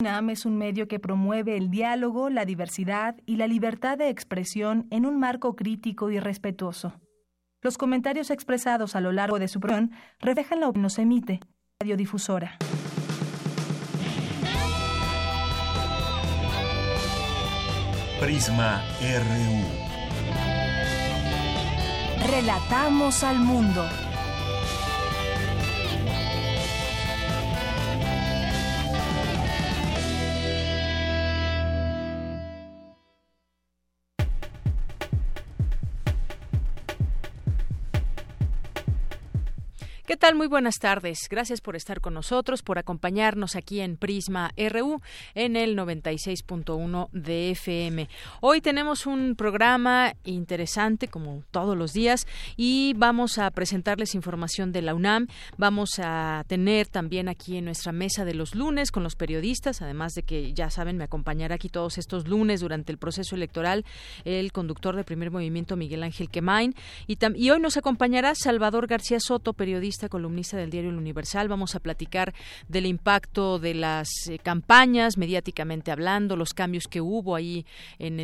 UNAM es un medio que promueve el diálogo, la diversidad y la libertad de expresión en un marco crítico y respetuoso. Los comentarios expresados a lo largo de su programa reflejan la opinión que nos emite radiodifusora. Prisma RU. Relatamos al mundo. Tal? Muy buenas tardes. Gracias por estar con nosotros, por acompañarnos aquí en Prisma RU en el 96.1 de FM. Hoy tenemos un programa interesante como todos los días y vamos a presentarles información de la UNAM. Vamos a tener también aquí en nuestra mesa de los lunes con los periodistas, además de que ya saben, me acompañará aquí todos estos lunes durante el proceso electoral el conductor de primer movimiento Miguel Ángel Quemain y, y hoy nos acompañará Salvador García Soto, periodista columnista del diario El Universal. Vamos a platicar del impacto de las eh, campañas, mediáticamente hablando, los cambios que hubo ahí en,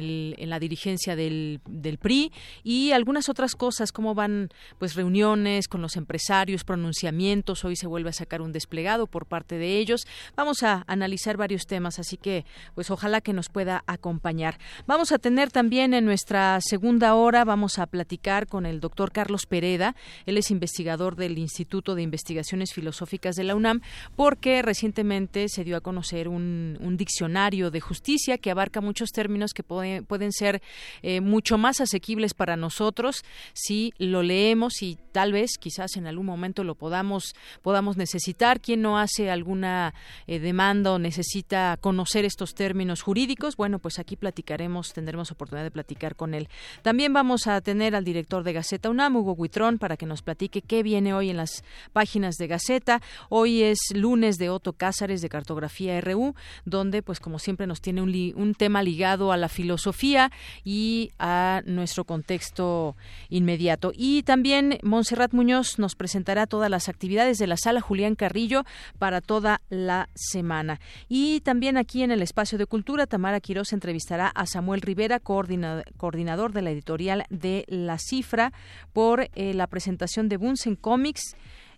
la dirigencia del, del PRI y algunas otras cosas, cómo van pues reuniones con los empresarios, pronunciamientos. Hoy se vuelve a sacar un desplegado por parte de ellos. Vamos a analizar varios temas, así que pues ojalá que nos pueda acompañar. Vamos a tener también en nuestra segunda hora, vamos a platicar con el doctor Carlos Pereda. Él es investigador del Instituto Instituto de Investigaciones Filosóficas de la UNAM, porque recientemente se dio a conocer un, diccionario de justicia que abarca muchos términos que pueden ser eh, mucho más asequibles para nosotros si lo leemos y tal vez, quizás en algún momento lo podamos, podamos necesitar. Quien no hace alguna eh, demanda o necesita conocer estos términos jurídicos, bueno, pues aquí platicaremos, tendremos oportunidad de platicar con él. También vamos a tener al director de Gaceta UNAM, Hugo Huitrón, para que nos platique qué viene hoy en las páginas de Gaceta. Hoy es lunes de Otto Cázares de Cartografía RU, donde pues como siempre nos tiene un, tema ligado a la filosofía y a nuestro contexto inmediato. Y también Montserrat Muñoz nos presentará todas las actividades de la sala Julián Carrillo para toda la semana. Y también aquí en el espacio de cultura, Tamara Quiroz entrevistará a Samuel Rivera, coordinador de la editorial de La Cifra, por eh, la presentación de Bunsen Comics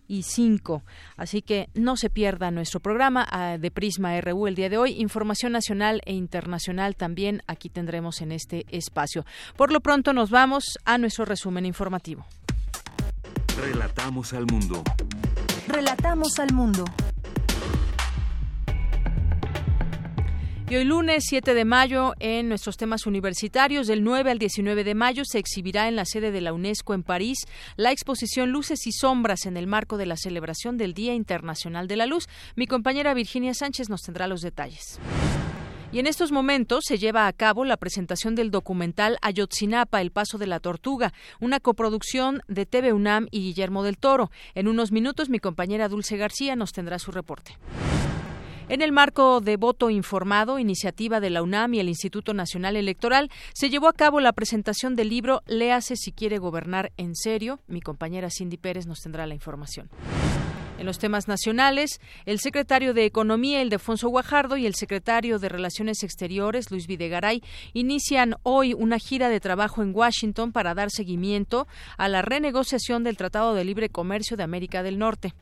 y 5. Así que no se pierda nuestro programa ah, de Prisma RU el día de hoy. Información nacional e internacional también aquí tendremos en este espacio. Por lo pronto nos vamos a nuestro resumen informativo. Relatamos al mundo. Relatamos al mundo. Y hoy lunes 7 de mayo, en nuestros temas universitarios, del 9 al 19 de mayo, se exhibirá en la sede de la UNESCO en París la exposición Luces y Sombras en el marco de la celebración del Día Internacional de la Luz. Mi compañera Virginia Sánchez nos tendrá los detalles. Y en estos momentos se lleva a cabo la presentación del documental Ayotzinapa, El Paso de la Tortuga, una coproducción de TV UNAM y Guillermo del Toro. En unos minutos mi compañera Dulce García nos tendrá su reporte. En el marco de voto informado, iniciativa de la UNAM y el Instituto Nacional Electoral, se llevó a cabo la presentación del libro Léase si quiere gobernar en serio. Mi compañera Cindy Pérez nos tendrá la información. En los temas nacionales, el secretario de Economía, Ildefonso Guajardo, y el secretario de Relaciones Exteriores, Luis Videgaray, inician hoy una gira de trabajo en Washington para dar seguimiento a la renegociación del Tratado de Libre Comercio de América del Norte.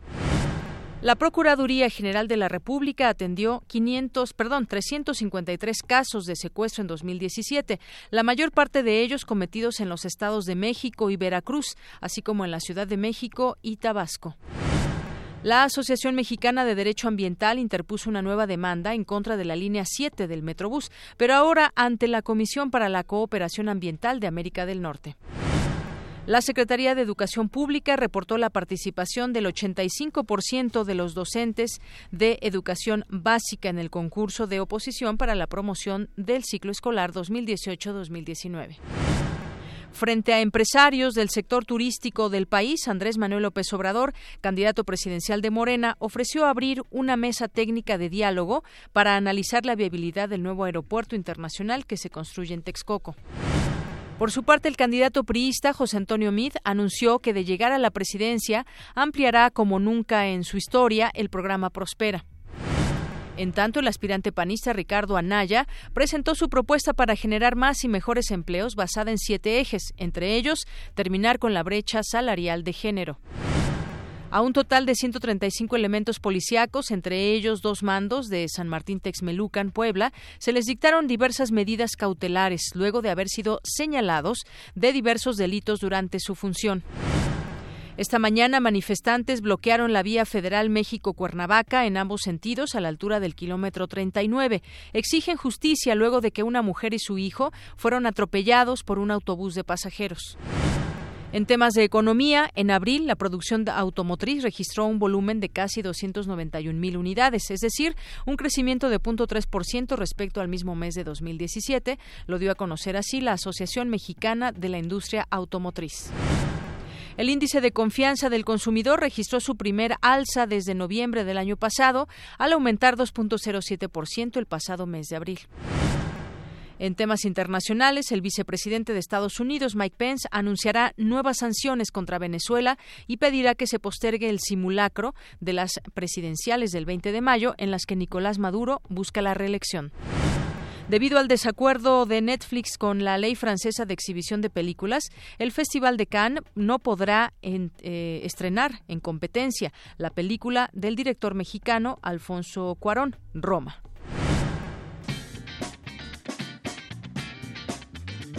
La Procuraduría General de la República atendió 500, perdón, 353 casos de secuestro en 2017, la mayor parte de ellos cometidos en los estados de México y Veracruz, así como en la Ciudad de México y Tabasco. La Asociación Mexicana de Derecho Ambiental interpuso una nueva demanda en contra de la línea 7 del Metrobús, pero ahora ante la Comisión para la Cooperación Ambiental de América del Norte. La Secretaría de Educación Pública reportó la participación del 85% de los docentes de educación básica en el concurso de oposición para la promoción del ciclo escolar 2018-2019. Frente a empresarios del sector turístico del país, Andrés Manuel López Obrador, candidato presidencial de Morena, ofreció abrir una mesa técnica de diálogo para analizar la viabilidad del nuevo aeropuerto internacional que se construye en Texcoco. Por su parte, el candidato priista José Antonio Mid anunció que de llegar a la presidencia ampliará como nunca en su historia el programa Prospera. En tanto, el aspirante panista Ricardo Anaya presentó su propuesta para generar más y mejores empleos basada en siete ejes, entre ellos terminar con la brecha salarial de género. A un total de 135 elementos policíacos, entre ellos dos mandos de San Martín Texmelucan, Puebla, se les dictaron diversas medidas cautelares luego de haber sido señalados de diversos delitos durante su función. Esta mañana manifestantes bloquearon la vía federal México-Cuernavaca en ambos sentidos a la altura del kilómetro 39. Exigen justicia luego de que una mujer y su hijo fueron atropellados por un autobús de pasajeros. En temas de economía, en abril la producción automotriz registró un volumen de casi 291 mil unidades, es decir, un crecimiento de 0.3% respecto al mismo mes de 2017, lo dio a conocer así la Asociación Mexicana de la Industria Automotriz. El índice de confianza del consumidor registró su primer alza desde noviembre del año pasado, al aumentar 2.07% el pasado mes de abril. En temas internacionales, el vicepresidente de Estados Unidos, Mike Pence, anunciará nuevas sanciones contra Venezuela y pedirá que se postergue el simulacro de las presidenciales del 20 de mayo en las que Nicolás Maduro busca la reelección. Debido al desacuerdo de Netflix con la ley francesa de exhibición de películas, el Festival de Cannes no podrá eh, estrenar en competencia la película del director mexicano Alfonso Cuarón, Roma.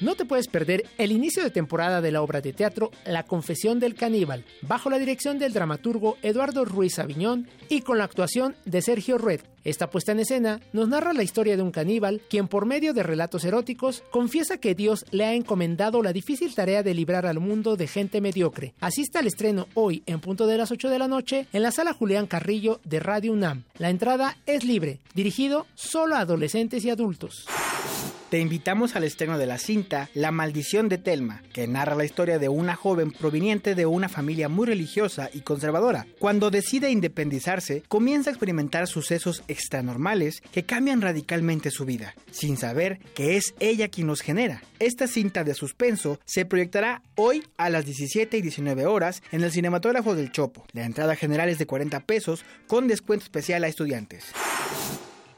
No te puedes perder el inicio de temporada de la obra de teatro La Confesión del Caníbal, bajo la dirección del dramaturgo Eduardo Ruiz Aviñón y con la actuación de Sergio Rued. Esta puesta en escena nos narra la historia de un caníbal quien por medio de relatos eróticos confiesa que Dios le ha encomendado la difícil tarea de librar al mundo de gente mediocre. Asista al estreno hoy en punto de las 8 de la noche en la sala Julián Carrillo de Radio UNAM. La entrada es libre, dirigido solo a adolescentes y adultos. Te invitamos al estreno de la cinta La maldición de Telma, que narra la historia de una joven proveniente de una familia muy religiosa y conservadora. Cuando decide independizarse, comienza a experimentar sucesos extranormales que cambian radicalmente su vida, sin saber que es ella quien los genera. Esta cinta de suspenso se proyectará hoy a las 17 y 19 horas en el Cinematógrafo del Chopo. La entrada general es de 40 pesos con descuento especial a estudiantes.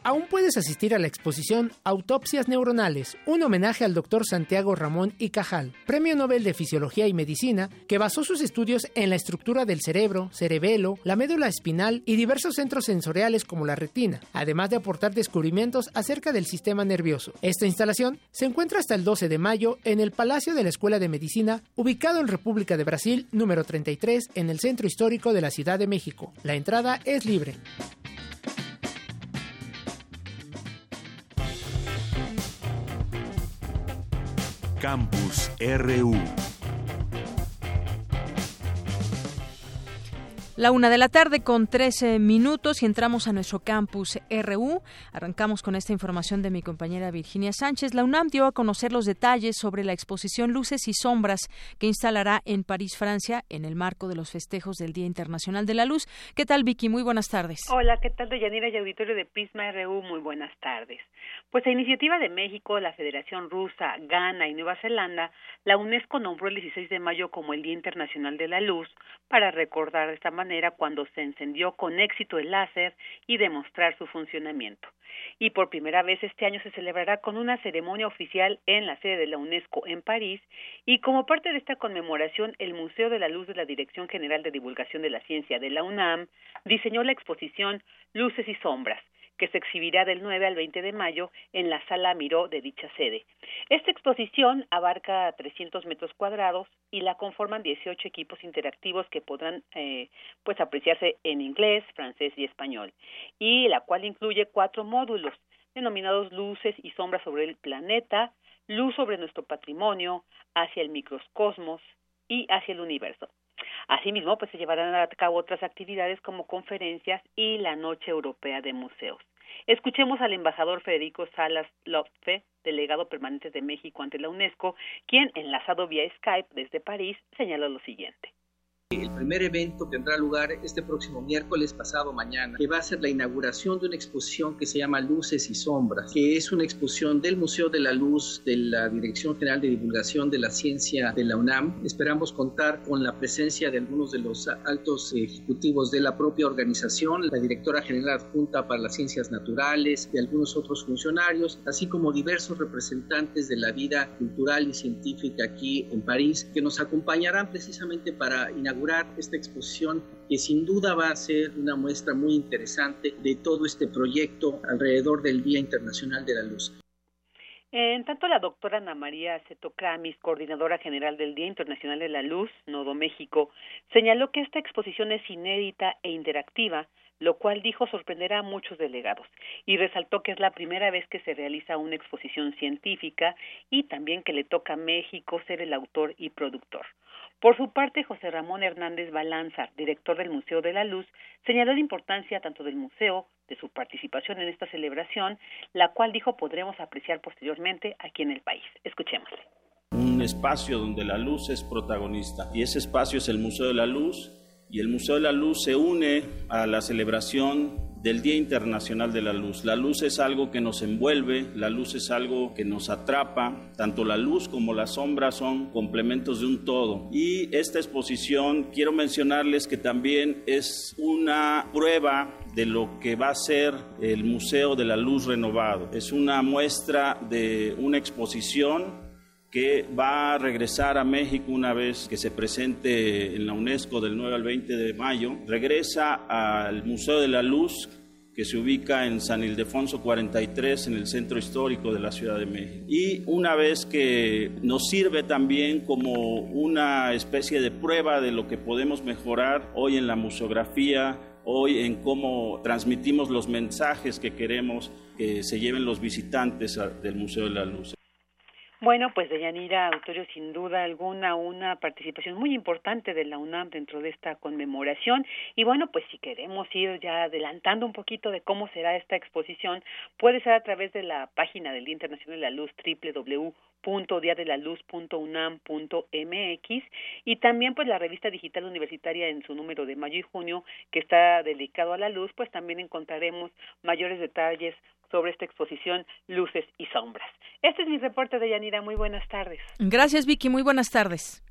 Aún puedes asistir a la exposición Autopsias Neuronales, un homenaje al doctor Santiago Ramón y Cajal, premio Nobel de Fisiología y Medicina, que basó sus estudios en la estructura del cerebro, cerebelo, la médula espinal y diversos centros sensoriales como la retina, además de aportar descubrimientos acerca del sistema nervioso. Esta instalación se encuentra hasta el 12 de mayo en el Palacio de la Escuela de Medicina, ubicado en República de Brasil, número 33, en el centro histórico de la Ciudad de México. La entrada es libre. Campus RU. La una de la tarde con 13 minutos y entramos a nuestro campus RU. Arrancamos con esta información de mi compañera Virginia Sánchez. La UNAM dio a conocer los detalles sobre la exposición Luces y Sombras que instalará en París, Francia, en el marco de los festejos del Día Internacional de la Luz. ¿Qué tal, Vicky? Muy buenas tardes. Hola, ¿qué tal, Deyanira y auditorio de Prisma RU? Muy buenas tardes. Pues a iniciativa de México, la Federación Rusa, Ghana y Nueva Zelanda, la UNESCO nombró el 16 de mayo como el Día Internacional de la Luz para recordar esta manera cuando se encendió con éxito el láser y demostrar su funcionamiento. Y por primera vez este año se celebrará con una ceremonia oficial en la sede de la UNESCO en París y como parte de esta conmemoración el Museo de la Luz de la Dirección General de Divulgación de la Ciencia de la UNAM diseñó la exposición Luces y Sombras, que se exhibirá del 9 al 20 de mayo en la Sala Miró de dicha sede. Esta exposición abarca 300 metros cuadrados y la conforman 18 equipos interactivos que podrán eh, pues apreciarse en inglés, francés y español, y la cual incluye cuatro módulos denominados luces y sombras sobre el planeta, luz sobre nuestro patrimonio, hacia el microcosmos y hacia el universo. Asimismo, pues se llevarán a cabo otras actividades como conferencias y la Noche Europea de Museos. Escuchemos al embajador Federico Salas Lopfe, delegado permanente de México ante la UNESCO, quien, enlazado vía Skype desde París, señaló lo siguiente. El primer evento tendrá lugar este próximo miércoles pasado mañana, que va a ser la inauguración de una exposición que se llama Luces y Sombras, que es una exposición del Museo de la Luz de la Dirección General de Divulgación de la Ciencia de la UNAM. Esperamos contar con la presencia de algunos de los altos ejecutivos de la propia organización, la directora general adjunta para las ciencias naturales, de algunos otros funcionarios, así como diversos representantes de la vida cultural y científica aquí en París, que nos acompañarán precisamente para inaugurar esta exposición que sin duda va a ser una muestra muy interesante de todo este proyecto alrededor del Día Internacional de la Luz. En tanto, la doctora Ana María Cetocramis, coordinadora general del Día Internacional de la Luz, Nodo México, señaló que esta exposición es inédita e interactiva, lo cual dijo sorprenderá a muchos delegados, y resaltó que es la primera vez que se realiza una exposición científica y también que le toca a México ser el autor y productor. Por su parte, José Ramón Hernández Balanza, director del Museo de la Luz, señaló la importancia tanto del museo, de su participación en esta celebración, la cual dijo podremos apreciar posteriormente aquí en el país. Escuchémosle. Un espacio donde la luz es protagonista y ese espacio es el Museo de la Luz y el Museo de la Luz se une a la celebración del Día Internacional de la Luz. La luz es algo que nos envuelve, la luz es algo que nos atrapa, tanto la luz como la sombra son complementos de un todo. Y esta exposición quiero mencionarles que también es una prueba de lo que va a ser el Museo de la Luz renovado. Es una muestra de una exposición que va a regresar a México una vez que se presente en la UNESCO del 9 al 20 de mayo. Regresa al Museo de la Luz, que se ubica en San Ildefonso 43, en el centro histórico de la Ciudad de México. Y una vez que nos sirve también como una especie de prueba de lo que podemos mejorar hoy en la museografía, hoy en cómo transmitimos los mensajes que queremos que se lleven los visitantes del Museo de la Luz. Bueno, pues Deyanira Autorio, sin duda alguna, una participación muy importante de la UNAM dentro de esta conmemoración. Y bueno, pues si queremos ir ya adelantando un poquito de cómo será esta exposición, puede ser a través de la página del Día Internacional de la Luz, www.diadelaluz.unam.mx y también pues la revista digital universitaria en su número de mayo y junio que está dedicado a la luz, pues también encontraremos mayores detalles sobre esta exposición Luces y Sombras. Este es mi reporte de Yanira. Muy buenas tardes. Gracias, Vicky. Muy buenas tardes.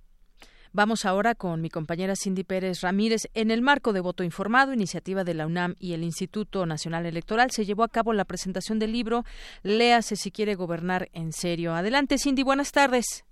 Vamos ahora con mi compañera Cindy Pérez Ramírez. En el marco de voto informado, iniciativa de la UNAM y el Instituto Nacional Electoral, se llevó a cabo la presentación del libro Léase si quiere gobernar en serio. Adelante, Cindy. Buenas tardes.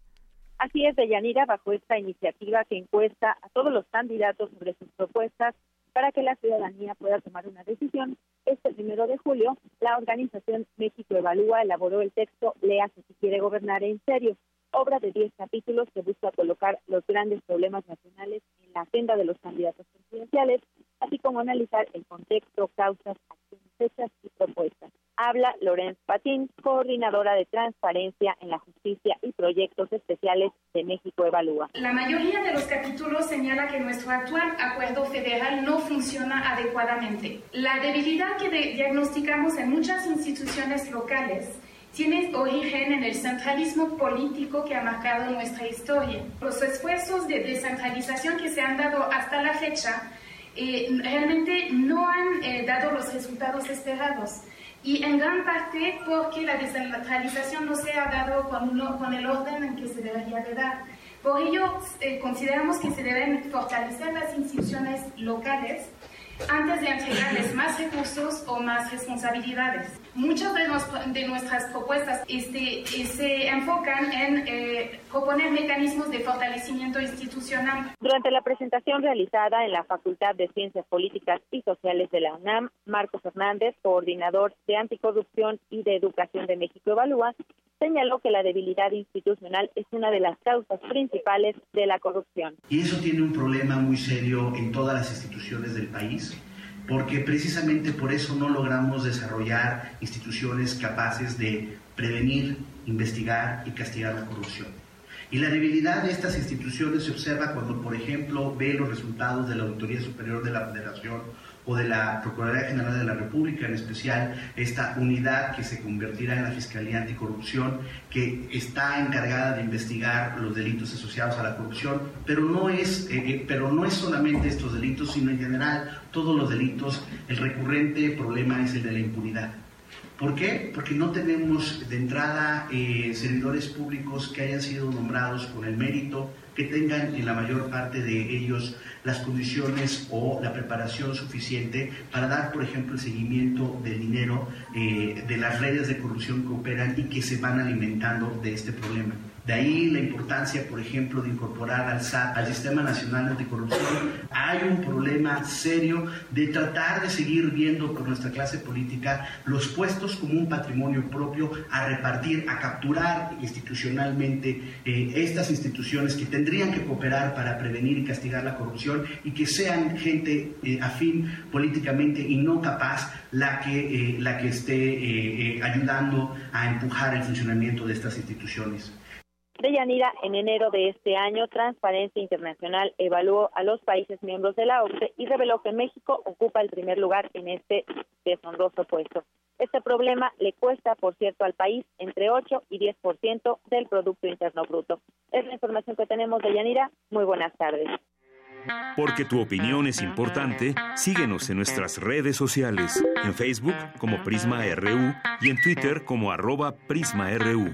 Así es, Deyanira, bajo esta iniciativa que encuesta a todos los candidatos sobre sus propuestas para que la ciudadanía pueda tomar una decisión, este primero de julio, la organización México Evalúa elaboró el texto Léase si quiere gobernar en serio, obra de 10 capítulos que busca colocar los grandes problemas nacionales en la agenda de los candidatos presidenciales, así como analizar el contexto, causas, acciones, fechas y propuestas habla Lorenz Patín, coordinadora de transparencia en la justicia y proyectos especiales de México Evalúa. La mayoría de los capítulos señala que nuestro actual acuerdo federal no funciona adecuadamente. La debilidad que diagnosticamos en muchas instituciones locales tiene origen en el centralismo político que ha marcado nuestra historia. Los esfuerzos de descentralización que se han dado hasta la fecha eh, realmente no han eh, dado los resultados esperados y en gran parte porque la descentralización no se ha dado con, con el orden en que se debería de dar. Por ello, eh, consideramos que se deben fortalecer las instituciones locales antes de entregarles más recursos o más responsabilidades. Muchas de, nuestras propuestas este, se enfocan en eh, proponer mecanismos de fortalecimiento institucional. Durante la presentación realizada en la Facultad de Ciencias Políticas y Sociales de la UNAM, Marcos Hernández, coordinador de Anticorrupción y de Educación de México Evalúa, señaló que la debilidad institucional es una de las causas principales de la corrupción. Y eso tiene un problema muy serio en todas las instituciones del país, porque precisamente por eso no logramos desarrollar instituciones capaces de prevenir, investigar y castigar la corrupción. Y la debilidad de estas instituciones se observa cuando, por ejemplo, ve los resultados de la Auditoría Superior de la Federación o de la Procuraduría General de la República, en especial esta unidad que se convertirá en la Fiscalía Anticorrupción, que está encargada de investigar los delitos asociados a la corrupción, pero no es, eh, eh, pero no es solamente estos delitos, sino en general todos los delitos. El recurrente problema es el de la impunidad. ¿Por qué? Porque no tenemos de entrada eh, servidores públicos que hayan sido nombrados con el mérito, que tengan en la mayor parte de ellos las condiciones o la preparación suficiente para dar, por ejemplo, el seguimiento del dinero eh, de las redes de corrupción que operan y que se van alimentando de este problema. De ahí la importancia, por ejemplo, de incorporar al SAT, al Sistema Nacional Anticorrupción. Hay un problema serio de tratar de seguir viendo por nuestra clase política los puestos como un patrimonio propio a repartir, a capturar institucionalmente eh, estas instituciones que tendrían que cooperar para prevenir y castigar la corrupción y que sean gente eh, afín políticamente y no capaz la que, eh, la que esté ayudando a empujar el funcionamiento de estas instituciones. Deyanira, en enero de este año, Transparencia Internacional evaluó a los países miembros de la OCDE y reveló que México ocupa el primer lugar en este deshonroso puesto. Este problema le cuesta, por cierto, al país entre 8 y 10% del Producto Interno Bruto. Es la información que tenemos de Yanira. Muy buenas tardes. Porque tu opinión es importante, síguenos en nuestras redes sociales, en Facebook como Prisma RU y en Twitter como arroba PrismaRU.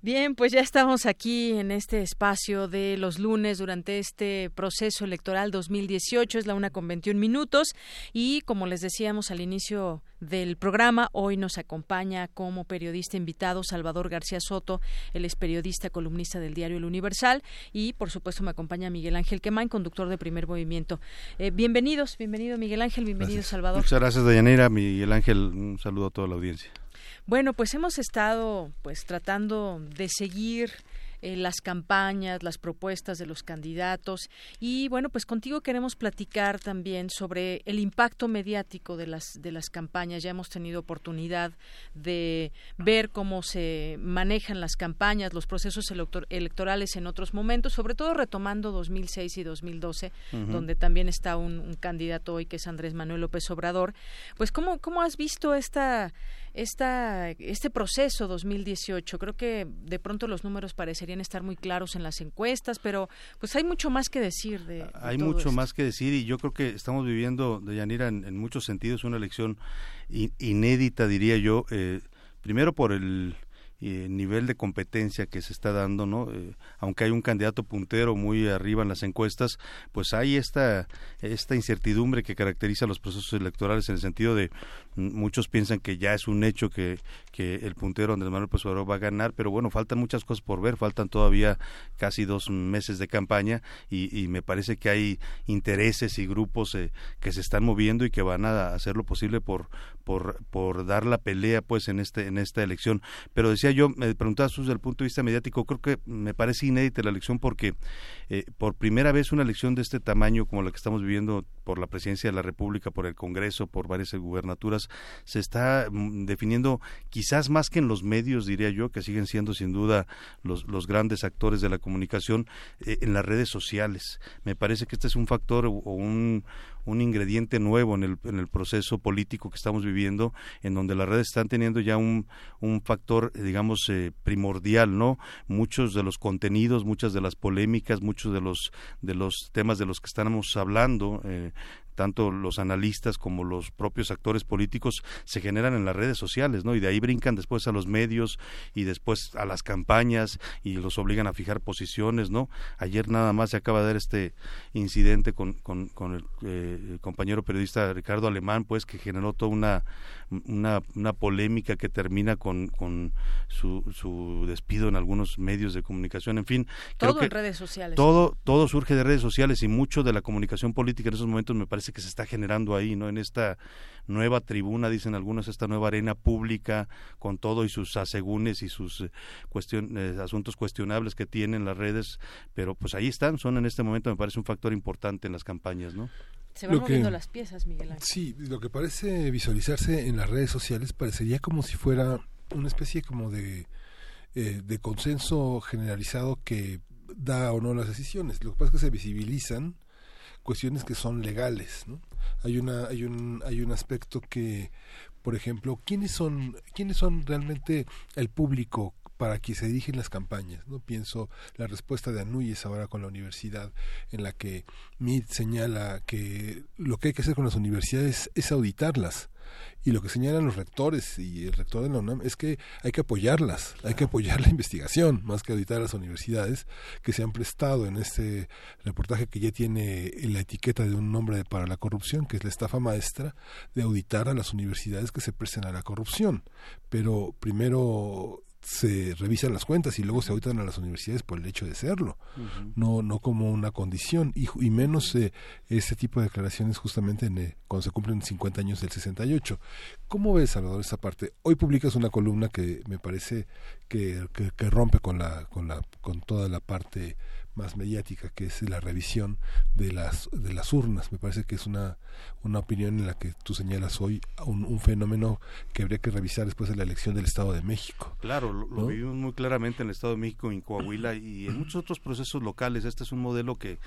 Bien, pues ya estamos aquí en este espacio de los lunes durante este proceso electoral 2018. Es la una con 21 minutos y como les decíamos al inicio del programa, hoy nos acompaña como periodista invitado Salvador García Soto, el es periodista columnista del diario El Universal y por supuesto me acompaña Miguel Ángel Quemain, conductor de Primer Movimiento. Eh, bienvenidos, bienvenido Miguel Ángel, bienvenido Salvador. Muchas gracias Dayanera, Miguel Ángel, un saludo a toda la audiencia. Bueno, pues hemos estado pues tratando de seguir eh, las campañas, las propuestas de los candidatos y bueno, pues contigo queremos platicar también sobre el impacto mediático de las de las campañas. Ya hemos tenido oportunidad de ver cómo se manejan las campañas, los procesos electorales en otros momentos, sobre todo retomando 2006 y 2012, donde también está un, un, candidato hoy que es Andrés Manuel López Obrador. Pues cómo cómo has visto esta esta, este proceso 2018. Creo que de pronto los números parecerían estar muy claros en las encuestas, pero pues hay mucho más que decir. De, hay mucho más que decir y yo creo que estamos viviendo, de Yanira, en, muchos sentidos una elección inédita, diría yo. Eh, primero por el eh, nivel de competencia que se está dando, ¿no? Eh, aunque hay un candidato puntero muy arriba en las encuestas, pues hay esta, esta incertidumbre que caracteriza los procesos electorales en el sentido de muchos piensan que ya es un hecho que, que el puntero Andrés Manuel López va a ganar, pero bueno, faltan muchas cosas por ver, faltan todavía casi dos meses de campaña y, me parece que hay intereses y grupos eh, que se están moviendo y que van a hacer lo posible por, por, dar la pelea pues en este en esta elección. Pero decía yo, me preguntaba desde el punto de vista mediático, creo que me parece inédita la elección porque eh, por primera vez una elección de este tamaño como la que estamos viviendo por la presidencia de la República, por el Congreso, por varias gubernaturas, se está mm, definiendo quizás más que en los medios, diría yo, que siguen siendo sin duda los, los grandes actores de la comunicación, eh, en las redes sociales. Me parece que este es un factor o un, un ingrediente nuevo en el, en el proceso político que estamos viviendo, en donde las redes están teniendo ya un, un factor, digamos, eh, primordial, ¿no? Muchos de los contenidos, muchas de las polémicas, muchos de los, de los temas de los que estamos hablando, eh, tanto los analistas como los propios actores políticos se generan en las redes sociales, ¿no? Y de ahí brincan después a los medios y después a las campañas y los obligan a fijar posiciones, ¿no? Ayer nada más se acaba de dar este incidente con, con, con eh, el, compañero periodista Ricardo Alemán, pues que generó toda una, una, una polémica que termina con, con su, su despido en algunos medios de comunicación, en fin. Todo en redes sociales. Todo, todo surge de redes sociales y mucho de la comunicación política en esos momentos me parece que se está generando ahí, ¿no? En esta nueva tribuna, dicen algunos, esta nueva arena pública con todo y sus asegúnes y sus eh, eh, asuntos cuestionables que tienen las redes, pero pues ahí están, son en este momento me parece un factor importante en las campañas, ¿no? Se van moviendo las piezas, Miguel Ángel. Sí, lo que parece visualizarse en las redes sociales parecería como si fuera una especie como de, eh, de consenso generalizado que da o no las decisiones. Lo que pasa es que se visibilizan cuestiones que son legales, ¿no? Hay una hay un hay un aspecto que por ejemplo, quiénes son quiénes son realmente el público para quien se dirigen las campañas. No pienso la respuesta de Anuyes ahora con la universidad, en la que Mid señala que lo que hay que hacer con las universidades es auditarlas y lo que señalan los rectores y el rector de la UNAM es que hay que apoyarlas, hay que apoyar la investigación más que auditar a las universidades que se han prestado en este reportaje que ya tiene la etiqueta de un nombre para la corrupción, que es la estafa maestra, de auditar a las universidades que se presten a la corrupción. Pero primero se revisan las cuentas y luego se auditan a las universidades por el hecho de serlo, no no como una condición y, y menos eh, ese tipo de declaraciones justamente en, eh, cuando se cumplen 50 años del 68. ¿Cómo ves, Salvador, esa parte? Hoy publicas una columna que me parece que, que, que rompe con la con la con toda la parte más mediática, que es la revisión de las, de las urnas. Me parece que es una, una opinión en la que tú señalas hoy un, un fenómeno que habría que revisar después de la elección del Estado de México. Claro, lo, lo vivimos muy claramente en el Estado de México, en Coahuila y en muchos otros procesos locales. Este es un modelo que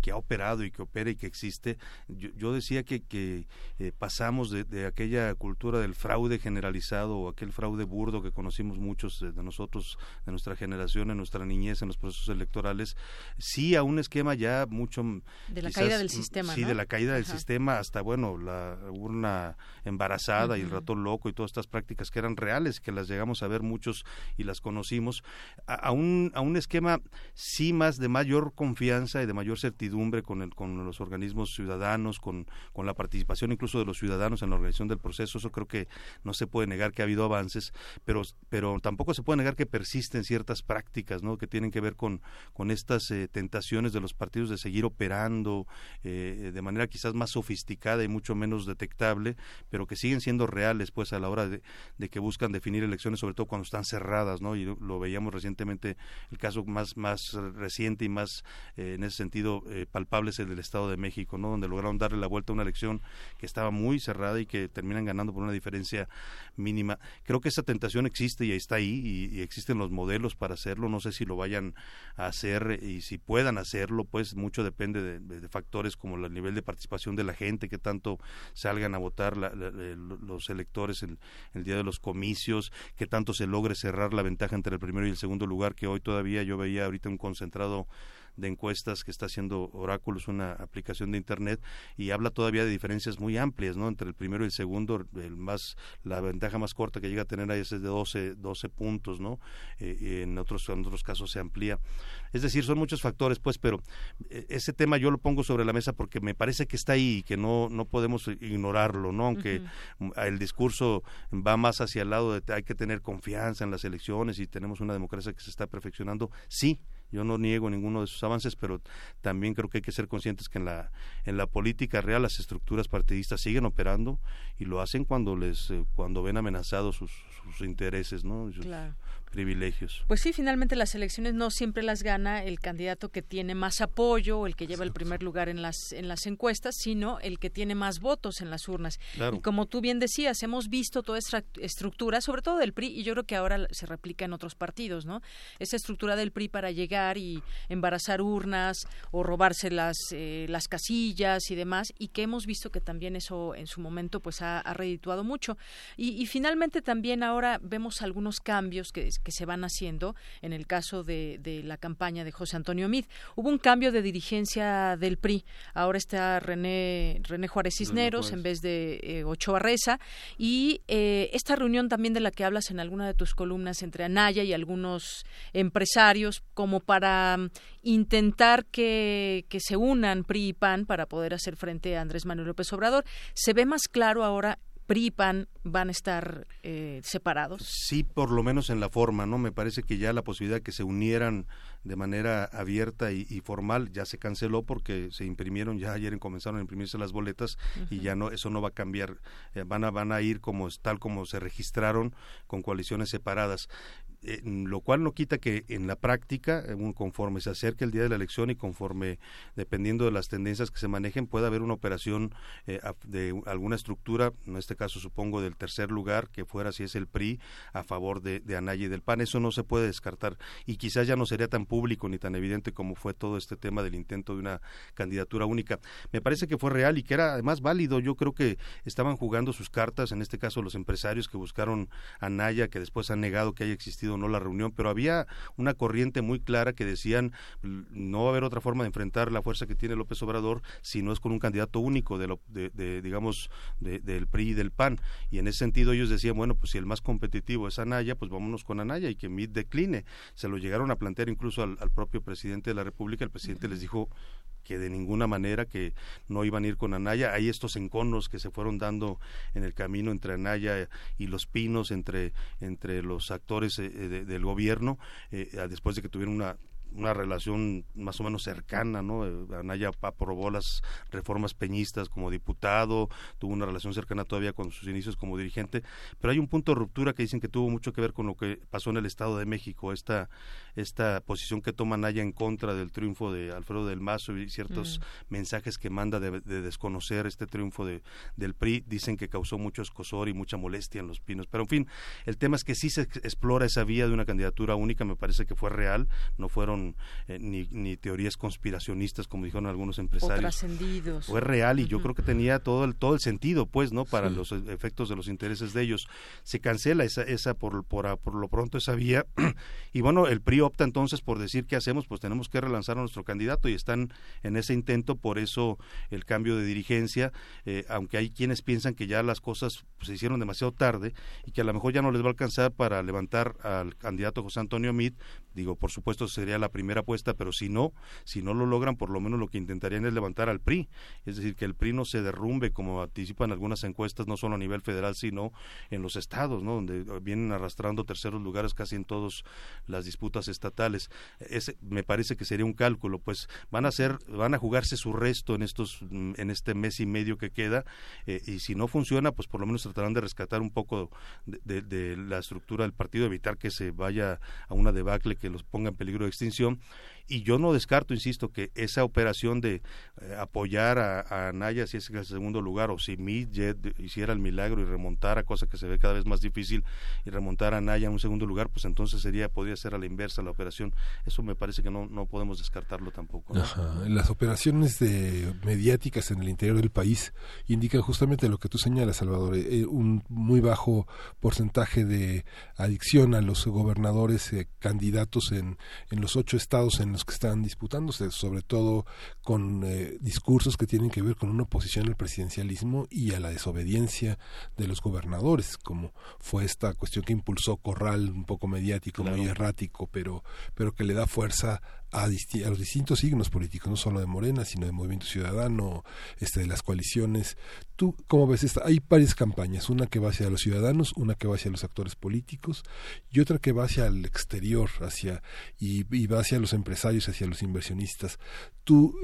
que ha operado y que opera y que existe. Yo, yo decía que, que eh, pasamos de, de, aquella cultura del fraude generalizado o aquel fraude burdo que conocimos muchos de, de, nosotros, de nuestra generación, en nuestra niñez, en los procesos electorales, sí a un esquema ya mucho... De la quizás, caída del sistema. Sí, ¿no? de la caída del sistema hasta, bueno, la urna embarazada uh -huh. y el ratón loco y todas estas prácticas que eran reales, que las llegamos a ver muchos y las conocimos, a, a un, a un esquema sí más de mayor confianza y de mayor certidumbre con, el, con los organismos ciudadanos, con, la participación incluso de los ciudadanos en la organización del proceso. Eso creo que no se puede negar que ha habido avances, pero, tampoco se puede negar que persisten ciertas prácticas que tienen que ver con, estas eh, tentaciones de los partidos de seguir operando eh, de manera quizás más sofisticada y mucho menos detectable, pero que siguen siendo reales pues a la hora de, que buscan definir elecciones, sobre todo cuando están cerradas, ¿no? Y lo, veíamos recientemente, el caso más, más reciente y más eh, en ese sentido eh, palpables el del Estado de México, ¿no? donde lograron darle la vuelta a una elección que estaba muy cerrada y que terminan ganando por una diferencia mínima. Creo que esa tentación existe y está ahí y, existen los modelos para hacerlo. No sé si lo vayan a hacer y si puedan hacerlo, pues mucho depende de, factores como el nivel de participación de la gente, que tanto salgan a votar la, los electores el, el día de los comicios, que tanto se logre cerrar la ventaja entre el primero y el segundo lugar, que hoy todavía yo veía ahorita un concentrado de encuestas que está haciendo Oráculos, una aplicación de internet, y habla todavía de diferencias muy amplias, ¿no? Entre el primero y el segundo, el más, la ventaja más corta que llega a tener ahí es de 12, 12 puntos, ¿no? Eh, en otros, en otros casos se amplía. Es decir, son muchos factores, pues, pero eh, ese tema yo lo pongo sobre la mesa porque me parece que está ahí y que no, no podemos ignorarlo, ¿no? Aunque uh -huh. el discurso va más hacia el lado de hay que tener confianza en las elecciones y tenemos una democracia que se está perfeccionando, sí, yo no niego ninguno de esos avances, pero también creo que hay que ser conscientes que en la, en la política real las estructuras partidistas siguen operando y lo hacen cuando les eh, cuando ven amenazados sus, sus intereses, ¿no? Sus, claro privilegios. Pues sí, finalmente las elecciones no siempre las gana el candidato que tiene más apoyo o el que lleva el primer lugar en las en las encuestas, sino el que tiene más votos en las urnas. Claro. Y como tú bien decías, hemos visto toda esta estructura, sobre todo del PRI, y yo creo que ahora se replica en otros partidos, ¿no? Esa estructura del PRI para llegar y embarazar urnas o robarse las eh, las casillas y demás, y que hemos visto que también eso en su momento pues ha, ha redituado mucho. Y, y finalmente también ahora vemos algunos cambios que que se van haciendo en el caso de, de, la campaña de José Antonio Mid. Hubo un cambio de dirigencia del PRI. Ahora está René, René Juárez Cisneros en vez de eh, Ochoa Reza. Y eh, esta reunión también de la que hablas en alguna de tus columnas entre Anaya y algunos empresarios, como para um, intentar que, que se unan PRI y PAN para poder hacer frente a Andrés Manuel López Obrador. Se ve más claro ahora PRI-PAN van a estar eh, separados. Sí, por lo menos en la forma, ¿no? Me parece que ya la posibilidad de que se unieran de manera abierta y, formal ya se canceló porque se imprimieron ya ayer comenzaron a imprimirse las boletas y ya no eso no va a cambiar eh, van a van a ir como tal como se registraron con coaliciones separadas eh, lo cual no quita que en la práctica, eh, conforme se acerque el día de la elección y conforme, dependiendo de las tendencias que se manejen, pueda haber una operación eh, de alguna estructura, en este caso supongo del tercer lugar, que fuera si es el PRI, a favor de, de Anaya y del PAN. Eso no se puede descartar y quizás ya no sería tan público ni tan evidente como fue todo este tema del intento de una candidatura única. Me parece que fue real y que era además válido. Yo creo que estaban jugando sus cartas, en este caso los empresarios que buscaron a Anaya, que después han negado que haya existido no la reunión, pero había una corriente muy clara que decían no va a haber otra forma de enfrentar la fuerza que tiene López Obrador si no es con un candidato único de, lo, de, digamos del PRI y del PAN y en ese sentido ellos decían bueno pues si el más competitivo es Anaya pues vámonos con Anaya y que MIT decline se lo llegaron a plantear incluso al propio presidente de la República el presidente les dijo que de ninguna manera que no iban a ir con Anaya. Hay estos enconos que se fueron dando en el camino entre Anaya y los Pinos, entre, entre los actores eh, del gobierno, eh, después de que tuvieron una una relación más o menos cercana, ¿no? Eh, Anaya aprobó las reformas peñistas como diputado, tuvo una relación cercana todavía con sus inicios como dirigente, pero hay un punto de ruptura que dicen que tuvo mucho que ver con lo que pasó en el Estado de México, esta, esta posición que toma Anaya en contra del triunfo de Alfredo del Mazo y ciertos mm. mensajes que manda de, desconocer este triunfo de, del PRI, dicen que causó mucho escosor y mucha molestia en los pinos, pero en fin, el tema es que sí se explora esa vía de una candidatura única, me parece que fue real, no fueron eh, ni, teorías conspiracionistas como dijeron algunos empresarios. Fue real y yo creo que tenía todo el, todo el sentido, pues, ¿no? Para los efectos de los intereses de ellos. Se cancela esa, esa por, por, por lo pronto esa vía y bueno, el PRI opta entonces por decir qué hacemos, pues tenemos que relanzar a nuestro candidato y están en ese intento, por eso el cambio de dirigencia, eh, aunque hay quienes piensan que ya las cosas pues, se hicieron demasiado tarde y que a lo mejor ya no les va a alcanzar para levantar al candidato José Antonio Mit, digo, por supuesto sería la primera apuesta, pero si no, si no lo logran, por lo menos lo que intentarían es levantar al PRI, es decir, que el PRI no se derrumbe como anticipan algunas encuestas, no solo a nivel federal, sino en los estados, ¿no? donde vienen arrastrando terceros lugares casi en todas las disputas estatales. Ese, me parece que sería un cálculo, pues van a ser, van a jugarse su resto en estos, en este mes y medio que queda, eh, y si no funciona, pues por lo menos tratarán de rescatar un poco de, de la estructura del partido, evitar que se vaya a una debacle que los ponga en peligro de extinción Constitución y yo no descarto, insisto, que esa operación de eh, apoyar a, a, Naya si es el segundo lugar o si Midjet hiciera el milagro y remontara, cosa que se ve cada vez más difícil, y remontar a Naya en un segundo lugar, pues entonces sería podría ser a la inversa la operación. Eso me parece que no, no podemos descartarlo tampoco. Las operaciones de mediáticas en el interior del país indican justamente lo que tú señalas, Salvador, eh, un muy bajo porcentaje de adicción a los gobernadores eh, candidatos en, en los ocho estados en los que están disputándose, sobre todo con eh, discursos que tienen que ver con una oposición al presidencialismo y a la desobediencia de los gobernadores, como fue esta cuestión que impulsó Corral, un poco mediático, muy errático, pero, pero que le da fuerza a, los distintos signos políticos, no solo de Morena, sino de Movimiento Ciudadano, este, de las coaliciones. ¿Tú cómo ves esta? Hay varias campañas, una que va hacia los ciudadanos, una que va hacia los actores políticos y otra que va hacia el exterior, hacia y, y va hacia los empresarios, hacia los inversionistas. ¿Tú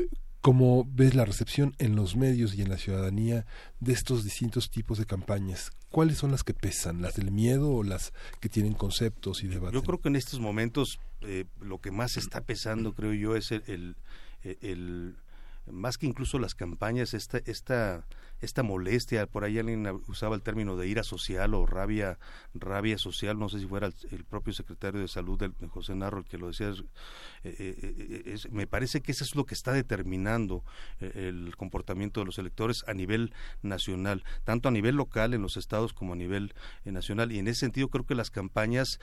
cómo ves la recepción en los medios y en la ciudadanía de estos distintos tipos de campañas? ¿Cuáles son las que pesan? ¿Las del miedo o las que tienen conceptos y debates? Yo creo que en estos momentos eh, lo que más está pesando, creo yo, es el, el, más que incluso las campañas, esta, esta esta molestia, por ahí alguien usaba el término de ira social o rabia, rabia social, no sé si fuera el, propio secretario de salud, del, José Narro, el que lo decía, eh, eh, eh, me parece que eso es lo que está determinando el comportamiento de los electores a nivel nacional, tanto a nivel local en los estados como a nivel nacional, y en ese sentido creo que las campañas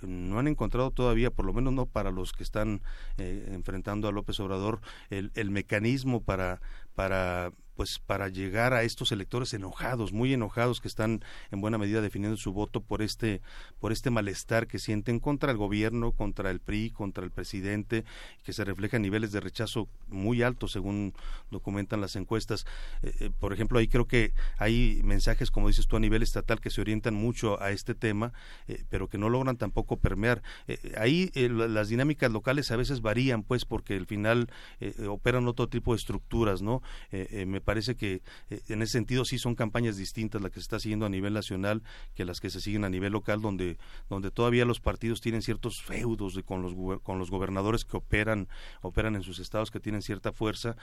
no han encontrado todavía, por lo menos no para los que están enfrentando a López Obrador, el, el mecanismo para para pues para llegar a estos electores enojados, muy enojados que están en buena medida definiendo su voto por este por este malestar que sienten contra el gobierno, contra el PRI, contra el presidente, que se refleja en niveles de rechazo muy altos según documentan las encuestas. Eh, eh, por ejemplo, ahí creo que hay mensajes, como dices tú, a nivel estatal que se orientan mucho a este tema, eh, pero que no logran tampoco permear. ahí las dinámicas locales a veces varían, pues, porque al final operan otro tipo de estructuras, ¿no? me parece que en ese sentido sí son campañas distintas las que se está siguiendo a nivel nacional que las que se siguen a nivel local, donde, donde todavía los partidos tienen ciertos feudos de, con, los, con los gobernadores que operan, operan en sus estados, que tienen cierta fuerza,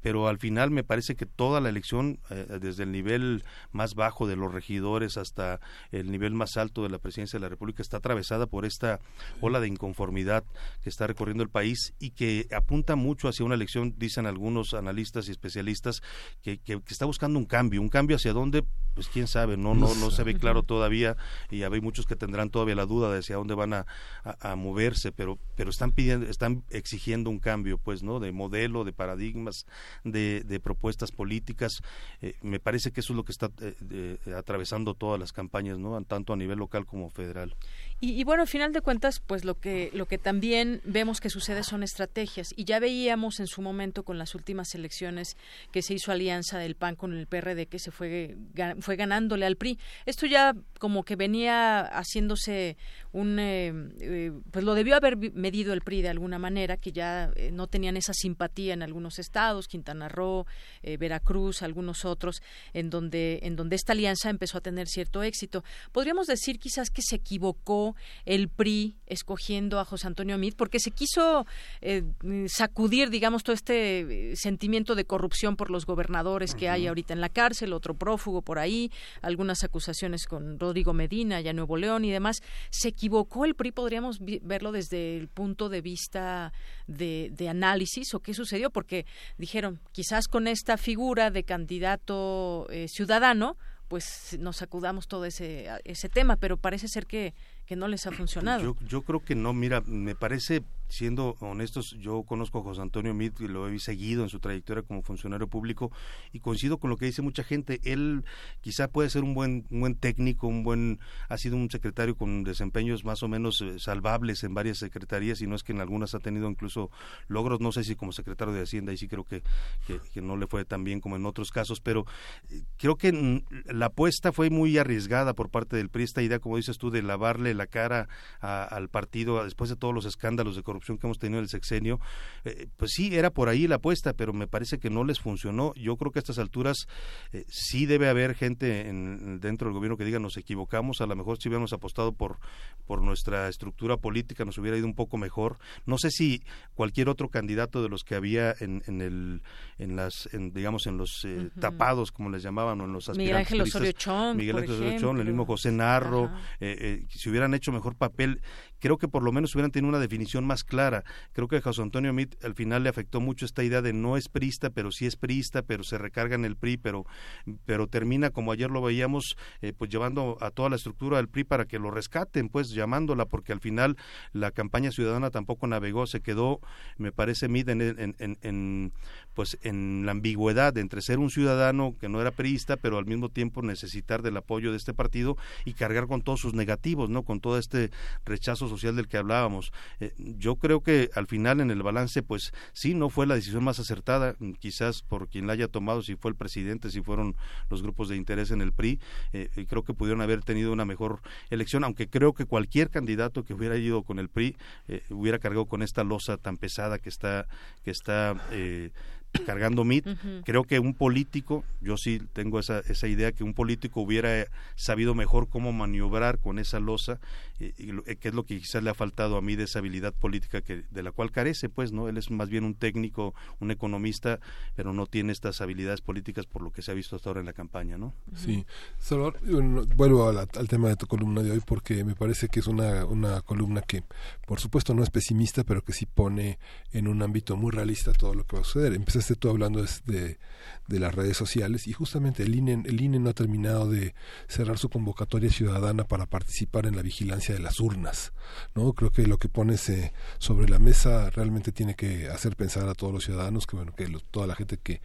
pero al final me parece que toda la elección, eh, desde el nivel más bajo de los regidores hasta el nivel más alto de la presidencia de la República, está atravesada por esta ola de inconformidad que está recorriendo el país y que apunta mucho hacia una elección, dicen algunos analistas y especialistas, que, que, está buscando un cambio, un cambio hacia dónde, pues quién sabe, no, no, no se ve claro todavía y hay muchos que tendrán todavía la duda de hacia dónde van a, a, moverse, pero, pero están pidiendo, están exigiendo un cambio, pues, ¿no? De modelo, de paradigmas, de, de propuestas políticas. Eh, me parece que eso es lo que está eh, atravesando todas las campañas, ¿no? Tanto a nivel local como federal. Y, bueno, al final de cuentas, pues lo que lo que también vemos que sucede son estrategias. Y ya veíamos en su momento con las últimas elecciones que se hizo alianza del PAN con el PRD que se fue fue ganándole al PRI. Esto ya como que venía haciéndose un eh, pues lo debió haber medido el PRI de alguna manera que ya no tenían esa simpatía en algunos estados, Quintana Roo, eh, Veracruz, algunos otros, en donde, en donde esta alianza empezó a tener cierto éxito. Podríamos decir quizás que se equivocó el PRI escogiendo a José Antonio Meade porque se quiso eh, sacudir, digamos, todo este eh, sentimiento de corrupción por los gobernadores que hay ahorita en la cárcel, otro prófugo por ahí, algunas acusaciones con Rodrigo Medina, ya Nuevo León y demás. Se equivocó el PRI, podríamos verlo desde el punto de vista de, de análisis o qué sucedió, porque dijeron, quizás con esta figura de candidato eh, ciudadano, pues nos sacudamos todo ese, ese tema, pero parece ser que, que no les ha funcionado. Yo, yo creo que no, mira, me parece siendo honestos, yo conozco a José Antonio Mit y lo he seguido en su trayectoria como funcionario público y coincido con lo que dice mucha gente. Él quizá puede ser un buen, un buen técnico, un buen, ha sido un secretario con desempeños más o menos eh, salvables en varias secretarías y no es que en algunas ha tenido incluso logros, no sé si como secretario de Hacienda y sí creo que, que, no le fue tan bien como en otros casos, pero eh, creo que la apuesta fue muy arriesgada por parte del PRI, esta idea, como dices tú, de lavarle la cara al partido después de todos los escándalos de corrupción que hemos tenido en el sexenio, eh, pues sí, era por ahí la apuesta, pero me parece que no les funcionó. Yo creo que a estas alturas eh, sí debe haber gente en, dentro del gobierno que diga nos equivocamos, a lo mejor si hubiéramos apostado por, por nuestra estructura política nos hubiera ido un poco mejor. No sé si cualquier otro candidato de los que había en, en el en las digamos en los eh, tapados como les llamaban o en los aspirantes Miguel Ángel Osorio Chong, Miguel Ángel Osorio Chong, el mismo José Narro, si hubieran hecho mejor papel, creo que por lo menos hubieran tenido una definición más clara. Creo que a José Antonio Mit al final le afectó mucho esta idea de no es prista, pero sí es prista, pero se recarga en el PRI, pero, pero termina, como ayer lo veíamos, eh, pues llevando a toda la estructura del PRI para que lo rescaten, pues llamándola, porque al final la campaña ciudadana tampoco navegó, se quedó, me parece, Mit en, en, pues en la ambigüedad entre ser un ciudadano que no era priista, pero al mismo tiempo necesitar del apoyo de este partido y cargar con todos sus negativos, ¿no? Con todo este rechazo social del que hablábamos. Eh, yo creo que al final en el balance, pues sí, no fue la decisión más acertada, quizás por quien la haya tomado, si fue el presidente, si fueron los grupos de interés en el PRI, eh, y creo que pudieron haber tenido una mejor elección, aunque creo que cualquier candidato que hubiera ido con el PRI eh, hubiera cargado con esta losa tan pesada que está, que está cargando MIT. Creo que un político, yo sí tengo esa, esa idea, que un político hubiera sabido mejor cómo maniobrar con esa losa, y, eh, que es lo que quizás le ha faltado a mí de esa habilidad política que de la cual carece, pues, ¿no? Él es más bien un técnico, un economista, pero no tiene estas habilidades políticas por lo que se ha visto hasta ahora en la campaña, ¿no? Sí. Salvador, vuelvo al, al tema de tu columna de hoy porque me parece que es una, una columna que, por supuesto, no es pesimista, pero que sí pone en un ámbito muy realista todo lo que va a suceder. Empieza empezaste tú hablando de, de las redes sociales y justamente el INE, el INE no ha terminado de cerrar su convocatoria ciudadana para participar en la vigilancia de las urnas. ¿no? Creo que lo que pones eh, sobre la mesa realmente tiene que hacer pensar a todos los ciudadanos que, bueno, que toda la gente que,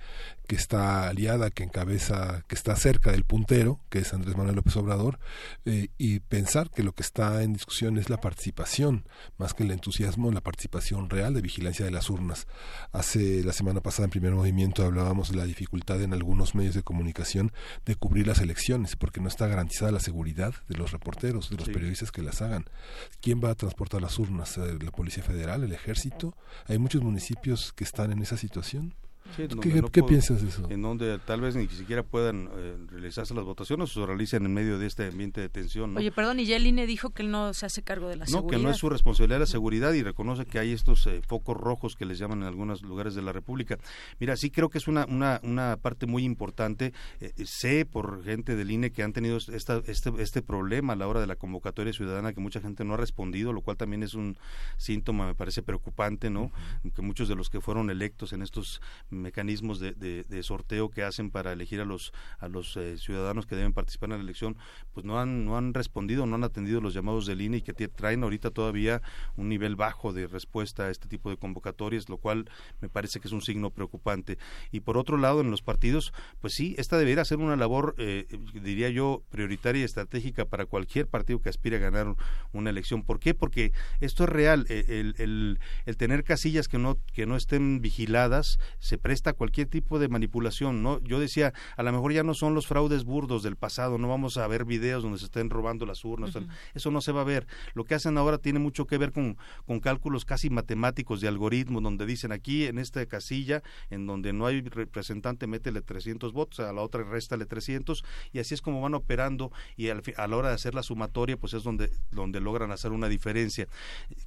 que está aliada, que encabeza, que está cerca del puntero, que es Andrés Manuel López Obrador, eh, y pensar que lo que está en discusión es la participación, más que el entusiasmo, la participación real de vigilancia de las urnas. Hace la semana pasada en primer movimiento hablábamos de la dificultad en algunos medios de comunicación de cubrir las elecciones, porque no está garantizada la seguridad de los reporteros, de los periodistas que las hagan. ¿Quién va a transportar las urnas? Eh, ¿La Policía Federal? ¿El Ejército? Hay muchos municipios que están en esa situación. ¿Qué, piensas de eso? En donde tal vez ni siquiera puedan eh, realizarse las votaciones o se realicen en medio de este ambiente de tensión. Oye, perdón, y ya el INE dijo que él no se hace cargo de la seguridad. No, que no es su responsabilidad la seguridad y reconoce que hay estos eh, focos rojos que les llaman en algunos lugares de la República. Mira, sí creo que es una, una, una parte muy importante. Eh, sé por gente del INE que han tenido esta, este, este problema a la hora de la convocatoria ciudadana que mucha gente no ha respondido, lo cual también es un síntoma, me parece preocupante, ¿no? Que muchos de los que fueron electos en estos mecanismos de, de, sorteo que hacen para elegir a los a los eh, ciudadanos que deben participar en la elección, pues no han no han respondido, no han atendido los llamados del INE y que traen ahorita todavía un nivel bajo de respuesta a este tipo de convocatorias, lo cual me parece que es un signo preocupante. Y por otro lado, en los partidos, pues sí, esta debería ser una labor, eh, diría yo, prioritaria y estratégica para cualquier partido que aspire a ganar una elección. ¿Por qué? Porque esto es real. Eh, el, el, el tener casillas que no que no estén vigiladas se presta cualquier tipo de manipulación, ¿no? Yo decía, a lo mejor ya no son los fraudes burdos del pasado, no vamos a ver videos donde se estén robando las urnas, eso no se va a ver. Lo que hacen ahora tiene mucho que ver con, con cálculos casi matemáticos de algoritmos, donde dicen aquí en esta casilla, en donde no hay representante, métele 300 votos, a la otra réstale 300, y así es como van operando, y a la hora de hacer la sumatoria, pues es donde, donde logran hacer una diferencia.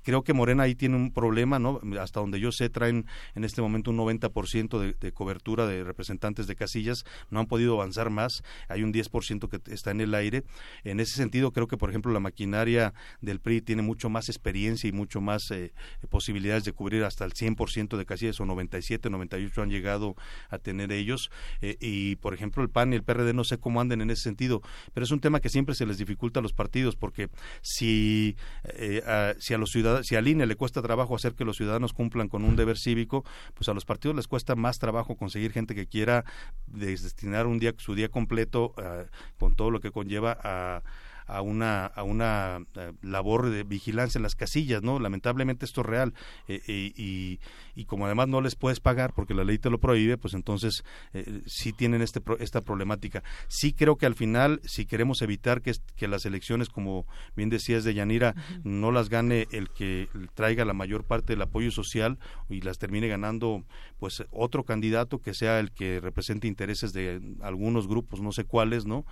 Creo que Morena ahí tiene un problema, ¿no? Hasta donde yo sé, traen en este momento un 90% de, cobertura de representantes de casillas, no han podido avanzar más, hay un 10% que está en el aire. En ese sentido, creo que, por ejemplo, la maquinaria del PRI tiene mucho más experiencia y mucho más eh, posibilidades de cubrir hasta el 100% de casillas, o 97, 98 han llegado a tener ellos. Eh, y, por ejemplo, el PAN y el PRD no sé cómo anden en ese sentido, pero es un tema que siempre se les dificulta a los partidos, porque si, eh, a, si a los ciudadanos, si al INE le cuesta trabajo hacer que los ciudadanos cumplan con un deber cívico, pues a los partidos les cuesta más trabajo conseguir gente que quiera destinar un día su día completo uh, con todo lo que conlleva a a una, a una eh, labor de vigilancia en las casillas, ¿no? Lamentablemente esto es real eh, y, y, como además no les puedes pagar porque la ley te lo prohíbe, pues entonces eh, sí tienen este, esta problemática. Sí creo que al final, si queremos evitar que, que las elecciones, como bien decías de Yanira, no las gane el que traiga la mayor parte del apoyo social y las termine ganando pues otro candidato que sea el que represente intereses de algunos grupos, no sé cuáles, ¿no?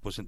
pues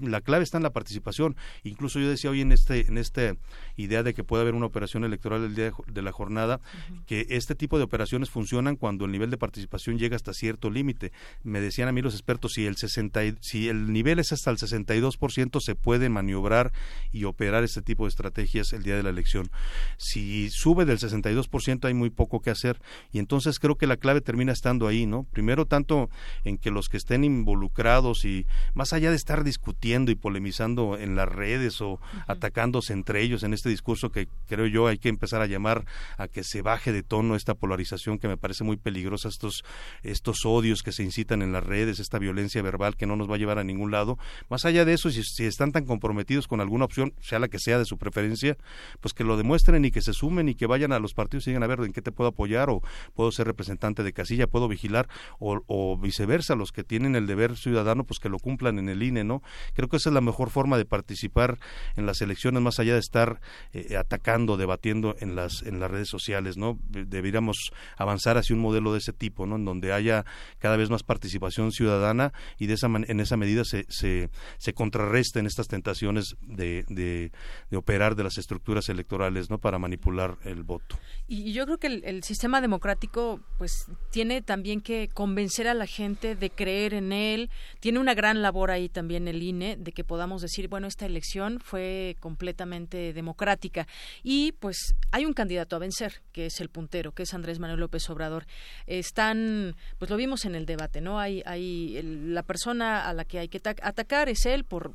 la clave está en la participación. Incluso yo decía hoy en este en esta idea de que puede haber una operación electoral el día de la jornada, que este tipo de operaciones funcionan cuando el nivel de participación llega hasta cierto límite. Me decían a mí los expertos, si el, 60, si el nivel es hasta el 62%, se puede maniobrar y operar este tipo de estrategias el día de la elección. Si sube del 62%, hay muy poco que hacer. Y entonces creo que la clave termina estando ahí, ¿no? Primero, tanto en que los que estén involucrados y más allá de estar discutiendo y polemizando, en las redes o atacándose entre ellos en este discurso que creo yo hay que empezar a llamar a que se baje de tono esta polarización que me parece muy peligrosa, estos, estos odios que se incitan en las redes, esta violencia verbal que no nos va a llevar a ningún lado. Más allá de eso, si, si están tan comprometidos con alguna opción, sea la que sea de su preferencia, pues que lo demuestren y que se sumen y que vayan a los partidos y digan, a ver, ¿en qué te puedo apoyar? O puedo ser representante de casilla, puedo vigilar, o, o viceversa, los que tienen el deber ciudadano, pues que lo cumplan en el INE, ¿no? Creo que esa es la mejor forma de participar en las elecciones más allá de estar eh, atacando, debatiendo en las en las redes sociales, ¿no? Deberíamos avanzar hacia un modelo de ese tipo, ¿no? En donde haya cada vez más participación ciudadana y de esa en esa medida se, se, se contrarresten estas tentaciones de, de, operar de las estructuras electorales, ¿no? Para manipular el voto. Y yo creo que el, el sistema democrático, pues, tiene también que convencer a la gente de creer en él. Tiene una gran labor ahí también el INE de que podamos podamos decir, bueno, esta elección fue completamente democrática. Y pues hay un candidato a vencer, que es el puntero, que es Andrés Manuel López Obrador. Están, pues lo vimos en el debate, ¿no? Hay, hay la persona a la que hay que atacar es él por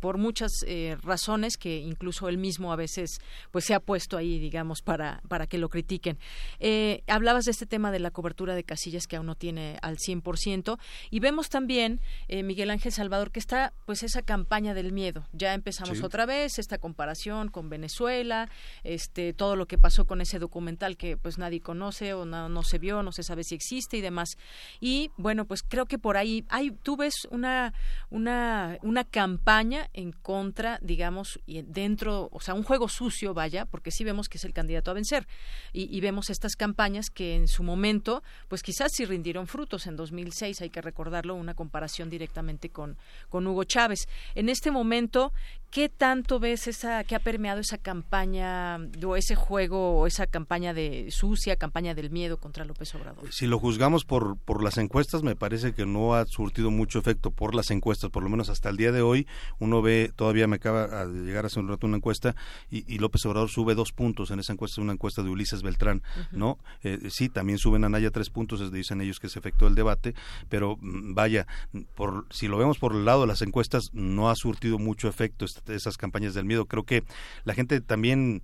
por muchas eh, razones que incluso él mismo a veces pues se ha puesto ahí digamos para para que lo critiquen. Eh, hablabas de este tema de la cobertura de casillas que aún no tiene al 100% y vemos también eh, Miguel Ángel Salvador que está pues esa campaña del miedo. Ya empezamos otra vez esta comparación con Venezuela este todo lo que pasó con ese documental que pues nadie conoce o no, no se vio no se sabe si existe y demás. Y bueno pues creo que por ahí hay tú ves una una una campaña en contra, digamos, y dentro, o sea, un juego sucio, vaya, porque sí vemos que es el candidato a vencer. Y, vemos estas campañas que en su momento, pues quizás sí rindieron frutos. En 2006, hay que recordarlo, una comparación directamente con, con Hugo Chávez. En este momento, ¿qué tanto ves esa, que ha permeado esa campaña o ese juego o esa campaña de sucia, campaña del miedo contra López Obrador? Si lo juzgamos por, por las encuestas, me parece que no ha surtido mucho efecto por las encuestas, por lo menos hasta el día de hoy, uno ve, todavía me acaba de llegar hace un rato una encuesta y, López Obrador sube dos puntos en esa encuesta, una encuesta de Ulises Beltrán, ¿no? Eh, sí, también suben a Naya tres puntos, dicen ellos que se efectuó el debate, pero mm, vaya, por, si lo vemos por el lado de las encuestas, no ha surtido mucho efecto esas campañas del miedo. Creo que la gente también,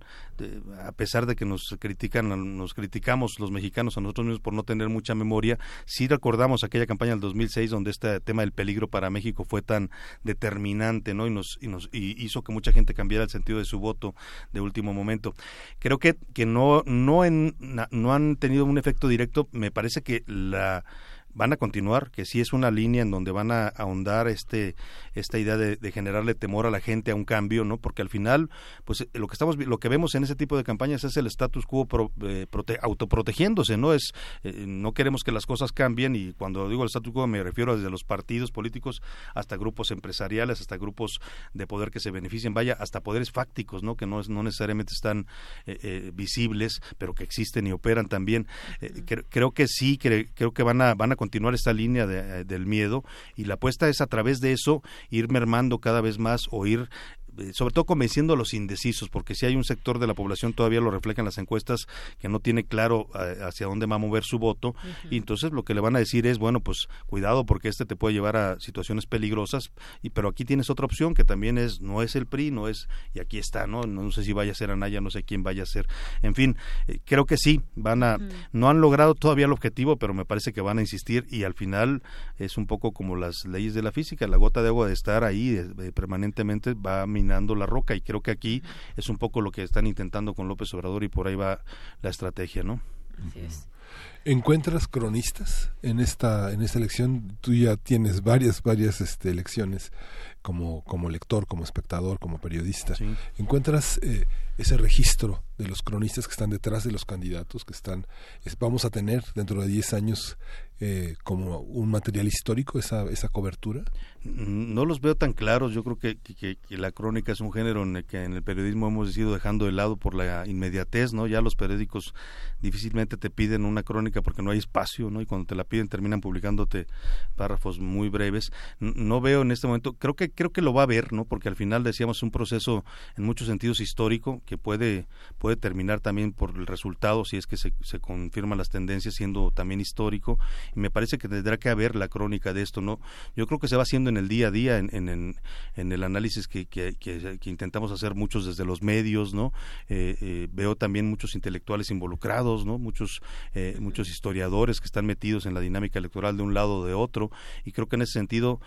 a pesar de que nos critican, nos criticamos los mexicanos a nosotros mismos por no tener mucha memoria, sí recordamos aquella campaña del 2006 donde este tema del peligro para México fue tan determinante, ¿no? Y nos, y nos hizo que mucha gente cambiara el sentido de su voto de último momento. Creo que, que no, no, en, no han tenido un efecto directo. Me parece que la van a continuar, que sí es una línea en donde van a ahondar este esta idea de, generarle temor a la gente a un cambio, ¿no? Porque al final, pues lo que estamos lo que vemos en ese tipo de campañas es el status quo eh, autoprotegiéndose, ¿no? Es eh, no queremos que las cosas cambien y cuando digo el status quo me refiero desde los partidos políticos hasta grupos empresariales, hasta grupos de poder que se beneficien, vaya, hasta poderes fácticos, ¿no? Que no es no necesariamente están eh, visibles, pero que existen y operan también. creo que sí, creo que van a van a continuar esta línea de, del miedo y la apuesta es a través de eso ir mermando cada vez más o ir eh, sobre todo convenciendo a los indecisos, porque si hay un sector de la población, todavía lo reflejan las encuestas, que no tiene claro eh, hacia dónde va a mover su voto, y entonces lo que le van a decir es, bueno, pues cuidado porque este te puede llevar a situaciones peligrosas, y pero aquí tienes otra opción que también es, no es el PRI, no es, y aquí está, ¿no? No, sé si vaya a ser Anaya, no sé quién vaya a ser, en fin, eh, creo que sí, van a, no han logrado todavía el objetivo, pero me parece que van a insistir, y al final es un poco como las leyes de la física, la gota de agua de estar ahí permanentemente va a la roca y creo que aquí es un poco lo que están intentando con López Obrador y por ahí va la estrategia, ¿no? ¿Encuentras cronistas en esta en esta elección? Tú ya tienes varias varias este, elecciones como como lector, como espectador, como periodista. ¿Encuentras eh, ese registro de los cronistas que están detrás de los candidatos que están vamos a tener dentro de 10 años eh, como un material histórico esa, esa cobertura? No los veo tan claros. Yo creo que, que, la crónica es un género en el que en el periodismo hemos ido dejando de lado por la inmediatez, ¿no? Ya los periódicos difícilmente te piden una crónica porque no hay espacio, ¿no? Y cuando te la piden terminan publicándote párrafos muy breves. No veo en este momento, creo que creo que lo va a ver, ¿no? Porque al final decíamos un proceso en muchos sentidos histórico que puede puede terminar también por el resultado si es que se, se confirman las tendencias siendo también histórico y me parece que tendrá que haber la crónica de esto, ¿no? Yo creo que se va haciendo en el día a día, en, en, en el análisis que, que, que, intentamos hacer muchos desde los medios, ¿no? Eh, eh, veo también muchos intelectuales involucrados, ¿no? Muchos, eh, muchos historiadores que están metidos en la dinámica electoral de un lado o de otro, y creo que en ese sentido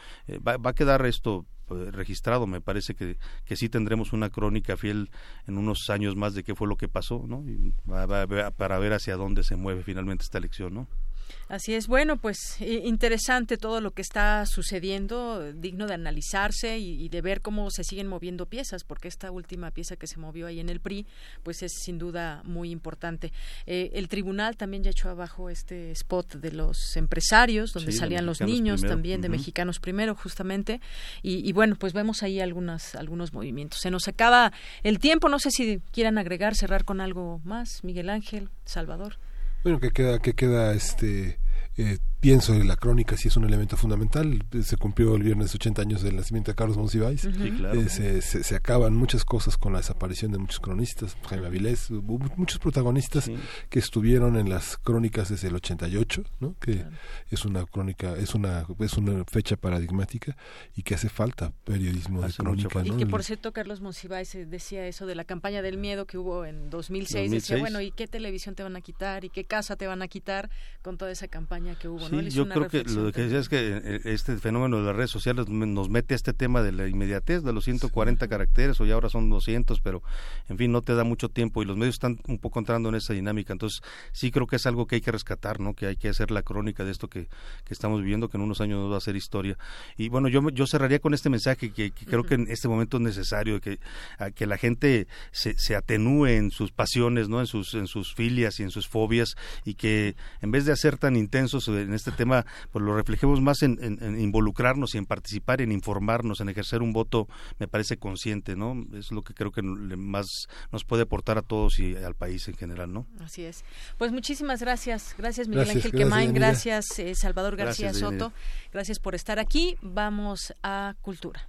va, va a quedar esto registrado. Me parece que, que sí tendremos una crónica fiel en unos años más de qué fue lo que pasó, ¿no? Y para ver hacia dónde se mueve finalmente esta elección, ¿no? Así es, bueno, pues interesante todo lo que está sucediendo, digno de analizarse y, de ver cómo se siguen moviendo piezas, porque esta última pieza que se movió ahí en el PRI, pues es sin duda muy importante. Eh, el tribunal también ya echó abajo este spot de los empresarios, donde salían los niños también, de Mexicanos Primero, justamente, y, bueno, pues vemos ahí algunas, algunos movimientos. Se nos acaba el tiempo, no sé si quieran agregar, cerrar con algo más, Miguel Ángel, Salvador. Bueno, que queda, que queda este eh, pienso en la crónica sí es un elemento fundamental. Se cumplió el viernes 80 años del nacimiento de Carlos Monsiváis. Eh, se, se, acaban muchas cosas con la desaparición de muchos cronistas. Jaime Avilés, hubo muchos protagonistas que estuvieron en las crónicas desde el 88, ¿no? que es una crónica, es una, es una fecha paradigmática y que hace falta periodismo de crónica. Y que por cierto Carlos Monsiváis decía eso de la campaña del miedo que hubo en 2006. Decía, bueno, ¿y qué televisión te van a quitar? ¿Y qué casa te van a quitar con toda esa campaña que hubo? Sí, yo creo que lo que decía es que eh, este fenómeno de las redes sociales nos mete a este tema de la inmediatez, de los 140 caracteres, o ya ahora son 200, pero en fin, no te da mucho tiempo y los medios están un poco entrando en esa dinámica. Entonces, sí creo que es algo que hay que rescatar, ¿no? Que hay que hacer la crónica de esto que, que estamos viviendo, que en unos años va a ser historia. Y bueno, yo, yo cerraría con este mensaje que, creo que en este momento es necesario, que, que la gente se, se atenúe en sus pasiones, ¿no? En sus, en sus filias y en sus fobias y que en vez de hacer tan intensos en este tema, pues lo reflejemos más en, involucrarnos y en participar, en informarnos, en ejercer un voto, me parece consciente, ¿no? Es lo que creo que más nos puede aportar a todos y al país en general, ¿no? Así es. Pues muchísimas gracias. Gracias Miguel Ángel Quemain, gracias, eh, Salvador García Soto. Gracias por estar aquí. Vamos a Cultura.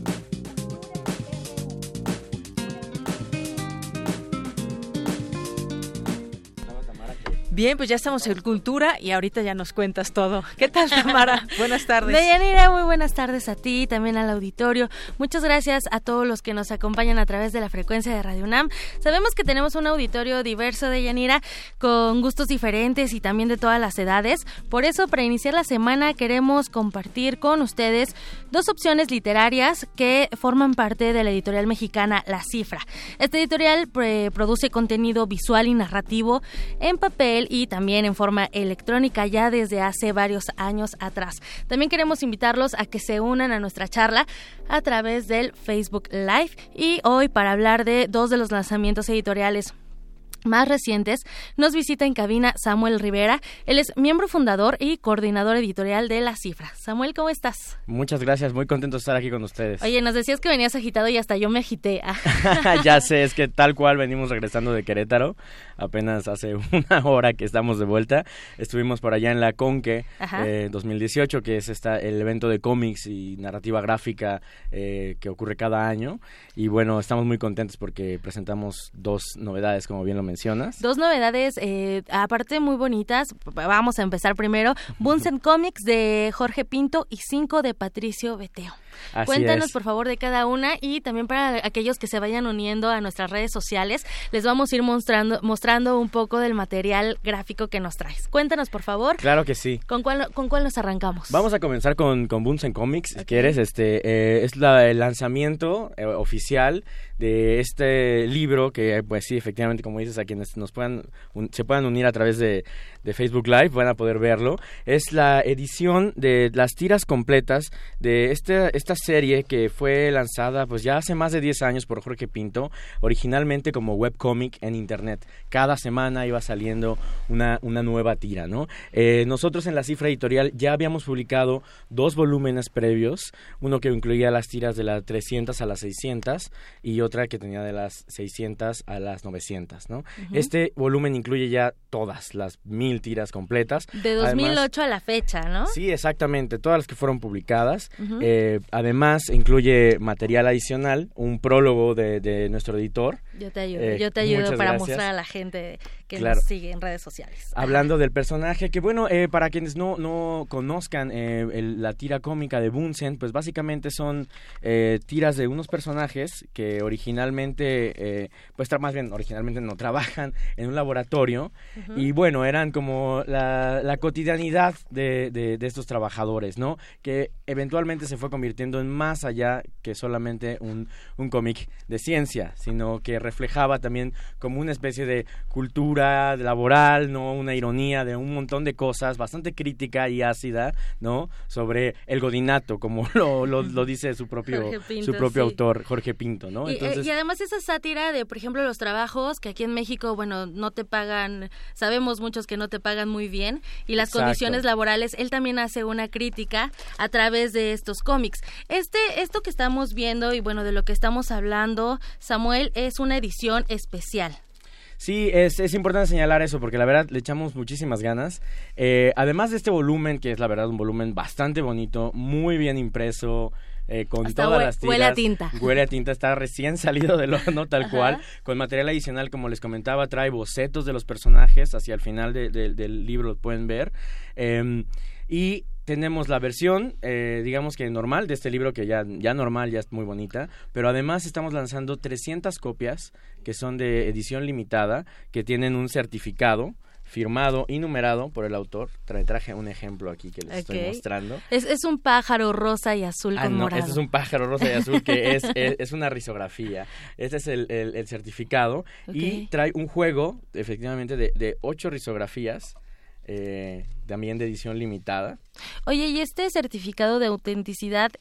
Bien, pues ya estamos en Cultura y ahorita ya nos cuentas todo. ¿Qué tal, Tamara? buenas tardes. Deyanira, muy buenas tardes a ti, también al auditorio. Muchas gracias a todos los que nos acompañan a través de la frecuencia de Radio UNAM. Sabemos que tenemos un auditorio diverso, de Deyanira, con gustos diferentes y también de todas las edades. Por eso, para iniciar la semana, queremos compartir con ustedes dos opciones literarias que forman parte de la editorial mexicana La Cifra. Esta editorial eh, produce contenido visual y narrativo en papel y también en forma electrónica ya desde hace varios años atrás. También queremos invitarlos a que se unan a nuestra charla a través del Facebook Live y hoy para hablar de dos de los lanzamientos editoriales más recientes, nos visita en cabina Samuel Rivera. Él es miembro fundador y coordinador editorial de La Cifra. Samuel, ¿cómo estás? Muchas gracias, muy contento de estar aquí con ustedes. Oye, nos decías que venías agitado y hasta yo me agité. ya sé, es que tal cual venimos regresando de Querétaro, apenas hace una hora que estamos de vuelta. Estuvimos por allá en la Conque eh, 2018, que es esta, el evento de cómics y narrativa gráfica eh, que ocurre cada año. Y bueno, estamos muy contentos porque presentamos dos novedades, como bien lo mencionas. Dos novedades, eh, aparte muy bonitas. Vamos a empezar primero. Bunsen Comics de Jorge Pinto y cinco de Patricio Beteo. Cuéntanos por favor de cada una y también para aquellos que se vayan uniendo a nuestras redes sociales, les vamos a ir mostrando, mostrando un poco del material gráfico que nos traes. Cuéntanos por favor. Claro que sí. ¿Con cuál, con cuál nos arrancamos? Vamos a comenzar con, con Bunsen Comics, si quieres. Este, eh, es la, el lanzamiento eh, oficial de este libro que pues sí efectivamente como dices a quienes nos puedan se puedan unir a través de, de, Facebook Live van a poder verlo. Es la edición de las tiras completas de este, esta serie que fue lanzada pues ya hace más de 10 años por Jorge Pinto originalmente como webcomic en internet. Cada semana iba saliendo una, una nueva tira no eh, nosotros en la cifra editorial ya habíamos publicado dos volúmenes previos uno que incluía las tiras de las 300 a las 600 y otro que tenía de las 600 a las 900, ¿no? Este volumen incluye ya todas las mil tiras completas. De 2008 a la fecha, ¿no? Sí, exactamente, todas las que fueron publicadas. Eh, además, incluye material adicional, un prólogo de, nuestro editor, Yo te ayudo, yo te ayudo para mostrar a la gente que nos sigue en redes sociales. Hablando del personaje, que bueno, para quienes no, no conozcan la tira cómica de Bunsen, pues básicamente son tiras de unos personajes que originalmente, pues más bien originalmente no trabajan en un laboratorio y bueno, eran como la, cotidianidad de, de, estos trabajadores, ¿no? Que eventualmente se fue convirtiendo en más allá que solamente un, un cómic de ciencia, sino que reflejaba también como una especie de cultura laboral, ¿no? Una ironía de un montón de cosas, bastante crítica y ácida, ¿no? Sobre el godinato, como lo, lo, dice su propio, su propio autor, Jorge Pinto, ¿no? Eh, y, además esa sátira de, por ejemplo, los trabajos, que aquí en México, bueno, no te pagan, sabemos muchos que no te pagan muy bien, y las condiciones laborales, él también hace una crítica a través de estos cómics. Este, esto que estamos viendo y bueno, de lo que estamos hablando, Samuel, es una edición especial. Sí, es, es, importante señalar eso porque la verdad le echamos muchísimas ganas. Eh, además de este volumen, que es la verdad un volumen bastante bonito, muy bien impreso, eh, con todas las tiras. Huele a tinta. Huele a tinta, está recién salido del horno tal cual. Con material adicional, como les comentaba, trae bocetos de los personajes hacia el final del libro, lo pueden ver. Em, y tenemos la versión, eh, digamos que normal de este libro, que ya, ya normal, ya es muy bonita, pero además estamos lanzando 300 copias que son de edición limitada, que tienen un certificado firmado y numerado por el autor. traje un ejemplo aquí que les estoy mostrando. Es, es, un pájaro rosa y azul ah, con no, Este es un pájaro rosa y azul que es, es, una risografía. Este es el, el, certificado y trae un juego, efectivamente, de, de ocho risografías eh, también de edición limitada. Oye, ¿y este certificado de autenticidad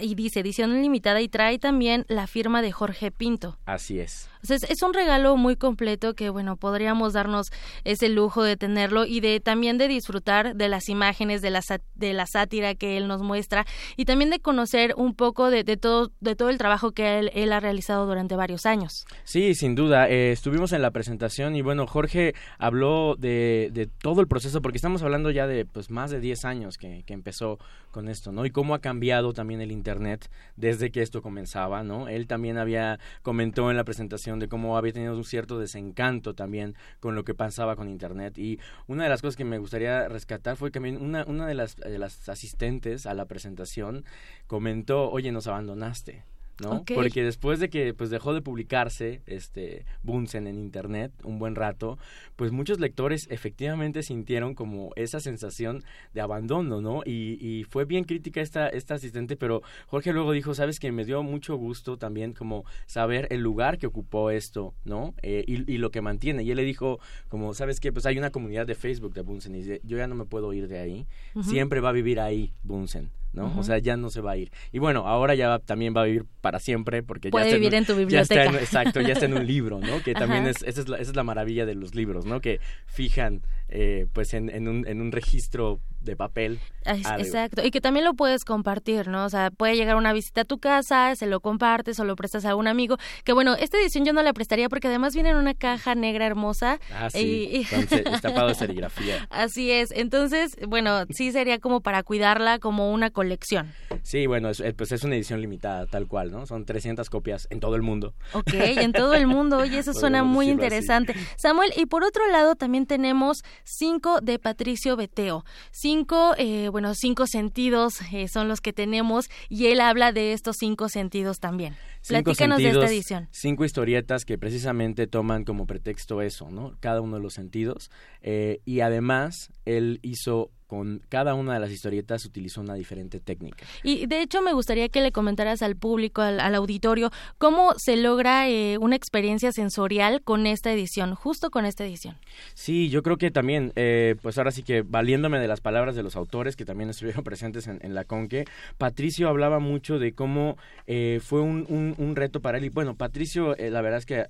y dice edición limitada y trae también la firma de Jorge Pinto. Así es. Es un regalo muy completo que, bueno, podríamos darnos ese lujo de tenerlo y de también de disfrutar de las imágenes, de la, de la sátira que él nos muestra y también de conocer un poco de, todo, de todo el trabajo que él, ha realizado durante varios años. Sí, sin duda. Eh, estuvimos en la presentación y, bueno, Jorge habló de, de, todo el proceso porque estamos hablando ya de pues más de 10 años que, que empezó con esto, ¿no? Y cómo ha cambiado también el Internet desde que esto comenzaba, ¿no? Él también había comentó en la presentación de cómo había tenido un cierto desencanto también con lo que pasaba con Internet. Y una de las cosas que me gustaría rescatar fue que una, una de, las, de las asistentes a la presentación comentó, oye, nos abandonaste. ¿No? Porque después de que pues dejó de publicarse este Bunsen en internet un buen rato, pues muchos lectores efectivamente sintieron como esa sensación de abandono, ¿no? Y, y fue bien crítica esta, esta asistente, pero Jorge luego dijo, sabes que me dio mucho gusto también como saber el lugar que ocupó esto, ¿no? Eh, y, y, lo que mantiene. Y él le dijo, como, ¿sabes qué? Pues hay una comunidad de Facebook de Bunsen y dice, yo ya no me puedo ir de ahí, siempre va a vivir ahí Bunsen. ¿No? O sea, ya no se va a ir. Y bueno, ahora ya también va a vivir para siempre porque Puede ya vivir en, tu biblioteca. exacto, ya está en un libro, ¿no? Que también es esa, es la, esa es la maravilla de los libros, ¿no? Que fijan eh, pues en, en, un, en un registro de papel. Exacto, y que también lo puedes compartir, ¿no? O sea, puede llegar una visita a tu casa, se lo compartes o lo prestas a un amigo. Que bueno, esta edición yo no la prestaría porque además viene en una caja negra hermosa. Ah, sí, y... de serigrafía. Así es, entonces, bueno, sí sería como para cuidarla como una colección. Sí, bueno, es, pues es una edición limitada, tal cual, ¿no? Son 300 copias en todo el mundo. Ok, en todo el mundo, oye, eso suena muy interesante. Samuel, y por otro lado también tenemos cinco de Patricio Beteo. Cinco, eh, bueno, cinco sentidos eh, son los que tenemos y él habla de estos cinco sentidos también. Platícanos de esta edición. Cinco historietas que precisamente toman como pretexto eso, ¿no? Cada uno de los sentidos. Eh, y además, él hizo con cada una de las historietas utilizó una diferente técnica. Y de hecho me gustaría que le comentaras al público, al, auditorio, cómo se logra eh, una experiencia sensorial con esta edición, justo con esta edición. Sí, yo creo que también, eh, pues ahora sí que valiéndome de las palabras de los autores que también estuvieron presentes en, la Conque, Patricio hablaba mucho de cómo eh, fue un, un, reto para él. Y bueno, Patricio, la verdad es que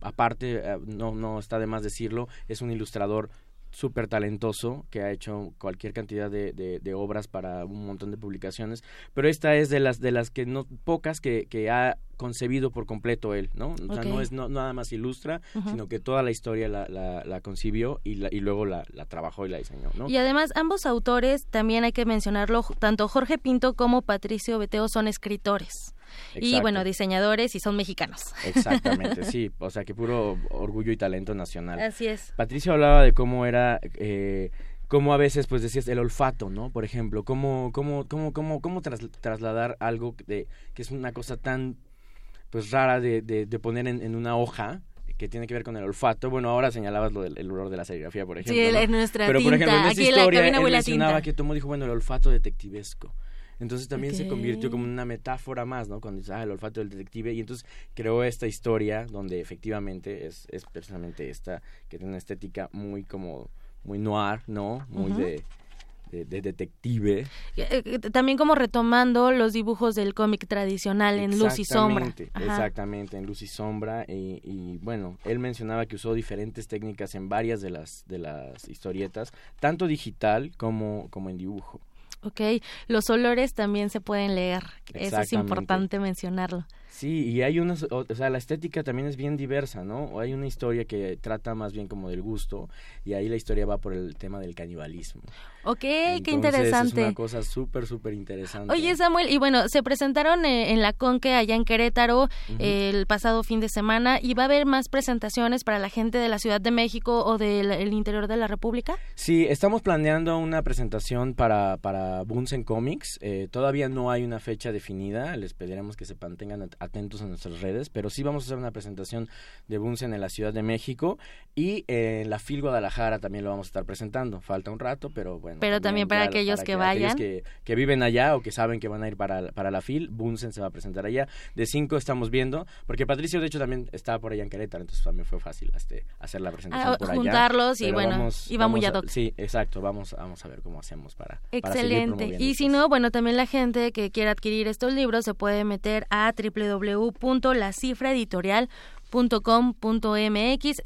aparte, no, no está de más decirlo, es un ilustrador súper talentoso que ha hecho cualquier cantidad de, de, obras para un montón de publicaciones pero esta es de las de las que no pocas que, que ha concebido por completo él, ¿no? O sea, no es no, nada más ilustra, sino que toda la historia la, la, concibió y, y luego la, la, trabajó y la diseñó, ¿no? Y además, ambos autores, también hay que mencionarlo, tanto Jorge Pinto como Patricio Beteo son escritores. Y bueno, diseñadores y son mexicanos. Exactamente, sí. O sea, que puro orgullo y talento nacional. Así es. Patricio hablaba de cómo era... Eh, cómo a veces pues decías el olfato, ¿no? Por ejemplo, cómo cómo cómo cómo cómo trasladar algo de que es una cosa tan pues rara de, de, poner en, una hoja que tiene que ver con el olfato. Bueno, ahora señalabas lo del olor de la serigrafía, por ejemplo. Sí, en nuestra Pero, por ejemplo, en esta historia, él mencionaba que Tomo dijo, bueno, el olfato detectivesco. Entonces también se convirtió como una metáfora más, ¿no? Cuando dice, ah, el olfato del detective. Y entonces creó esta historia donde efectivamente es, es precisamente esta, que tiene una estética muy como, muy noir, ¿no? Muy de, de, detective. Eh, eh, también como retomando los dibujos del cómic tradicional en luz y sombra. Exactamente, en luz y sombra. Y, y, bueno, él mencionaba que usó diferentes técnicas en varias de las, de las historietas, tanto digital como, como en dibujo. Ok, los olores también se pueden leer, eso es importante mencionarlo. Sí, y hay una, o sea, la estética también es bien diversa, ¿no? Hay una historia que trata más bien como del gusto y ahí la historia va por el tema del canibalismo. Ok, qué interesante. Es una cosa súper, súper interesante. Oye, Samuel, y bueno, se presentaron eh, en la Conque allá en Querétaro el pasado fin de semana y va a haber más presentaciones para la gente de la Ciudad de México o del interior de la República. Sí, estamos planeando una presentación para, para Bunsen Comics. Eh, todavía no hay una fecha definida, les pediremos que se mantengan atentos a nuestras redes, pero sí vamos a hacer una presentación de Bunsen en la Ciudad de México y en la FIL Guadalajara también lo vamos a estar presentando. Falta un rato, pero bueno pero también, para aquellos que, vayan. Que, que, viven allá o que saben que van a ir para, para la FIL, Bunsen se va a presentar allá. De cinco estamos viendo, porque Patricio de hecho también estaba por allá en Querétaro, entonces también fue fácil este, hacer la presentación ah, por allá. Juntarlos y bueno, iba muy ad Sí, exacto, vamos, vamos a ver cómo hacemos para Excelente. y si no, bueno, también la gente que quiera adquirir estos libros se puede meter a www.lacifraeditorial.com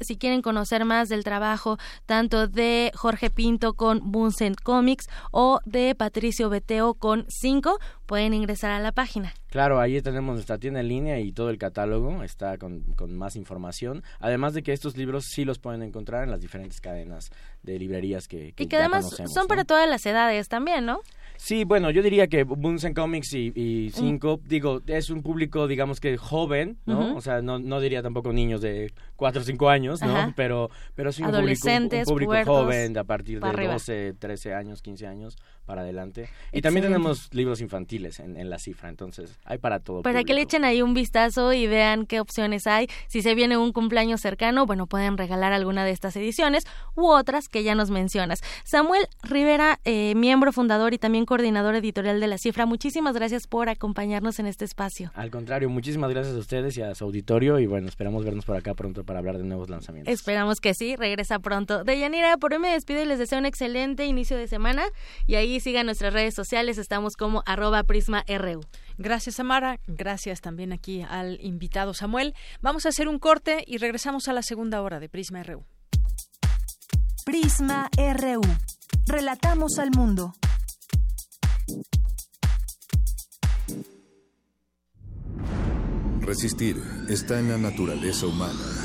si quieren conocer más del trabajo tanto de Jorge Pinto con Bunsen Comics o de Patricio Beteo con 5 pueden ingresar a la página. Claro, ahí tenemos nuestra tienda en línea y todo el catálogo está con, con, más información. Además de que estos libros sí los pueden encontrar en las diferentes cadenas de librerías que, que Y que además son para todas las edades también, ¿no? Sí, bueno, yo diría que Bunsen Comics y, y Cinco, digo, es un público, digamos que joven, ¿no? O sea, no, no diría tampoco niños de 4 o 5 años, ¿no? Pero, pero sí un público, un, público joven de a partir de 12, 13 años, 15 años para adelante. Y también tenemos libros infantiles en, en, la cifra, entonces hay para todo. Para que le echen ahí un vistazo y vean qué opciones hay. Si se viene un cumpleaños cercano, bueno, pueden regalar alguna de estas ediciones u otras que ya nos mencionas. Samuel Rivera, eh, miembro fundador y también coordinador editorial de la cifra, muchísimas gracias por acompañarnos en este espacio. Al contrario, muchísimas gracias a ustedes y a su auditorio y bueno, esperamos vernos por acá pronto para hablar de nuevos lanzamientos. Esperamos que sí, regresa pronto. Deyanira, por hoy me despido y les deseo un excelente inicio de semana y ahí sigan nuestras redes sociales, estamos como arroba prisma.ru. Gracias, Amara. Gracias también aquí al invitado Samuel. Vamos a hacer un corte y regresamos a la segunda hora de Prisma RU. Prisma RU. Relatamos al mundo. Resistir está en la naturaleza humana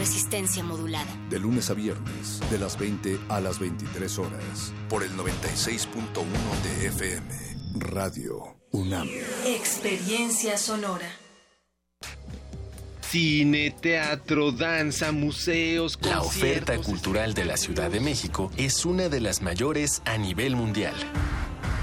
Resistencia modulada. De lunes a viernes, de las 20 a las 23 horas, por el 96.1 de FM, Radio UNAM. Experiencia sonora. Cine, teatro, danza, museos, La oferta cultural de la Ciudad de México es una de las mayores a nivel mundial.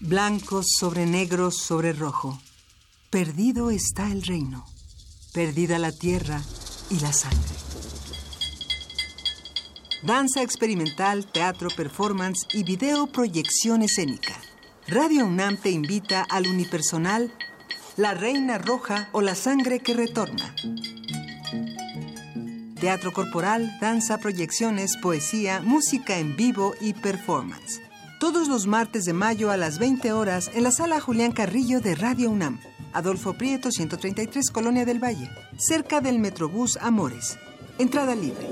Blancos sobre negros sobre rojo. Perdido está el reino. Perdida la tierra y la sangre. Danza experimental, teatro, performance y video proyección escénica. Radio UNAM te invita al unipersonal La Reina Roja o La Sangre que Retorna. Teatro corporal, danza, proyecciones, poesía, música en vivo y performance. Todos los martes de mayo a las 20 horas en la sala Julián Carrillo de Radio UNAM. Adolfo Prieto, 133, Colonia del Valle, cerca del Metrobús Amores. Entrada libre.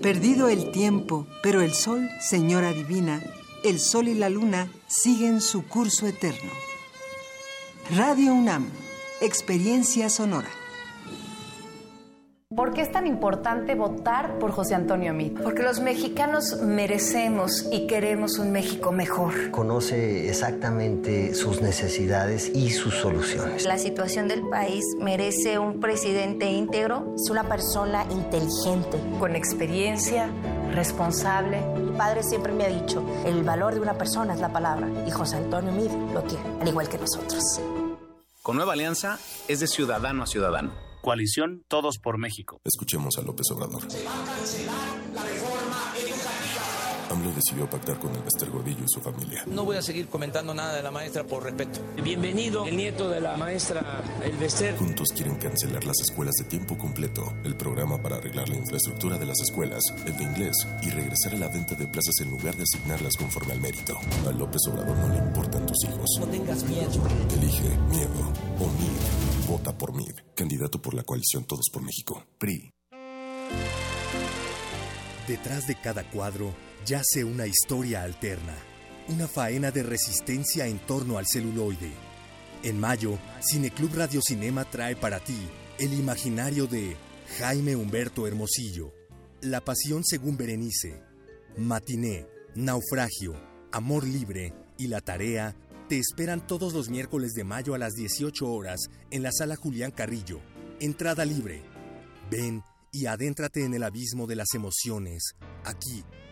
Perdido el tiempo, pero el sol, señora divina, el sol y la luna siguen su curso eterno. Radio UNAM, experiencia sonora. ¿Por qué es tan importante votar por José Antonio Meade? Porque los mexicanos merecemos y queremos un México mejor. Conoce exactamente sus necesidades y sus soluciones. La situación del país merece un presidente íntegro. Es una persona inteligente, con experiencia, responsable. Mi padre siempre me ha dicho, el valor de una persona es la palabra. Y José Antonio Meade lo tiene, al igual que nosotros. Con Nueva Alianza es de ciudadano a ciudadano. Coalición Todos por México. Escuchemos a López Obrador. AMLO decidió pactar con el Bester Gordillo y su familia. No voy a seguir comentando nada de la maestra por respeto. Bienvenido, el nieto de la maestra El Bester. Juntos quieren cancelar las escuelas de tiempo completo, el programa para arreglar la infraestructura de las escuelas, el de inglés y regresar a la venta de plazas en lugar de asignarlas conforme al mérito. A López Obrador no le importan tus hijos. No tengas miedo. Elige miedo o MID. Vota por MID. Candidato por la coalición Todos por México. PRI. Detrás de cada cuadro yace una historia alterna, una faena de resistencia en torno al celuloide. En mayo, Cineclub Radio Cinema trae para ti el imaginario de Jaime Humberto Hermosillo, La Pasión según Berenice, Matiné, Naufragio, Amor Libre y La Tarea te esperan todos los miércoles de mayo a las 18 horas en la sala Julián Carrillo. Entrada libre. Ven y adéntrate en el abismo de las emociones, aquí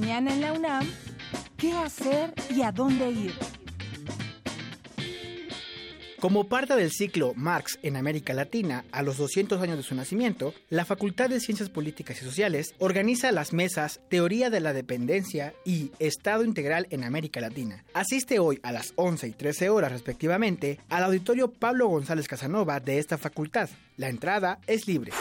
Mañana en la UNAM, ¿qué hacer y a dónde ir? Como parte del ciclo Marx en América Latina, a los 200 años de su nacimiento, la Facultad de Ciencias Políticas y Sociales organiza las mesas Teoría de la Dependencia y Estado Integral en América Latina. Asiste hoy a las 11 y 13 horas respectivamente al auditorio Pablo González Casanova de esta facultad. La entrada es libre.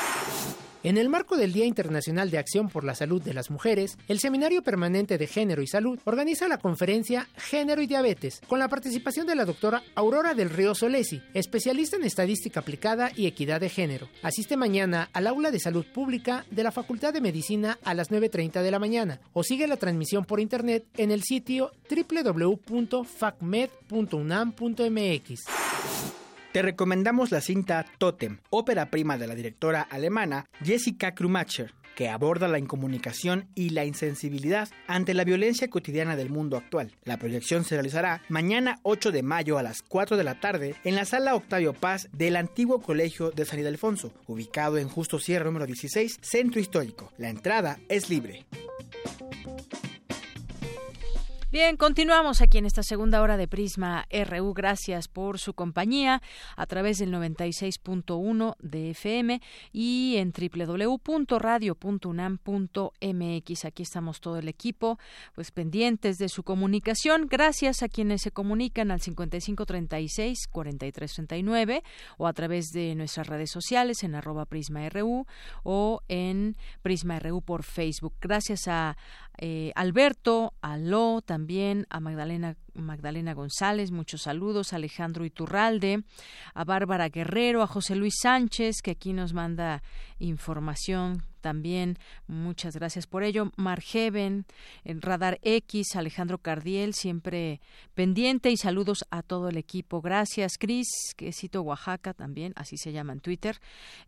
En el marco del Día Internacional de Acción por la Salud de las Mujeres, el Seminario Permanente de Género y Salud organiza la conferencia Género y Diabetes, con la participación de la doctora Aurora del Río Solesi, especialista en estadística aplicada y equidad de género. Asiste mañana al aula de salud pública de la Facultad de Medicina a las 9.30 de la mañana o sigue la transmisión por internet en el sitio www.facmed.unam.mx. Te recomendamos la cinta Totem, ópera prima de la directora alemana Jessica Krumacher, que aborda la incomunicación y la insensibilidad ante la violencia cotidiana del mundo actual. La proyección se realizará mañana 8 de mayo a las 4 de la tarde en la sala Octavio Paz del antiguo Colegio de San Ildefonso, ubicado en Justo Sierra número 16, Centro Histórico. La entrada es libre. Bien, continuamos aquí en esta segunda hora de Prisma RU. Gracias por su compañía a través del 96.1 de FM y en www.radio.unam.mx. Aquí estamos todo el equipo, pues pendientes de su comunicación. Gracias a quienes se comunican al 5536-4339 o a través de nuestras redes sociales en arroba Prisma RU o en Prisma RU por Facebook. Gracias a eh, Alberto, Aló, también a Magdalena Magdalena González, muchos saludos, Alejandro Iturralde, a Bárbara Guerrero, a José Luis Sánchez, que aquí nos manda información también. Muchas gracias por ello. Margeven, Radar X, Alejandro Cardiel, siempre pendiente y saludos a todo el equipo. Gracias, Cris, Quesito Oaxaca también, así se llama en Twitter.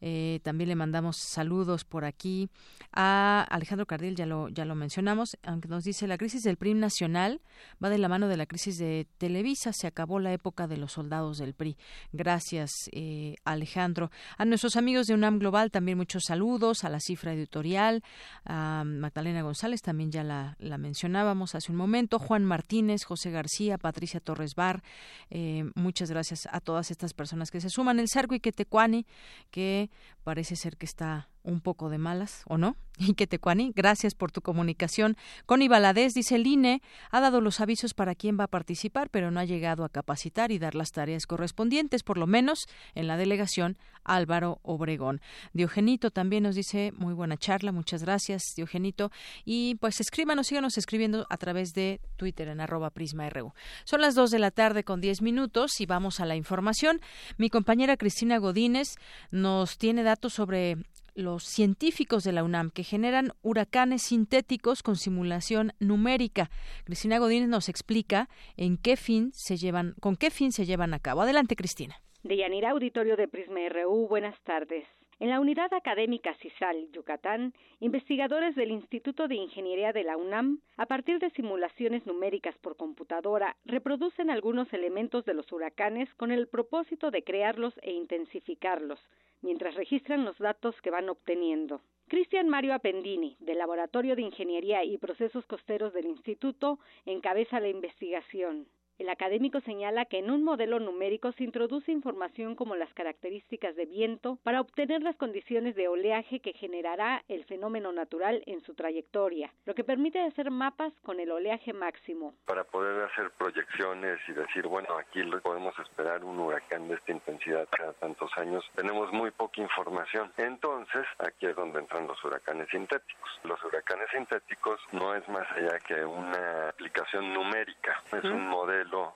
Eh, también le mandamos saludos por aquí a Alejandro Cardiel, ya lo, ya lo mencionamos, aunque nos dice la crisis del PRIM nacional va de la mano de la crisis de Televisa. Se acabó la época de los soldados del PRI. Gracias, eh, Alejandro. A nuestros amigos de UNAM Global también muchos saludos. A la cifra editorial, a Magdalena González también ya la, mencionábamos hace un momento. Juan Martínez, José García, Patricia Torres Bar. Eh, muchas gracias a todas estas personas que se suman. El Sargo y Quetecuani, que parece ser que está un poco de malas, ¿o no? Y que Tecuani, gracias por tu comunicación. Connie Valadez dice el INE ha dado los avisos para quién va a participar, pero no ha llegado a capacitar y dar las tareas correspondientes, por lo menos en la delegación Álvaro Obregón. Diogenito también nos dice muy buena charla, muchas gracias, Diogenito. Y pues escríbanos, síganos escribiendo a través de Twitter en arroba Prisma RU. Son las dos de la tarde con diez minutos y vamos a la información. Mi compañera Cristina Godínez nos tiene datos sobre los científicos de la UNAM que generan huracanes sintéticos con simulación numérica. Cristina Godínez nos explica en qué fin se llevan, con qué fin se llevan a cabo. Adelante, Cristina. De Yanira Auditorio de Prisma RU, buenas tardes. En la unidad académica CISAL, Yucatán, investigadores del Instituto de Ingeniería de la UNAM, a partir de simulaciones numéricas por computadora, reproducen algunos elementos de los huracanes con el propósito de crearlos e intensificarlos, mientras registran los datos que van obteniendo. Cristian Mario Appendini, del Laboratorio de Ingeniería y Procesos Costeros del Instituto, encabeza la investigación. El académico señala que en un modelo numérico se introduce información como las características de viento para obtener las condiciones de oleaje que generará el fenómeno natural en su trayectoria, lo que permite hacer mapas con el oleaje máximo. Para poder hacer proyecciones y decir, bueno, aquí podemos esperar un huracán de esta intensidad cada tantos años, tenemos muy poca información. Entonces, aquí es donde entran los huracanes sintéticos. Los huracanes sintéticos no es más allá que una aplicación numérica, es un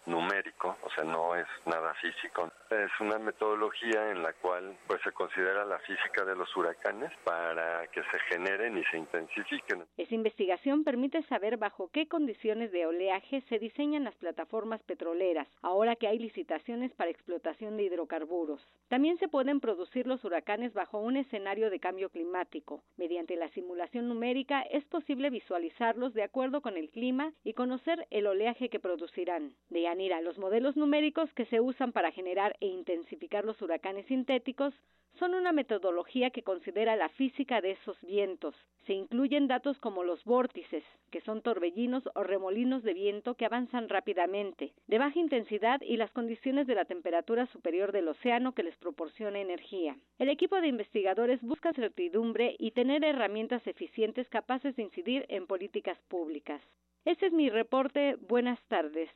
numérico, o sea, no es nada físico. Es una metodología en la cual pues se considera la física de los huracanes para que se generen y se intensifiquen. Esa investigación permite saber bajo qué condiciones de oleaje se diseñan las plataformas petroleras, ahora que hay licitaciones para explotación de hidrocarburos. También se pueden producir los huracanes bajo un escenario de cambio climático. Mediante la simulación numérica es posible visualizarlos de acuerdo con el clima y conocer el oleaje que producirán. De Yanira, los modelos numéricos que se usan para generar e intensificar los huracanes sintéticos son una metodología que considera la física de esos vientos. Se incluyen datos como los vórtices, que son torbellinos o remolinos de viento que avanzan rápidamente, de baja intensidad y las condiciones de la temperatura superior del océano que les proporciona energía. El equipo de investigadores busca certidumbre y tener herramientas eficientes capaces de incidir en políticas públicas. Ese es mi reporte. Buenas tardes.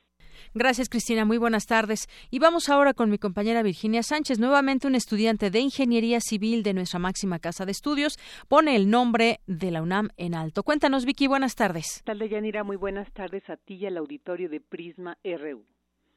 Gracias, Cristina. Muy buenas tardes. Y vamos ahora con mi compañera Virginia Sánchez. Nuevamente, un estudiante de Ingeniería Civil de nuestra máxima casa de estudios pone el nombre de la UNAM en alto. Cuéntanos, Vicky. Buenas tardes. Tal Yanira, muy buenas tardes a ti y al auditorio de Prisma RU.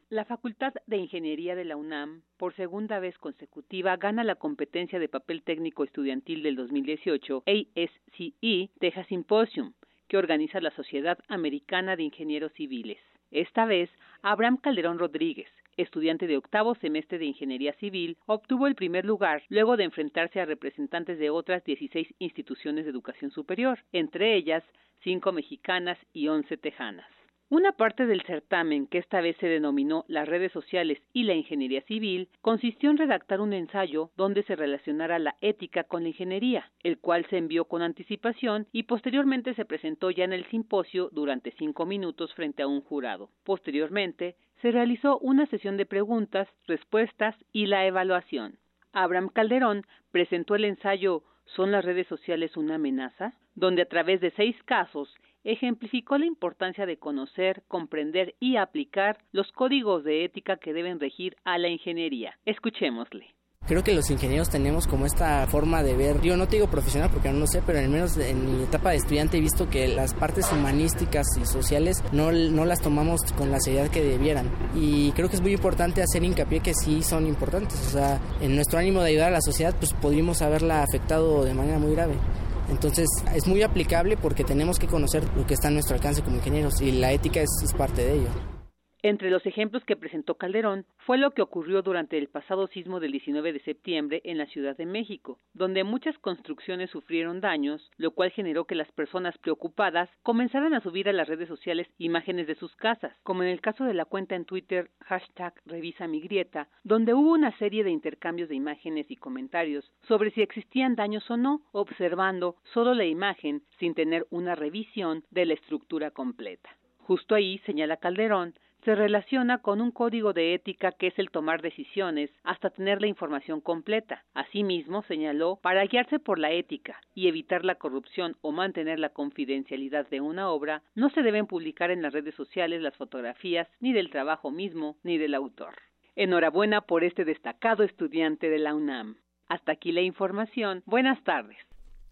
La Facultad de Ingeniería de la UNAM, por segunda vez consecutiva, gana la competencia de papel técnico estudiantil del 2018 ASCE Texas Symposium, que organiza la Sociedad Americana de Ingenieros Civiles. Esta vez, Abraham Calderón Rodríguez, estudiante de octavo semestre de Ingeniería Civil, obtuvo el primer lugar luego de enfrentarse a representantes de otras 16 instituciones de educación superior, entre ellas cinco mexicanas y once tejanas. Una parte del certamen, que esta vez se denominó las redes sociales y la ingeniería civil, consistió en redactar un ensayo donde se relacionara la ética con la ingeniería, el cual se envió con anticipación y posteriormente se presentó ya en el simposio durante cinco minutos frente a un jurado. Posteriormente, se realizó una sesión de preguntas, respuestas y la evaluación. Abraham Calderón presentó el ensayo ¿Son las redes sociales una amenaza? donde a través de seis casos ejemplificó la importancia de conocer, comprender y aplicar los códigos de ética que deben regir a la ingeniería. Escuchémosle. Creo que los ingenieros tenemos como esta forma de ver, yo no te digo profesional porque no lo sé, pero al menos en mi etapa de estudiante he visto que las partes humanísticas y sociales no, no las tomamos con la seriedad que debieran. Y creo que es muy importante hacer hincapié que sí son importantes. O sea, en nuestro ánimo de ayudar a la sociedad, pues podríamos haberla afectado de manera muy grave. Entonces es muy aplicable porque tenemos que conocer lo que está a nuestro alcance como ingenieros y la ética es, parte de ello. Entre los ejemplos que presentó Calderón fue lo que ocurrió durante el pasado sismo del 19 de septiembre en la Ciudad de México, donde muchas construcciones sufrieron daños, lo cual generó que las personas preocupadas comenzaran a subir a las redes sociales imágenes de sus casas, como en el caso de la cuenta en Twitter hashtag Revisa mi grieta, donde hubo una serie de intercambios de imágenes y comentarios sobre si existían daños o no, observando solo la imagen sin tener una revisión de la estructura completa. Justo ahí, señala Calderón, se relaciona con un código de ética que es el tomar decisiones hasta tener la información completa. Asimismo, señaló, para guiarse por la ética y evitar la corrupción o mantener la confidencialidad de una obra, no se deben publicar en las redes sociales las fotografías ni del trabajo mismo ni del autor. Enhorabuena por este destacado estudiante de la UNAM. Hasta aquí la información. Buenas tardes.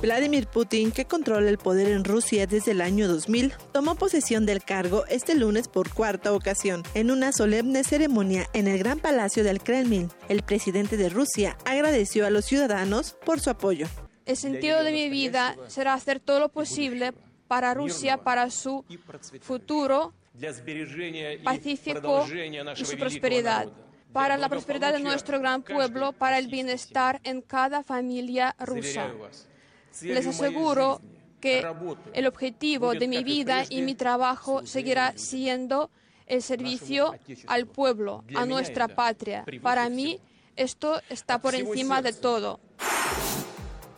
Vladimir Putin, que controla el poder en Rusia desde el año 2000, tomó posesión del cargo este lunes por cuarta ocasión, en una solemne ceremonia en el Gran Palacio del Kremlin. El presidente de Rusia agradeció a los ciudadanos por su apoyo. El sentido de mi vida será hacer todo lo posible para Rusia, para su futuro pacífico y su prosperidad, para la prosperidad de nuestro gran pueblo, para el bienestar en cada familia rusa. Les aseguro que el objetivo de mi vida y mi trabajo seguirá siendo el servicio al pueblo, a nuestra patria. Para mí, esto está por encima de todo.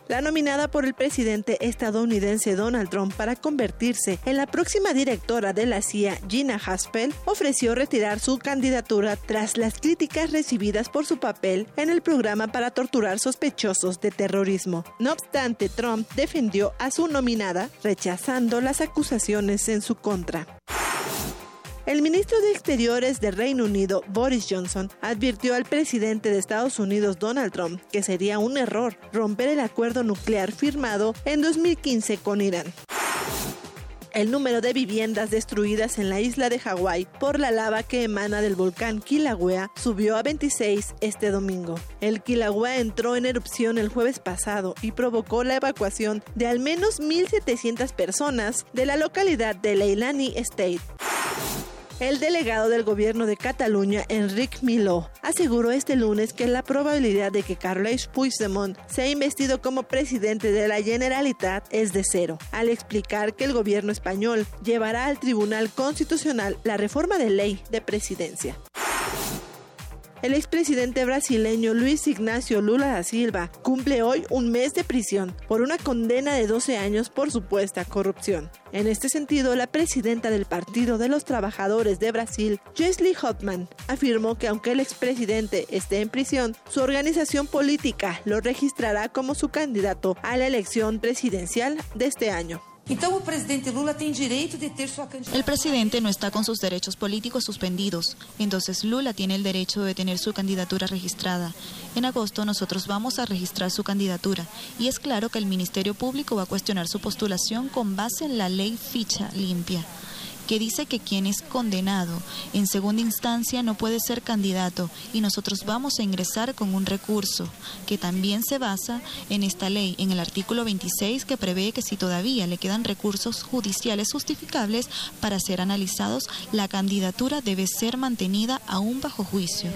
La nominada por el presidente estadounidense Donald Trump para convertirse en la próxima directora de la CIA, Gina Haspel, ofreció retirar su candidatura tras las críticas recibidas por su papel en el programa para torturar sospechosos de terrorismo. No obstante, Trump defendió a su nominada, rechazando las acusaciones en su contra. El ministro de Exteriores del Reino Unido, Boris Johnson, advirtió al presidente de Estados Unidos, Donald Trump, que sería un error romper el acuerdo nuclear firmado en 2015 con Irán. El número de viviendas destruidas en la isla de Hawái por la lava que emana del volcán Kilauea subió a 26 este domingo. El Kilauea entró en erupción el jueves pasado y provocó la evacuación de al menos 1.700 personas de la localidad de Leilani State. El delegado del gobierno de Cataluña, Enric Miló, aseguró este lunes que la probabilidad de que Carles Puigdemont sea investido como presidente de la Generalitat es de cero, al explicar que el gobierno español llevará al Tribunal Constitucional la reforma de ley de presidencia. El expresidente brasileño Luis Ignacio Lula da Silva cumple hoy un mes de prisión por una condena de 12 años por supuesta corrupción. En este sentido, la presidenta del Partido de los Trabajadores de Brasil, Jeslie Hotman, afirmó que aunque el expresidente esté en prisión, su organización política lo registrará como su candidato a la elección presidencial de este año. El presidente no está con sus derechos políticos suspendidos, entonces Lula tiene el derecho de tener su candidatura registrada. En agosto nosotros vamos a registrar su candidatura. Y es claro que el Ministerio Público va a cuestionar su postulación con base en la ley ficha limpia que dice que quien es condenado en segunda instancia no puede ser candidato y nosotros vamos a ingresar con un recurso que también se basa en esta ley, en el artículo 26 que prevé que si todavía le quedan recursos judiciales justificables para ser analizados, la candidatura debe ser mantenida aún bajo juicio.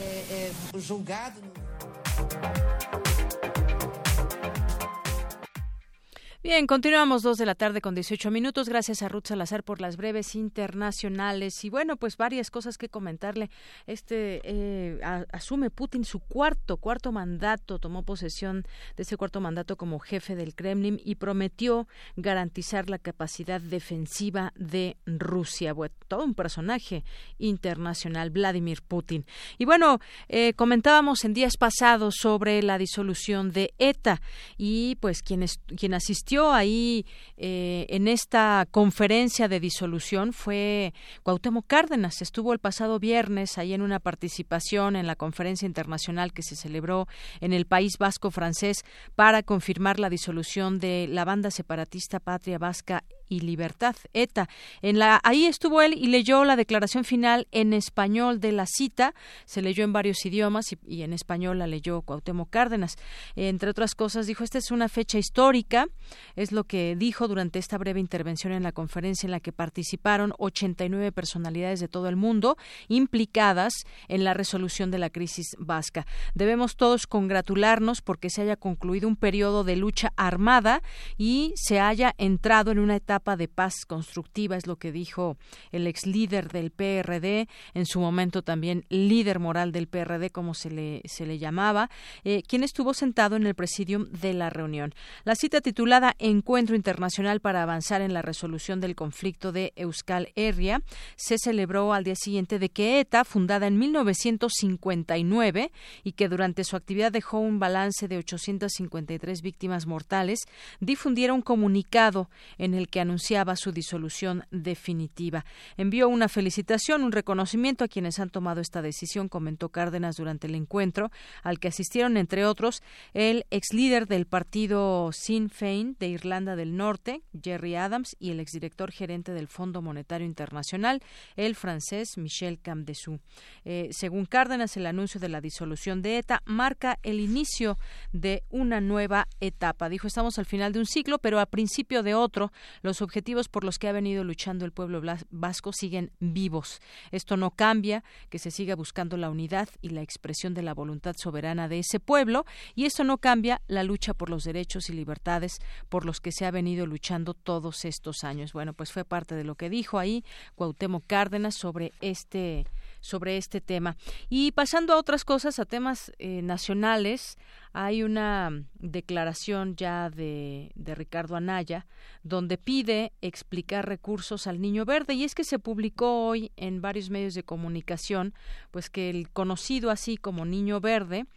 Bien, continuamos dos de la tarde con 18 minutos. Gracias a Ruth Salazar por las breves internacionales. Y bueno, pues varias cosas que comentarle. Este eh, asume Putin su cuarto, cuarto mandato, tomó posesión de ese cuarto mandato como jefe del Kremlin y prometió garantizar la capacidad defensiva de Rusia. Bueno, todo un personaje internacional, Vladimir Putin. Y bueno, eh, comentábamos en días pasados sobre la disolución de ETA y pues quien, quien asistió ahí eh, en esta conferencia de disolución fue Cuauhtémoc Cárdenas. Estuvo el pasado viernes ahí en una participación en la conferencia internacional que se celebró en el País Vasco francés para confirmar la disolución de la banda separatista Patria Vasca y Libertad, ETA. En la, ahí estuvo él y leyó la declaración final en español de la cita. Se leyó en varios idiomas y, en español la leyó Cuauhtémoc Cárdenas. Entre otras cosas, dijo, esta es una fecha histórica, es lo que dijo durante esta breve intervención en la conferencia en la que participaron 89 personalidades de todo el mundo implicadas en la resolución de la crisis vasca. Debemos todos congratularnos porque se haya concluido un periodo de lucha armada y se haya entrado en una etapa de paz constructiva, es lo que dijo el ex líder del PRD, en su momento también líder moral del PRD, como se le, se le llamaba, eh, quien estuvo sentado en el presidium de la reunión. La cita titulada Encuentro Internacional para avanzar en la resolución del conflicto de Euskal Herria se celebró al día siguiente de que ETA, fundada en 1959 y que durante su actividad dejó un balance de 853 víctimas mortales, difundiera un comunicado en el que anunciaba su disolución definitiva. Envió una felicitación, un reconocimiento a quienes han tomado esta decisión, comentó Cárdenas durante el encuentro, al que asistieron, entre otros, el ex líder del partido Sinn Féin de Irlanda del Norte, Jerry Adams, y el exdirector gerente del Fondo Monetario Internacional, el francés Michel Camdessou. Eh, según Cárdenas, el anuncio de la disolución de ETA marca el inicio de una nueva etapa. Dijo, estamos al final de un ciclo, pero a principio de otro. Los objetivos por los que ha venido luchando el pueblo vasco siguen vivos. Esto no cambia, que se siga buscando la unidad y la expresión de la voluntad soberana de ese pueblo, y esto no cambia la lucha por los derechos y libertades por los que se ha venido luchando todos estos años. Bueno, pues fue parte de lo que dijo ahí Cuauhtémoc Cárdenas sobre este sobre este tema. Y pasando a otras cosas, a temas eh, nacionales, hay una declaración ya de, de, Ricardo Anaya donde pide explicar recursos al niño verde y es que se publicó hoy en varios medios de comunicación pues que el conocido así como niño verde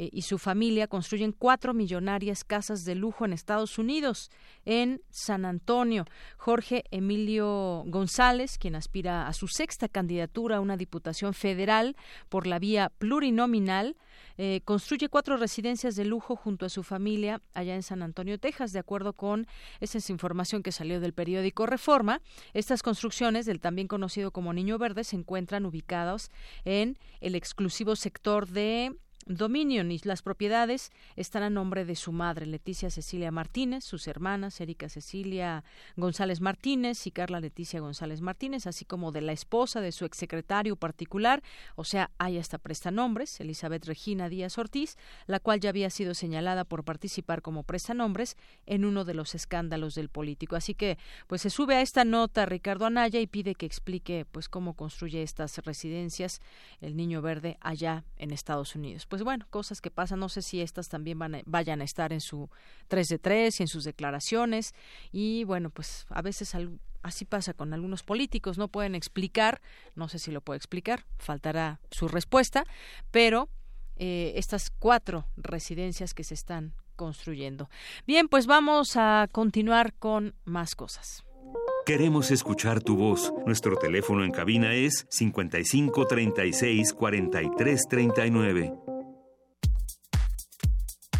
eh, y su familia construyen cuatro millonarias casas de lujo en Estados Unidos, en San Antonio. Jorge Emilio González, quien aspira a su sexta candidatura a una diputación federal por la vía plurinominal, eh, construye cuatro residencias de lujo junto a su familia allá en San Antonio, Texas, de acuerdo con esa es información que salió del periódico Reforma. Estas construcciones del también conocido como Niño Verde se encuentran ubicadas en el exclusivo sector de Dominion y las propiedades están a nombre de su madre, Leticia Cecilia Martínez, sus hermanas, Erika Cecilia González Martínez y Carla Leticia González Martínez, así como de la esposa de su exsecretario particular, o sea, hay hasta prestanombres, Elizabeth Regina Díaz Ortiz, la cual ya había sido señalada por participar como prestanombres en uno de los escándalos del político. Así que, pues se sube a esta nota Ricardo Anaya y pide que explique, pues, cómo construye estas residencias el Niño Verde allá en Estados Unidos. Pues bueno, cosas que pasan. No sé si estas también van vayan a estar en su 3 de 3 y en sus declaraciones. Y bueno, pues a veces así pasa con algunos políticos. No pueden explicar, no sé si lo puede explicar, faltará su respuesta, pero eh, estas cuatro residencias que se están construyendo. Bien, pues vamos a continuar con más cosas. Queremos escuchar tu voz. Nuestro teléfono en cabina es 55 36 43 39.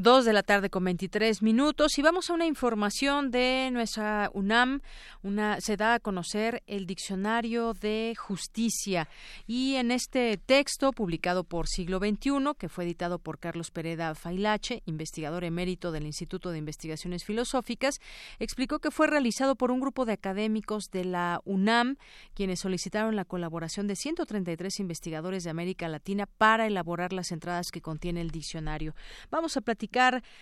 Dos de la tarde con 23 minutos y vamos a una información de nuestra UNAM. Una, se da a conocer el diccionario de justicia y en este texto publicado por Siglo XXI, que fue editado por Carlos Pereda Failache, investigador emérito del Instituto de Investigaciones Filosóficas, explicó que fue realizado por un grupo de académicos de la UNAM, quienes solicitaron la colaboración de 133 investigadores de América Latina para elaborar las entradas que contiene el diccionario. Vamos a platicar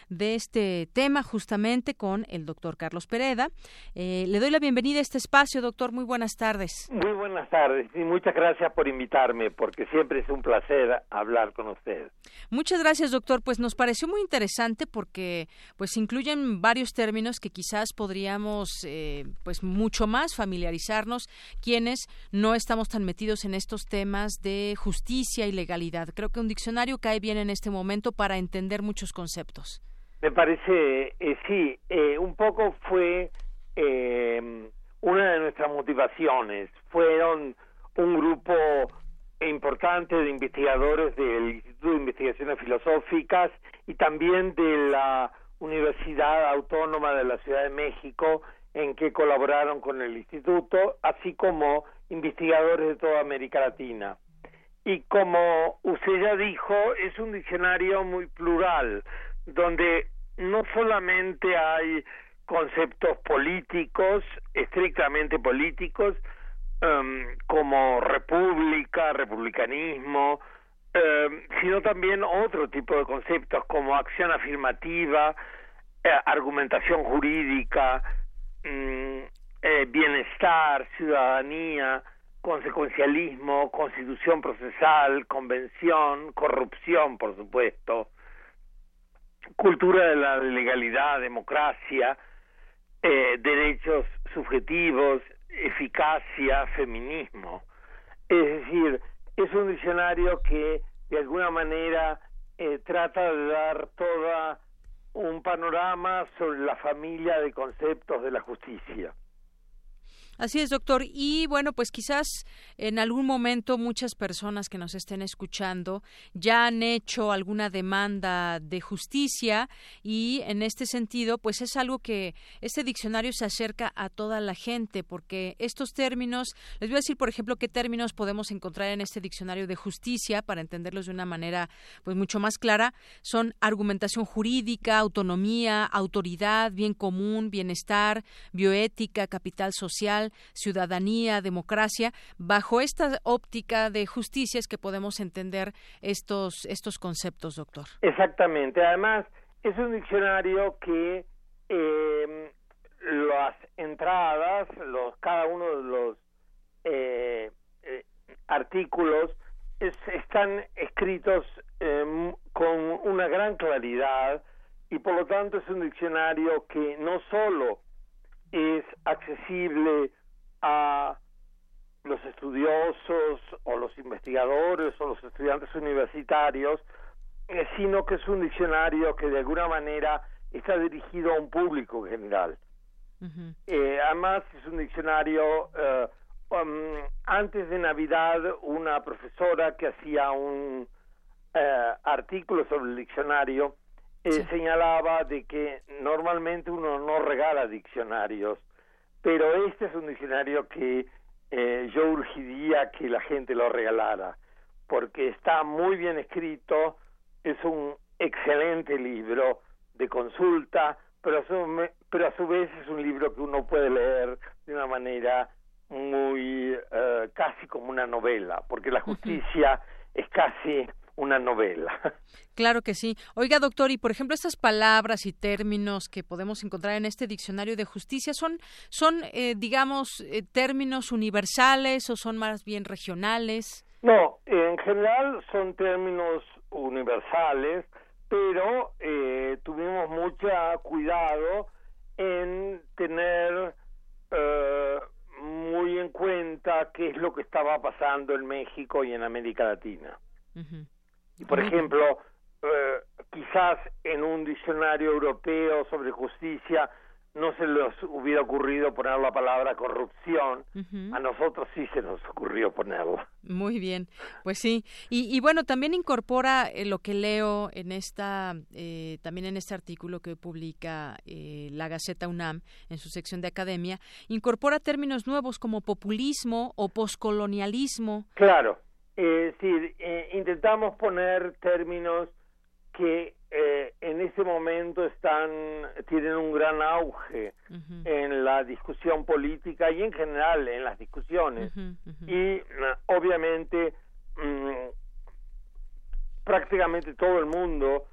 de este tema justamente con el doctor Carlos Pereda. Eh, le doy la bienvenida a este espacio, doctor. Muy buenas tardes. Muy buenas tardes y muchas gracias por invitarme porque siempre es un placer hablar con usted. Muchas gracias, doctor. Pues nos pareció muy interesante porque pues incluyen varios términos que quizás podríamos eh, pues mucho más familiarizarnos quienes no estamos tan metidos en estos temas de justicia y legalidad. Creo que un diccionario cae bien en este momento para entender muchos conceptos me parece, eh, sí, eh, un poco fue eh, una de nuestras motivaciones. Fueron un grupo importante de investigadores del Instituto de Investigaciones Filosóficas y también de la Universidad Autónoma de la Ciudad de México en que colaboraron con el instituto, así como investigadores de toda América Latina. Y como usted ya dijo, es un diccionario muy plural, donde no solamente hay conceptos políticos, estrictamente políticos, em, como república, republicanismo, em, sino también otro tipo de conceptos como acción afirmativa, eh, argumentación jurídica, mm, eh, bienestar, ciudadanía, consecuencialismo, constitución procesal, convención, corrupción, por supuesto, cultura de la legalidad, democracia, eh, derechos subjetivos, eficacia, feminismo. Es decir, es un diccionario que de alguna manera eh, trata de dar toda un panorama sobre la familia de conceptos de la justicia. Así es, doctor. Y bueno, pues quizás en algún momento muchas personas que nos estén escuchando ya han hecho alguna demanda de justicia y en este sentido, pues es algo que este diccionario se acerca a toda la gente porque estos términos, les voy a decir, por ejemplo, qué términos podemos encontrar en este diccionario de justicia para entenderlos de una manera pues mucho más clara, son argumentación jurídica, autonomía, autoridad, bien común, bienestar, bioética, capital social, ciudadanía, democracia. Bajo esta óptica de justicia es que podemos entender estos, estos conceptos, doctor. Exactamente. Además, es un diccionario que eh, las entradas, los, cada uno de los eh, eh, artículos están escritos em, con una gran claridad y por lo tanto es un diccionario que no solo es accesible a los estudiosos o los investigadores o los estudiantes universitarios, eh, sino que es un diccionario que de alguna manera está dirigido a un público general. eh, además es un diccionario, eh, um, antes de Navidad una profesora que hacía un eh, artículo sobre el diccionario señalaba de que normalmente uno no regala diccionarios, pero este es un diccionario que eh, yo urgiría que la gente lo regalara, porque está muy bien escrito, es un excelente libro de consulta, pero a su, pero a su vez es un libro que uno puede leer de una manera muy eh, casi como una novela, porque la justicia es casi una novela. Claro que sí. Oiga, doctor, y por ejemplo, estas palabras y términos que podemos encontrar en este diccionario de justicia son, son eh, digamos, eh, términos universales o son más bien regionales? No, en general son términos universales, pero eh, tuvimos mucho cuidado en tener muy en cuenta qué es lo que estaba pasando en México y en América Latina. Y por ejemplo, eh, quizás en un diccionario europeo sobre justicia no se les hubiera ocurrido poner la palabra corrupción, a nosotros sí se nos ocurrió ponerla. Muy bien, pues sí. Y, bueno, también incorpora eh, lo que leo en esta, eh, también en este artículo que publica la Gaceta UNAM en su sección de academia, incorpora términos nuevos como populismo o poscolonialismo. Claro. Es decir, eh, intentamos poner términos que eh, en ese momento están tienen un gran auge en la discusión política y en general en las discusiones. Y obviamente mm, prácticamente todo el mundo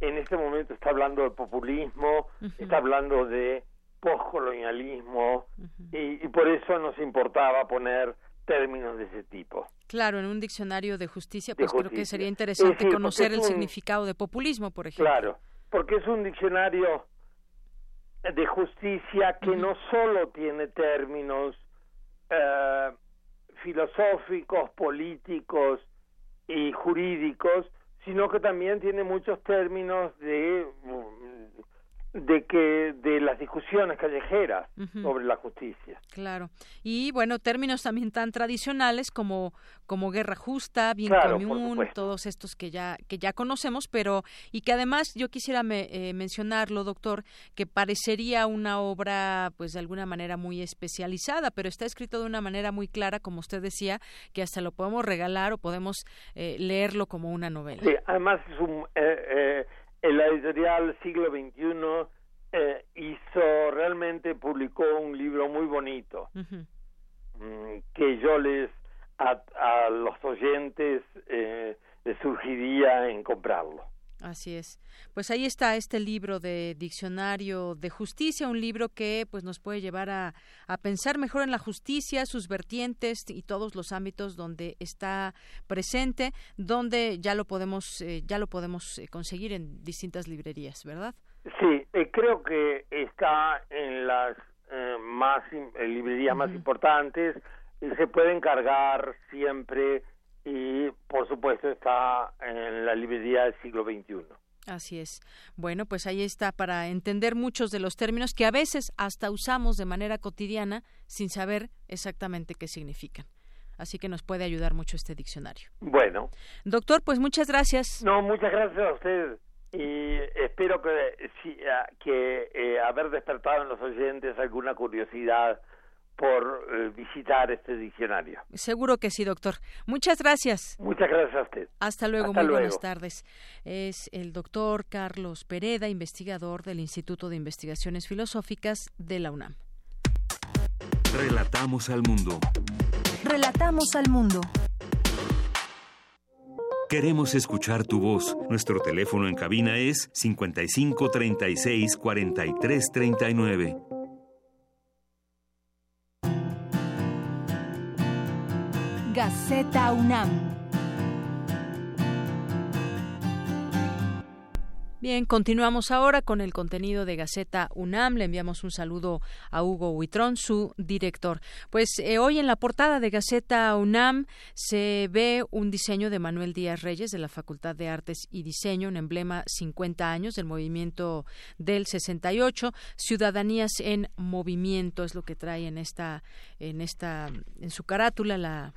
en este momento está hablando de populismo está hablando de postcolonialismo y, y por eso nos importaba poner términos de ese tipo. Claro, en un diccionario de justicia, pues creo que sería interesante conocer el significado de populismo, por ejemplo. Claro, porque es un diccionario de justicia que no solo tiene términos eh, filosóficos, políticos y jurídicos, sino que también tiene muchos términos de de que de las discusiones callejeras sobre la justicia. Claro. Y bueno, términos también tan tradicionales como como guerra justa, bien común, todos estos que ya que ya conocemos, pero y que además yo quisiera eh, mencionarlo, doctor, que parecería una obra pues de alguna manera muy especializada, pero está escrito de una manera muy clara, como usted decía, que hasta lo podemos regalar o podemos eh, leerlo como una novela. Sí, además es un eh, la editorial Siglo XXI eh, hizo, realmente publicó un libro muy bonito mm, que yo les, a, los oyentes, eh, les surgiría en comprarlo. Así es. Pues ahí está este libro de Diccionario de Justicia, un libro que pues nos puede llevar a, a, pensar mejor en la justicia, sus vertientes y todos los ámbitos donde está presente, donde ya lo podemos eh, ya lo podemos eh, conseguir en distintas librerías, ¿verdad? Sí, eh, creo que está en las más librerías más importantes y se puede encargar siempre y por supuesto está en la librería del siglo XXI. Así es. Bueno, pues ahí está para entender muchos de los términos que a veces hasta usamos de manera cotidiana sin saber exactamente qué significan. Así que nos puede ayudar mucho este diccionario. Bueno. Doctor, pues muchas gracias. No, muchas gracias a usted. Y espero que, que eh, haber despertado en los oyentes alguna curiosidad por eh, visitar este diccionario. Seguro que sí, doctor. Muchas gracias. Muchas gracias a usted. Hasta luego, muy buenas tardes. Es el doctor Carlos Pereda, investigador del Instituto de Investigaciones Filosóficas de la UNAM. Relatamos al mundo. Relatamos al mundo. Queremos escuchar tu voz. Nuestro teléfono en cabina es 55 36 Gaceta UNAM. Bien, continuamos ahora con el contenido de Gaceta UNAM. Le enviamos un saludo a Hugo Huitrón, su director. Pues eh, hoy en la portada de Gaceta UNAM se ve un diseño de Manuel Díaz Reyes de la Facultad de Artes y Diseño, un emblema 50 años del movimiento del 68, Ciudadanías en Movimiento es lo que trae en esta en esta en su carátula la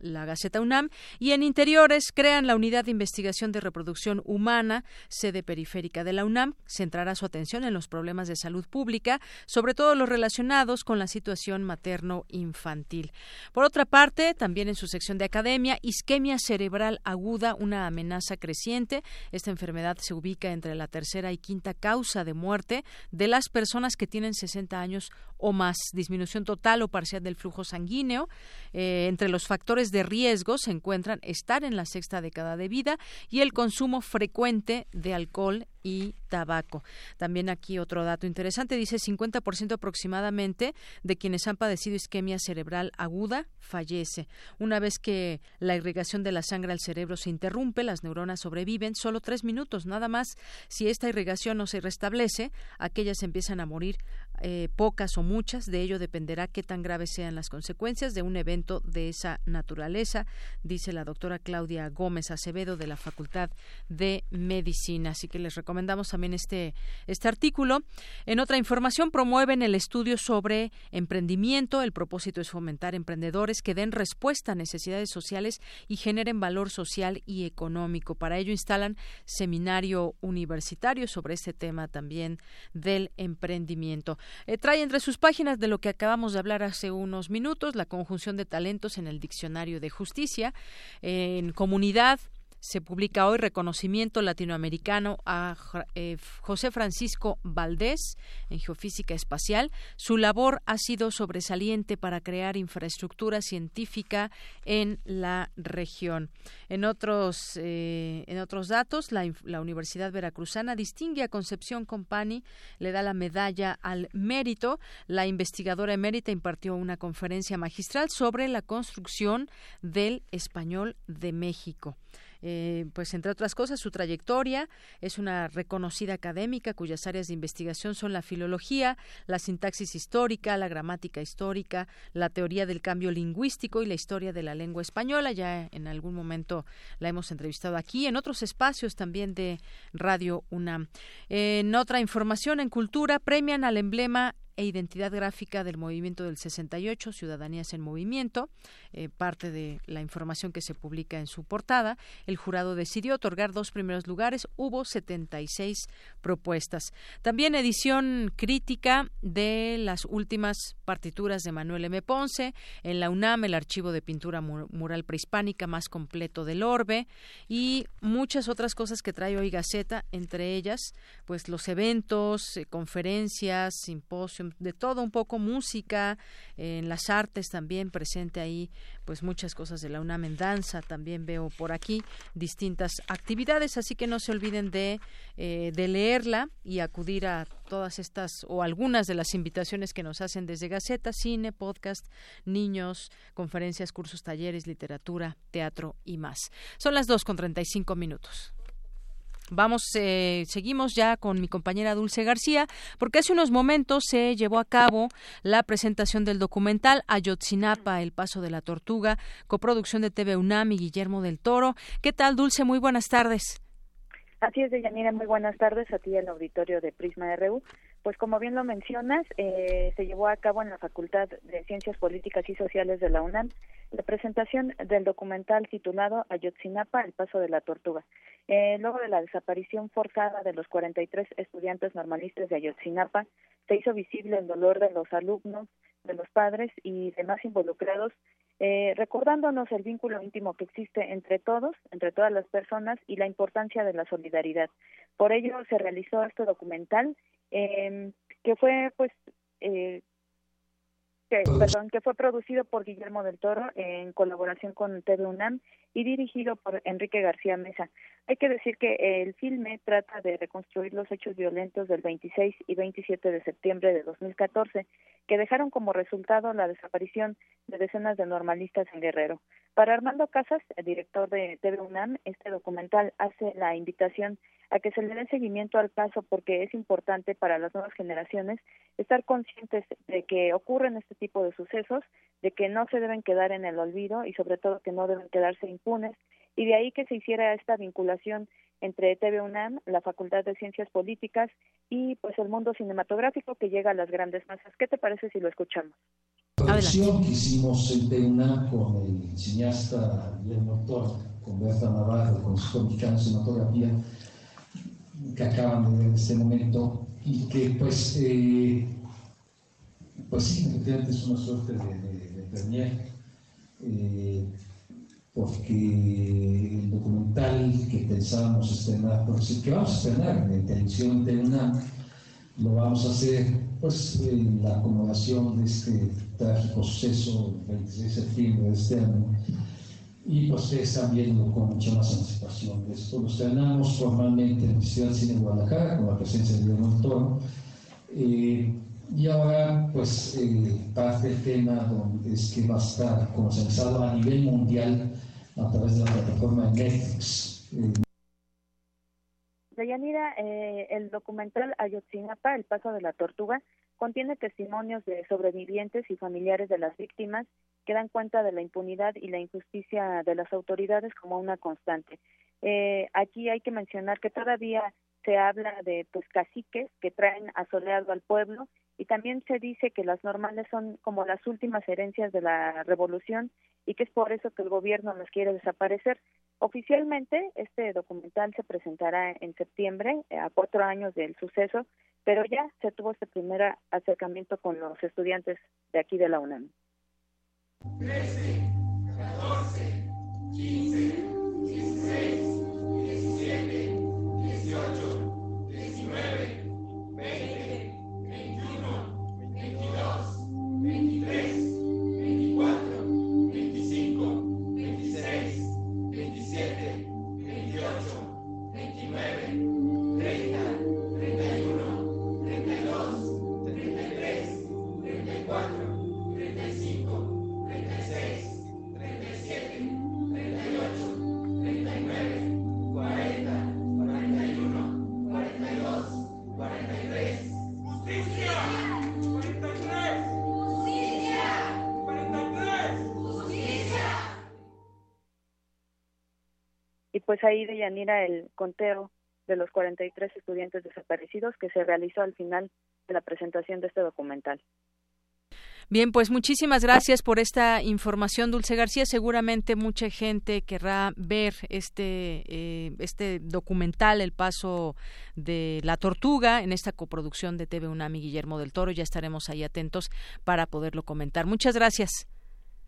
la Gaceta UNAM, y en interiores crean la Unidad de Investigación de Reproducción Humana, sede periférica de la UNAM. Centrará su atención en los problemas de salud pública, sobre todo los relacionados con la situación materno-infantil. Por otra parte, también en su sección de academia, isquemia cerebral aguda, una amenaza creciente. Esta enfermedad se ubica entre la tercera y quinta causa de muerte de las personas que tienen 60 años o más. Disminución total o parcial del flujo sanguíneo. Eh, entre los factores de riesgo se encuentran estar en la sexta década de vida y el consumo frecuente de alcohol y tabaco. También aquí otro dato interesante, dice 50% aproximadamente de quienes han padecido isquemia cerebral aguda fallece. Una vez que la irrigación de la sangre al cerebro se interrumpe, las neuronas sobreviven solo tres minutos, nada más. Si esta irrigación no se restablece, aquellas empiezan a morir eh, pocas o muchas, de ello dependerá qué tan graves sean las consecuencias de un evento de esa naturaleza, dice la doctora Claudia Gómez Acevedo de la Facultad de Medicina. Así que les recomendamos también este, este artículo. En otra información, promueven el estudio sobre emprendimiento. El propósito es fomentar emprendedores que den respuesta a necesidades sociales y generen valor social y económico. Para ello instalan seminario universitario sobre este tema también del emprendimiento. Eh, trae entre sus páginas de lo que acabamos de hablar hace unos minutos, la conjunción de talentos en el Diccionario de Justicia, en comunidad, se publica hoy reconocimiento latinoamericano a eh, José Francisco Valdés en geofísica espacial. Su labor ha sido sobresaliente para crear infraestructura científica en la región. En otros, eh, en otros datos, la, la, Universidad Veracruzana distingue a Concepción Compani, le da la medalla al mérito. La investigadora emérita impartió una conferencia magistral sobre la construcción del español de México. Eh, pues entre otras cosas, su trayectoria es una reconocida académica cuyas áreas de investigación son la filología, la sintaxis histórica, la gramática histórica, la teoría del cambio lingüístico y la historia de la lengua española. Ya en algún momento la hemos entrevistado aquí, en otros espacios también de Radio UNAM. En otra información en cultura, premian al emblema e identidad gráfica del movimiento del 68, Ciudadanías en Movimiento, eh, parte de la información que se publica en su portada. El jurado decidió otorgar dos primeros lugares, hubo 76 propuestas. También edición crítica de las últimas partituras de Manuel M. Ponce, en la UNAM el archivo de pintura mural prehispánica más completo del orbe y muchas otras cosas que trae hoy Gaceta, entre ellas pues los eventos, eh, conferencias, simposios, de todo un poco música, en las artes también presente ahí pues muchas cosas de la UNAM en danza, también veo por aquí distintas actividades, así que no se olviden de, eh, de leerla y acudir a todas estas o algunas de las invitaciones que nos hacen desde Gaceta, cine, podcast, niños, conferencias, cursos, talleres, literatura, teatro y más. Son las dos con treinta y cinco minutos. Vamos, eh, seguimos ya con mi compañera Dulce García, porque hace unos momentos se llevó a cabo la presentación del documental Ayotzinapa, El Paso de la Tortuga, coproducción de TV UNAM y Guillermo del Toro. ¿Qué tal, Dulce? Muy buenas tardes. Así es, Deyanira, muy buenas tardes a ti el auditorio de Prisma RU. Pues como bien lo mencionas, eh, se llevó a cabo en la Facultad de Ciencias Políticas y Sociales de la UNAM la presentación del documental titulado Ayotzinapa, el paso de la tortuga. Eh, luego de la desaparición forzada de los 43 estudiantes normalistas de Ayotzinapa, se hizo visible el dolor de los alumnos, de los padres y demás involucrados, eh, recordándonos el vínculo íntimo que existe entre todos, entre todas las personas y la importancia de la solidaridad. Por ello se realizó este documental eh, que fue pues eh, que, perdón, que fue producido por Guillermo del Toro en colaboración con TV UNAM y dirigido por Enrique García Mesa. Hay que decir que el filme trata de reconstruir los hechos violentos del 26 y 27 de septiembre de 2014, que dejaron como resultado la desaparición de decenas de normalistas en Guerrero. Para Armando Casas, el director de TV UNAM, este documental hace la invitación a que se le dé seguimiento al caso porque es importante para las nuevas generaciones estar conscientes de que ocurren este tipo de sucesos, de que no se deben quedar en el olvido y sobre todo que no deben quedarse impunes y de ahí que se hiciera esta vinculación entre TV UNAM, la Facultad de Ciencias Políticas y pues el mundo cinematográfico que llega a las grandes masas. ¿Qué te parece si lo escuchamos? La producción que hicimos en TV UNAM con el cineasta Guillermo Toro, con Berta Navarro, con su Mexicano de Cinematografía, que acaban de ver en este momento, y que pues, eh, pues sí, efectivamente es una suerte de, de, de premier. Eh, porque el documental que pensábamos estrenar, que vamos a estrenar en televisión de UNAM, lo vamos a hacer pues en la acomodación de este trágico suceso el 26 de septiembre de este año y pues ustedes están viendo con mucha más anticipación. Esto lo estrenamos formalmente en el Festival Cine Guadalajara con la presencia de Guillermo del Toro. Eh, y ahora, pues, eh, parte del tema es que va a estar consensuado a nivel mundial a través de la plataforma. Deyanira, eh, el documental Ayotzinapa, El Paso de la Tortuga, contiene testimonios de sobrevivientes y familiares de las víctimas que dan cuenta de la impunidad y la injusticia de las autoridades como una constante. Eh, aquí hay que mencionar que todavía se habla de pues caciques que traen asoleado al pueblo y también se dice que las normales son como las últimas herencias de la revolución y que es por eso que el gobierno las quiere desaparecer. Oficialmente este documental se presentará en septiembre, a cuatro años del suceso, pero ya se tuvo este primer acercamiento con los estudiantes de aquí de la UNAM. 13, 14, 15, 16, 17, 18, 19, 20, pues ahí de Yanira el conteo de los 43 estudiantes desaparecidos que se realizó al final de la presentación de este documental. Bien, pues muchísimas gracias por esta información, Dulce García. Seguramente mucha gente querrá ver este, eh, este documental, El Paso de la Tortuga, en esta coproducción de TV UNAM y Guillermo del Toro. Ya estaremos ahí atentos para poderlo comentar. Muchas gracias.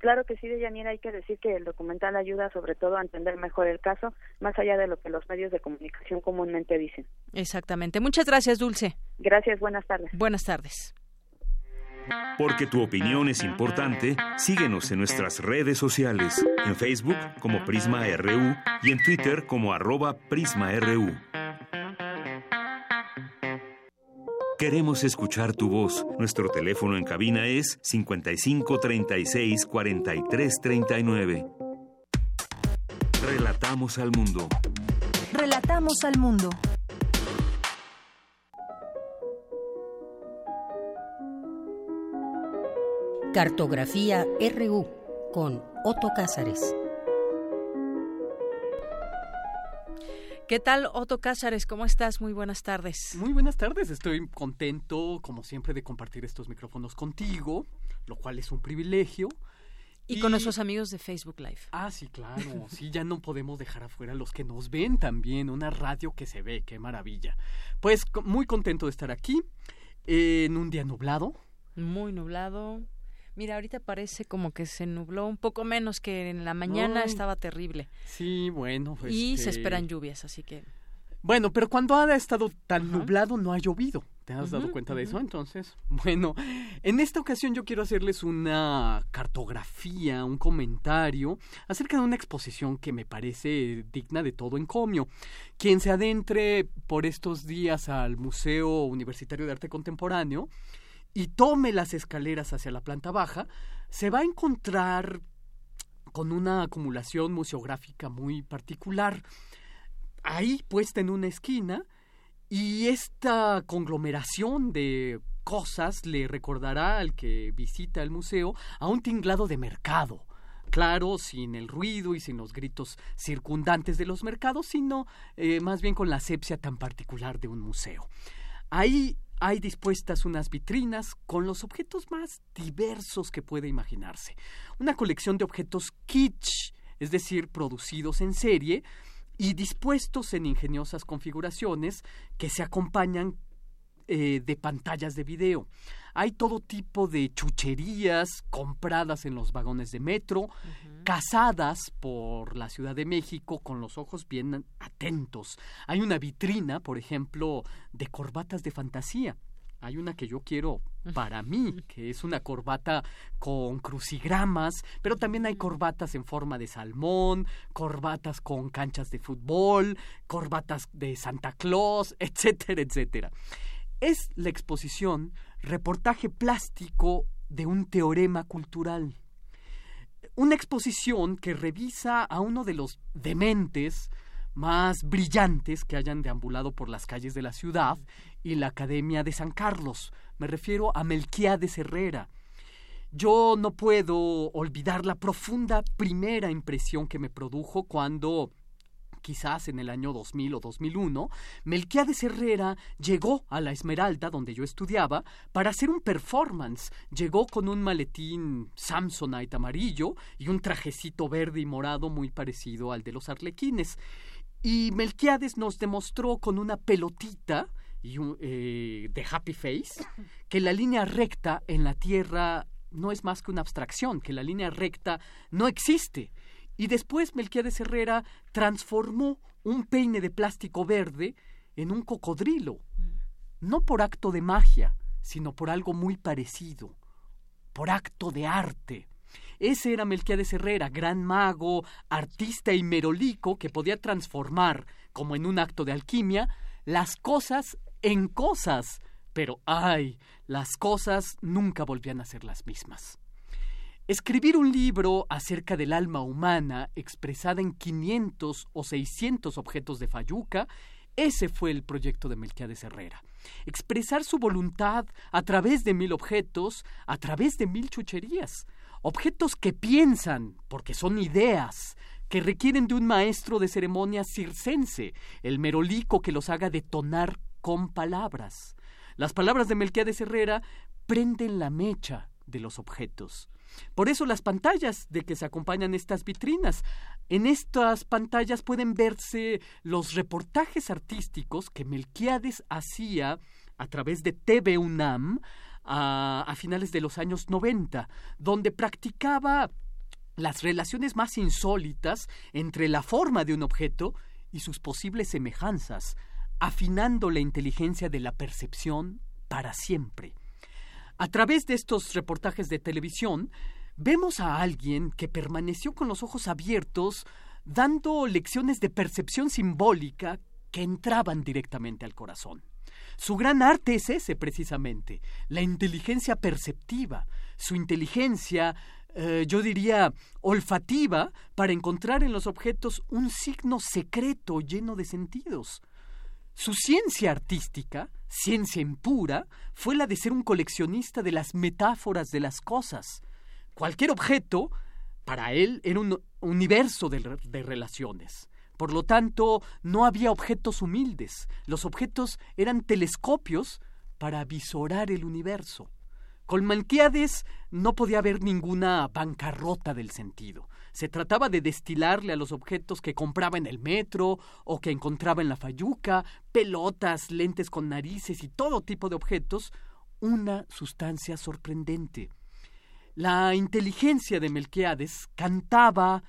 Claro que sí, Deyanira, hay que decir que el documental ayuda sobre todo a entender mejor el caso, más allá de lo que los medios de comunicación comúnmente dicen. Exactamente. Muchas gracias, Dulce. Gracias, buenas tardes. Buenas tardes. Porque tu opinión es importante, síguenos en nuestras redes sociales, en Facebook como Prisma RU y en Twitter como arroba PrismaRU. Queremos escuchar tu voz. Nuestro teléfono en cabina es 55 36 43 39. Relatamos al mundo. Relatamos al mundo. Cartografía RU con Otto Cázares. ¿Qué tal, Otto Cázares? ¿Cómo estás? Muy buenas tardes. Muy buenas tardes. Estoy contento, como siempre, de compartir estos micrófonos contigo, lo cual es un privilegio. Y, con nuestros amigos de Facebook Live. Ah, sí, claro. Sí, ya no podemos dejar afuera los que nos ven también. Una radio que se ve, qué maravilla. Pues muy contento de estar aquí en un día nublado. Muy nublado. Mira, ahorita parece como que se nubló un poco menos que en la mañana, estaba terrible. Sí, bueno. Pues y se esperan lluvias, así que... Bueno, pero cuando ha estado tan nublado no ha llovido. ¿Te has dado cuenta de eso? Entonces, bueno, en esta ocasión yo quiero hacerles una cartografía, un comentario acerca de una exposición que me parece digna de todo encomio. Quien se adentre por estos días al Museo Universitario de Arte Contemporáneo y tome las escaleras hacia la planta baja, se va a encontrar con una acumulación museográfica muy particular ahí puesta en una esquina y esta conglomeración de cosas le recordará al que visita el museo a un tinglado de mercado claro, sin el ruido y sin los gritos circundantes de los mercados, sino eh, más bien con la asepsia tan particular de un museo. Ahí hay dispuestas unas vitrinas con los objetos más diversos que puede imaginarse. Una colección de objetos kitsch, es decir, producidos en serie y dispuestos en ingeniosas configuraciones que se acompañan eh, de pantallas de video. Hay todo tipo de chucherías compradas en los vagones de metro, casadas por la Ciudad de México con los ojos bien atentos. Hay una vitrina, por ejemplo, de corbatas de fantasía. Hay una que yo quiero para mí, que es una corbata con crucigramas, pero también hay corbatas en forma de salmón, corbatas con canchas de fútbol, corbatas de Santa Claus, etcétera, etcétera es la exposición Reportaje plástico de un teorema cultural. Una exposición que revisa a uno de los dementes más brillantes que hayan deambulado por las calles de la ciudad y la Academia de San Carlos. Me refiero a Melquiades Herrera. Yo no puedo olvidar la profunda primera impresión que me produjo cuando quizás en el año 2000 o 2001, Melquiades Herrera llegó a la Esmeralda, donde yo estudiaba, para hacer un performance. Llegó con un maletín Samsonite amarillo y un trajecito verde y morado muy parecido al de los arlequines. Y Melquiades nos demostró con una pelotita y eh, de Happy Face que la línea recta en la Tierra no es más que una abstracción, que la línea recta no existe y después Melquiades Herrera transformó un peine de plástico verde en un cocodrilo, no por acto de magia, sino por algo muy parecido, por acto de arte. Ese era Melquiades Herrera, gran mago, artista y merolico que podía transformar, como en un acto de alquimia, las cosas en cosas. Pero ay, las cosas nunca volvían a ser las mismas. Escribir un libro acerca del alma humana expresada en 500 o 600 objetos de Fayuca, ese fue el proyecto de Melquiades Herrera. Expresar su voluntad a través de mil objetos, a través de mil chucherías. Objetos que piensan, porque son ideas, que requieren de un maestro de ceremonias circense, el merolico que los haga detonar con palabras. Las palabras de Melquiades Herrera prenden la mecha de los objetos. Por eso las pantallas de que se acompañan estas vitrinas. En estas pantallas pueden verse los reportajes artísticos que Melquiades hacía a través de TV UNAM a, a finales de los años 90, donde practicaba las relaciones más insólitas entre la forma de un objeto y sus posibles semejanzas, afinando la inteligencia de la percepción para siempre. A través de estos reportajes de televisión, vemos a alguien que permaneció con los ojos abiertos, dando lecciones de percepción simbólica que entraban directamente al corazón. Su gran arte es ese precisamente, la inteligencia perceptiva, su inteligencia, eh, yo diría, olfativa, para encontrar en los objetos un signo secreto lleno de sentidos. Su ciencia artística, ciencia impura, fue la de ser un coleccionista de las metáforas de las cosas. Cualquier objeto, para él, era un universo de, relaciones. Por lo tanto, no había objetos humildes. Los objetos eran telescopios para visorar el universo. Con Melquiades no podía haber ninguna bancarrota del sentido. Se trataba de destilarle a los objetos que compraba en el metro o que encontraba en la fayuca, pelotas, lentes con narices y todo tipo de objetos, una sustancia sorprendente. La inteligencia de Melquiades cantaba,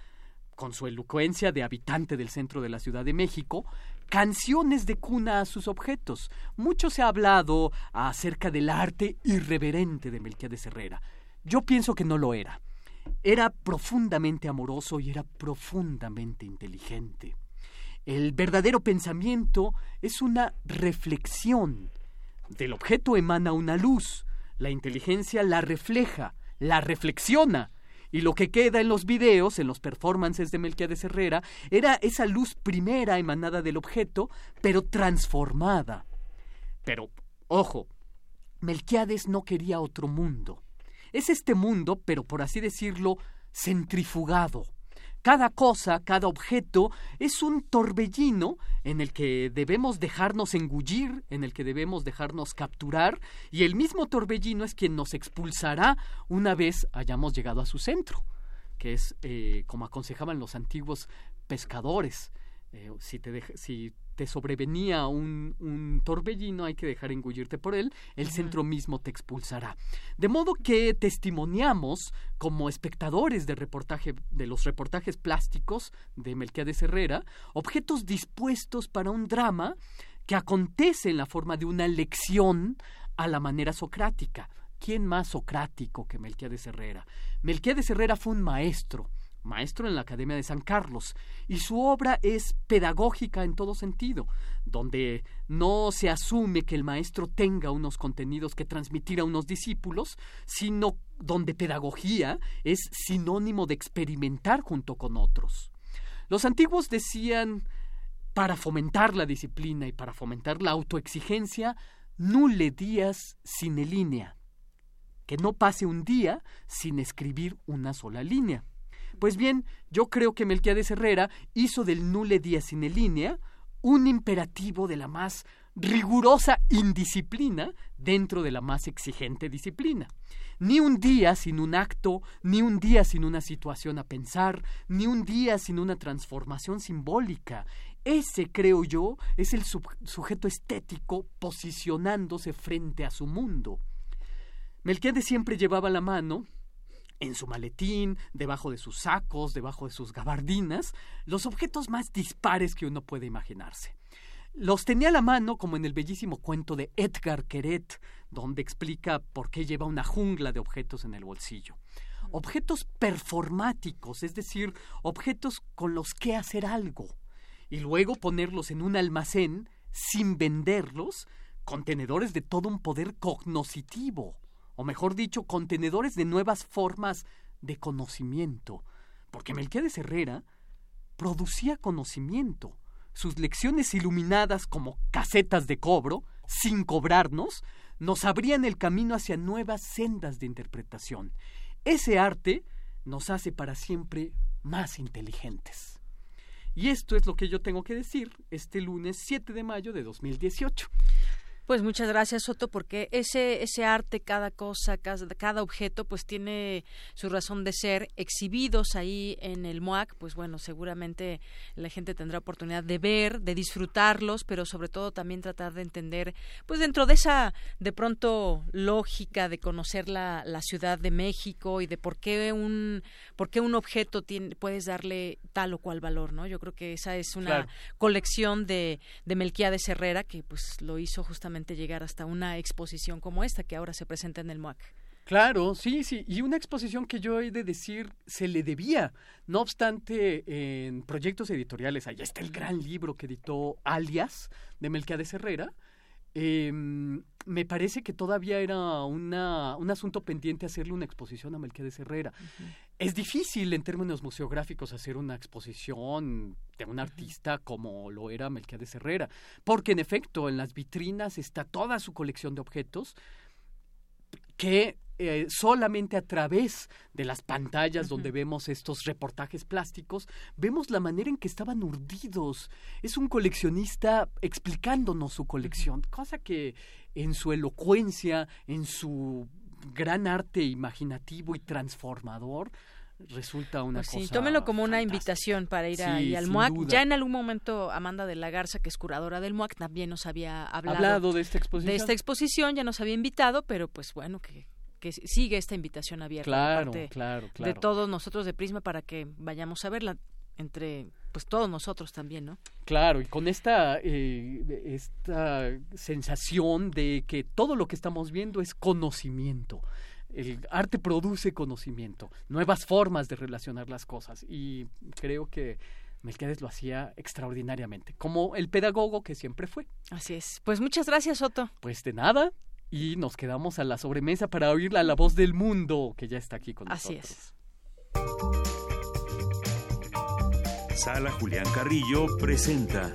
con su elocuencia de habitante del centro de la Ciudad de México, canciones de cuna a sus objetos. Mucho se ha hablado acerca del arte irreverente de Melquiades Herrera. Yo pienso que no lo era. Era profundamente amoroso y era profundamente inteligente. El verdadero pensamiento es una reflexión. Del objeto emana una luz. La inteligencia la refleja, la reflexiona. Y lo que queda en los videos, en los performances de Melquiades Herrera, era esa luz primera emanada del objeto, pero transformada. Pero, ojo, Melquiades no quería otro mundo. Es este mundo, pero por así decirlo, centrifugado. Cada cosa, cada objeto es un torbellino en el que debemos dejarnos engullir, en el que debemos dejarnos capturar, y el mismo torbellino es quien nos expulsará una vez hayamos llegado a su centro, que es eh, como aconsejaban los antiguos pescadores. Eh, si, te si te sobrevenía un, un, torbellino, hay que dejar engullirte por él, el centro mismo te expulsará. De modo que testimoniamos como espectadores de, reportaje, de los reportajes plásticos de Melquiades Herrera, objetos dispuestos para un drama que acontece en la forma de una lección a la manera socrática. ¿Quién más socrático que Melquiades Herrera? Melquiades Herrera fue un maestro, maestro en la Academia de San Carlos, y su obra es pedagógica en todo sentido, donde no se asume que el maestro tenga unos contenidos que transmitir a unos discípulos, sino donde pedagogía es sinónimo de experimentar junto con otros. Los antiguos decían, para fomentar la disciplina y para fomentar la autoexigencia, nulle días sine línea, que no pase un día sin escribir una sola línea. Pues bien, yo creo que Melquiades Herrera hizo del nulle día sine línea un imperativo de la más rigurosa indisciplina dentro de la más exigente disciplina. Ni un día sin un acto, ni un día sin una situación a pensar, ni un día sin una transformación simbólica. Ese, creo yo, es el sujeto estético posicionándose frente a su mundo. Melquiades siempre llevaba la mano, en su maletín, debajo de sus sacos, debajo de sus gabardinas, los objetos más dispares que uno puede imaginarse. Los tenía a la mano como en el bellísimo cuento de Edgar Queret, donde explica por qué lleva una jungla de objetos en el bolsillo. Objetos performáticos, es decir, objetos con los que hacer algo, y luego ponerlos en un almacén sin venderlos, contenedores de todo un poder cognoscitivo o mejor dicho, contenedores de nuevas formas de conocimiento, porque Melquiades Herrera producía conocimiento. Sus lecciones iluminadas como casetas de cobro, sin cobrarnos, nos abrían el camino hacia nuevas sendas de interpretación. Ese arte nos hace para siempre más inteligentes. Y esto es lo que yo tengo que decir este lunes 7 de mayo de 2018. Pues muchas gracias, Soto, porque ese, ese arte, cada cosa, cada, cada, objeto, pues tiene su razón de ser. Exhibidos ahí en el MOAC, pues bueno, seguramente la gente tendrá oportunidad de ver, de disfrutarlos, pero sobre todo también tratar de entender, pues dentro de esa, de pronto, lógica de conocer la, la Ciudad de México y de por qué un, por qué un objeto tiene, puedes darle tal o cual valor, ¿no? Yo creo que esa es una colección de, de Melquiades Herrera, que pues lo hizo justamente llegar hasta una exposición como esta que ahora se presenta en el MOAC. Claro, sí, sí, y una exposición que yo he de decir se le debía. No obstante, en proyectos editoriales, allá está el gran libro que editó Alias de Melquiades Herrera, em, me parece que todavía era una, un asunto pendiente hacerle una exposición a Melquiades Herrera. Es difícil en términos museográficos hacer una exposición de un artista como lo era Melquiades Herrera, porque en efecto en las vitrinas está toda su colección de objetos que eh, solamente a través de las pantallas donde vemos estos reportajes plásticos, vemos la manera en que estaban urdidos. Es un coleccionista explicándonos su colección, cosa que en su elocuencia, en su gran arte imaginativo y transformador, resulta una pues cosa. Sí, tómelo como una invitación para ir ahí al MUAC. Ya en algún momento Amanda de la Garza, que es curadora del MUAC, también nos había hablado, hablado de esta exposición. De esta exposición, ya nos había invitado, pero pues bueno, que que sigue esta invitación abierta claro, de, claro, de todos nosotros de Prisma para que vayamos a verla entre pues todos nosotros también, ¿no? Claro, y con esta, eh, esta sensación de que todo lo que estamos viendo es conocimiento. El arte produce conocimiento, nuevas formas de relacionar las cosas y creo que Melquiades lo hacía extraordinariamente, como el pedagogo que siempre fue. Así es. Pues muchas gracias, Otto. Pues de nada, y nos quedamos a la sobremesa para oír la, la voz del mundo que ya está aquí con Así nosotros. es. Sala Julián Carrillo presenta.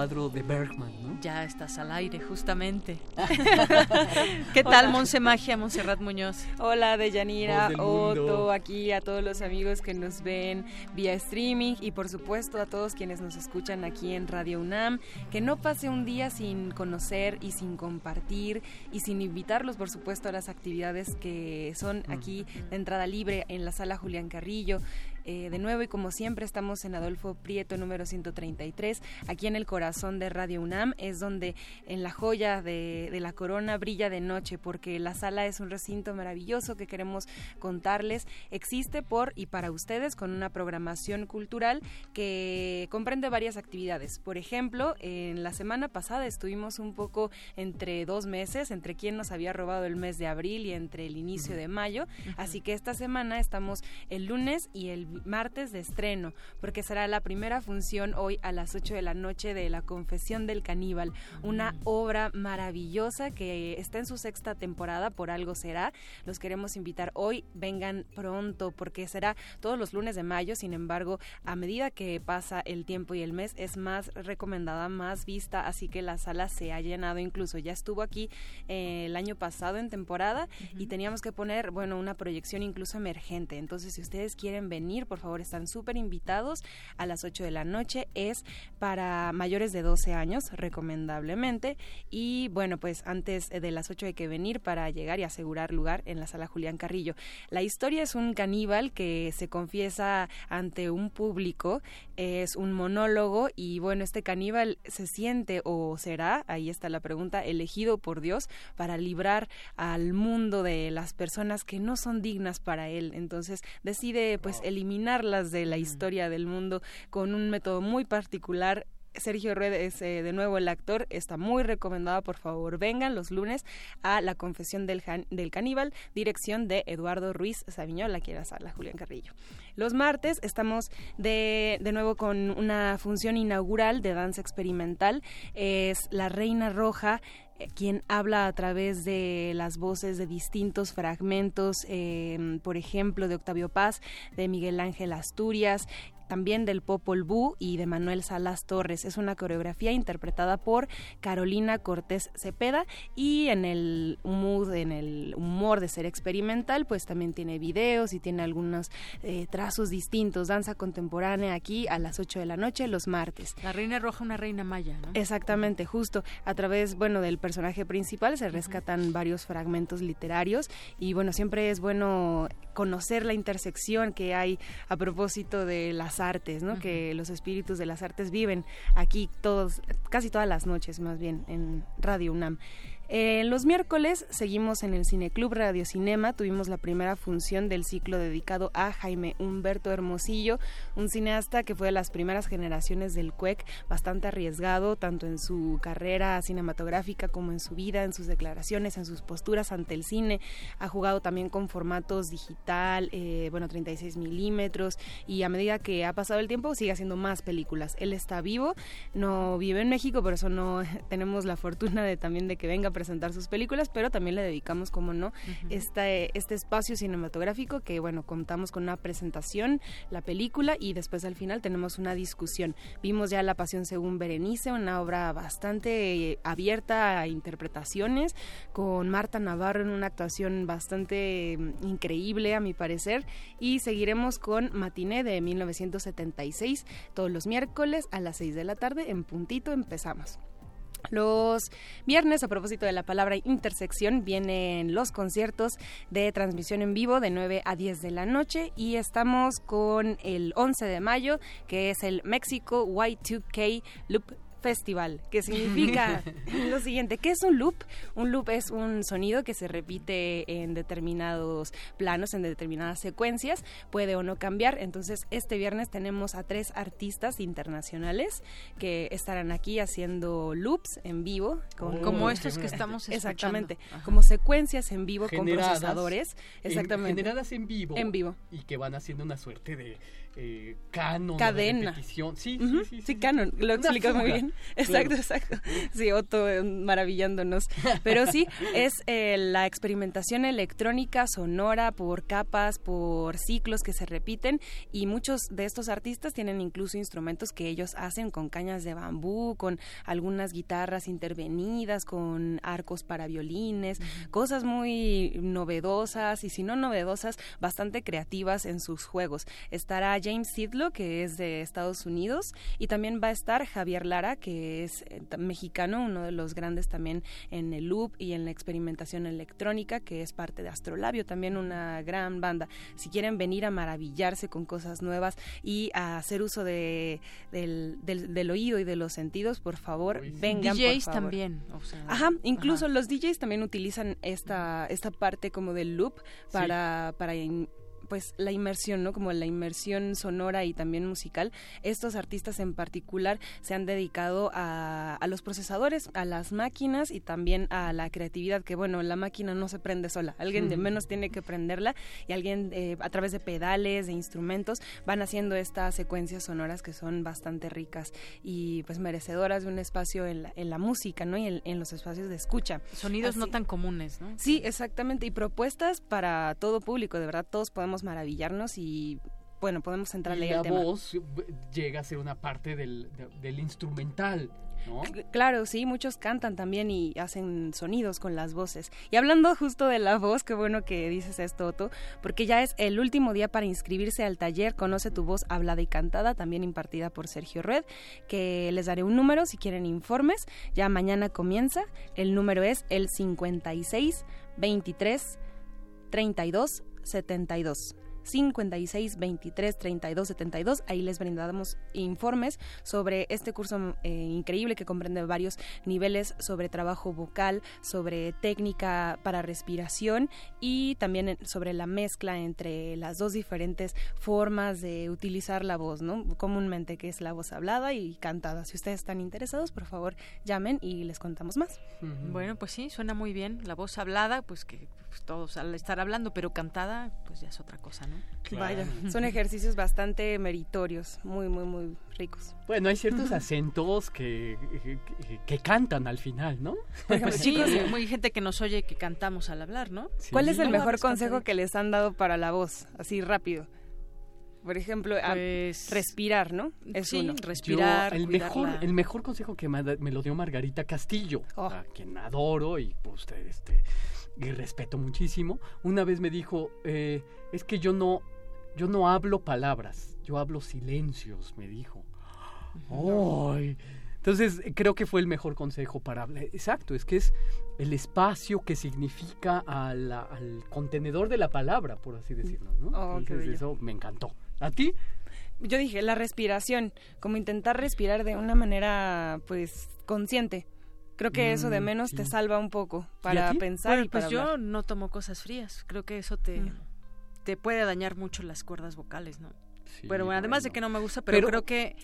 Cuadro de Bergman, ¿no? Ya estás al aire, justamente. ¿Qué tal, Monse Magia, Monserrat Muñoz? Hola, Deyanira, Otto, aquí a todos los amigos que nos ven vía streaming y por supuesto a todos quienes nos escuchan aquí en Radio UNAM. Que no pase un día sin conocer y sin compartir y sin invitarlos, por supuesto, a las actividades que son aquí de entrada libre en la sala Julián Carrillo. Eh, de nuevo y como siempre estamos en Adolfo Prieto número 133, aquí en el corazón de Radio UNAM, es donde en la joya de, de, la corona brilla de noche, porque la sala es un recinto maravilloso que queremos contarles. Existe por y para ustedes con una programación cultural que comprende varias actividades. Por ejemplo, en la semana pasada estuvimos un poco entre dos meses, entre quién nos había robado el mes de abril y entre el inicio de mayo, así que esta semana estamos el lunes y el martes de estreno, porque será la primera función hoy a las 8 de la noche de La Confesión del Caníbal, una obra maravillosa que está en su sexta temporada, por algo será. Los queremos invitar hoy, vengan pronto, porque será todos los lunes de mayo, sin embargo, a medida que pasa el tiempo y el mes, es más recomendada, más vista, así que la sala se ha llenado, incluso ya estuvo aquí eh, el año pasado en temporada y teníamos que poner, bueno, una proyección incluso emergente. Entonces, si ustedes quieren venir, por favor, están súper invitados a las 8 de la noche. Es para mayores de 12 años, recomendablemente. Y bueno, pues antes de las 8 hay que venir para llegar y asegurar lugar en la sala Julián Carrillo. La historia es un caníbal que se confiesa ante un público, es un monólogo y bueno, este caníbal se siente o será, ahí está la pregunta, elegido por Dios para librar al mundo de las personas que no son dignas para él. Entonces decide pues eliminarlas de la historia del mundo con un método muy particular. Sergio Red es eh, de nuevo el actor, está muy recomendado, por favor vengan los lunes a La Confesión del, del Caníbal, dirección de Eduardo Ruiz Sabiñola, que era la Julián Carrillo. Los martes estamos de, de nuevo con una función inaugural de danza experimental, es La Reina Roja, quien habla a través de las voces de distintos fragmentos, eh, por ejemplo, de Octavio Paz, de Miguel Ángel Asturias, también del Popol Vuh y de Manuel Salas Torres. Es una coreografía interpretada por Carolina Cortés Cepeda y en el mood, en el humor de ser experimental, pues también tiene videos y tiene algunos eh, trazos distintos. Danza contemporánea aquí a las 8 de la noche los martes. La reina roja, una reina maya, ¿no? Exactamente, justo. A través, bueno, del personaje principal se rescatan varios fragmentos literarios y bueno, siempre es bueno conocer la intersección que hay a propósito de las artes, ¿no? Que los espíritus de las artes viven aquí todos, casi todas las noches más bien en Radio UNAM. Eh, los miércoles seguimos en el Cineclub Radio Cinema. Tuvimos la primera función del ciclo dedicado a Jaime Humberto Hermosillo, un cineasta que fue de las primeras generaciones del CUEC, bastante arriesgado tanto en su carrera cinematográfica como en su vida, en sus declaraciones, en sus posturas ante el cine. Ha jugado también con formatos digital, eh, bueno, 36 milímetros, y a medida que ha pasado el tiempo sigue haciendo más películas. Él está vivo, no vive en México, por eso no tenemos la fortuna de también de que venga presentar sus películas, pero también le dedicamos, como no, este, este espacio cinematográfico que, bueno, contamos con una presentación, la película y después al final tenemos una discusión. Vimos ya La Pasión según Berenice, una obra bastante abierta a interpretaciones, con Marta Navarro en una actuación bastante mm, increíble, a mi parecer, y seguiremos con Matiné de 1976, todos los miércoles a las 6 de la tarde, en puntito empezamos. Los viernes, a propósito de la palabra intersección, vienen los conciertos de transmisión en vivo de 9 a 10 de la noche y estamos con el 11 de mayo, que es el México Y2K Loop Festival, que significa lo siguiente, ¿qué es un loop? Un loop es un sonido que se repite en determinados planos, en determinadas secuencias, puede o no cambiar. Entonces, este viernes tenemos a tres artistas internacionales que estarán aquí haciendo loops en vivo. como estos que estamos escuchando. Exactamente, como secuencias en vivo con procesadores. Exactamente. generadas en vivo. En vivo. Y que van haciendo una suerte de eh, canon. Cadena. Sí, sí, sí, sí, canon. Lo explicas muy bien. Bien, exacto, exacto. Sí, Otto eh, maravillándonos. Pero sí, es eh, la experimentación electrónica sonora por capas, por ciclos que se repiten y muchos de estos artistas tienen incluso instrumentos que ellos hacen con cañas de bambú, con algunas guitarras intervenidas, con arcos para violines, cosas muy novedosas y si no novedosas, bastante creativas en sus juegos. Estará James Sidlow, que es de Estados Unidos, y también va a estar Javier Lara, que es eh, mexicano, uno de los grandes también en el loop y en la experimentación electrónica, que es parte de Astrolabio, también una gran banda. Si quieren venir a maravillarse con cosas nuevas y a hacer uso de, del, del, oído y de los sentidos, por favor, vengan. DJs también. Ajá, incluso los DJs también utilizan esta, esta parte como del loop para, para pues la inmersión, ¿no? Como la inmersión sonora y también musical. Estos artistas en particular se han dedicado a, a los procesadores, a las máquinas y también a la creatividad, que bueno, la máquina no se prende sola, alguien de menos tiene que prenderla y alguien eh, a través de pedales, de instrumentos, van haciendo estas secuencias sonoras que son bastante ricas y pues merecedoras de un espacio en la, en la música, ¿no? Y en, los espacios de escucha. Sonidos no tan comunes, ¿no? Sí, exactamente, y propuestas para todo público, de verdad, todos podemos maravillarnos y bueno, podemos entrar y la voz llega a ser una parte del, del instrumental. ¿No? Claro, sí, muchos cantan también y hacen sonidos con las voces. Y hablando justo de la voz, qué bueno que dices esto, Otto, porque ya es el último día para inscribirse al taller Conoce tu voz hablada y cantada, también impartida por Sergio Red, que les daré un número si quieren informes. Ya mañana comienza. El número es el 56 23 32 72. 56 23 32 72. Ahí les brindamos informes sobre este curso eh, increíble que comprende varios niveles sobre trabajo vocal, sobre técnica para respiración y también sobre la mezcla entre las dos diferentes formas de utilizar la voz, ¿no? Comúnmente que es la voz hablada y cantada. Si ustedes están interesados, por favor, llamen y les contamos más. Bueno, pues sí, suena muy bien. La voz hablada, pues que pues, todos al estar hablando, pero cantada, pues ya es otra cosa, ¿no? Vaya, son ejercicios bastante meritorios, muy, muy, muy ricos. Bueno, hay ciertos acentos que, que, cantan al final, ¿no? sí, hay gente que nos oye que cantamos al hablar, ¿no? ¿Cuál es el mejor consejo que les han dado para la voz? Así rápido. Por ejemplo, pues, respirar, ¿no? Es sí, respirar. el, mejor, el mejor consejo que me, lo dio Margarita Castillo, oh. a quien adoro y pues este y respeto muchísimo, una vez me dijo, eh, es que yo no, yo no hablo palabras, yo hablo silencios, me dijo. Entonces creo que fue el mejor consejo para hablar. Exacto, es que es el espacio que significa al contenedor de la palabra, por así decirlo. ¿no? Oh, Entonces eso me encantó. ¿A ti? Yo dije, la respiración, como intentar respirar de una manera pues consciente. Creo que eso de mm, menos te salva un poco para pensar y pues para yo no tomo cosas frías. Creo que eso te, mm. te puede dañar mucho las cuerdas vocales, ¿no? pero bueno, además de que no me gusta, pero, creo que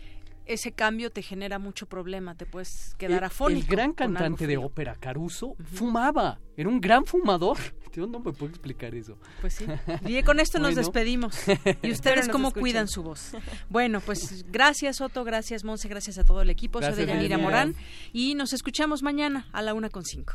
ese cambio te genera mucho problema, te puedes quedar afónico. El gran cantante de ópera, Caruso, fumaba, era un gran fumador. Yo no me puedo explicar eso. Pues sí. Y con esto nos despedimos. ¿Y ustedes cómo cuidan su voz? Bueno, pues gracias Otto, gracias Monse, gracias a todo el equipo. Soy de Yanira Morán y nos escuchamos mañana a la una con cinco.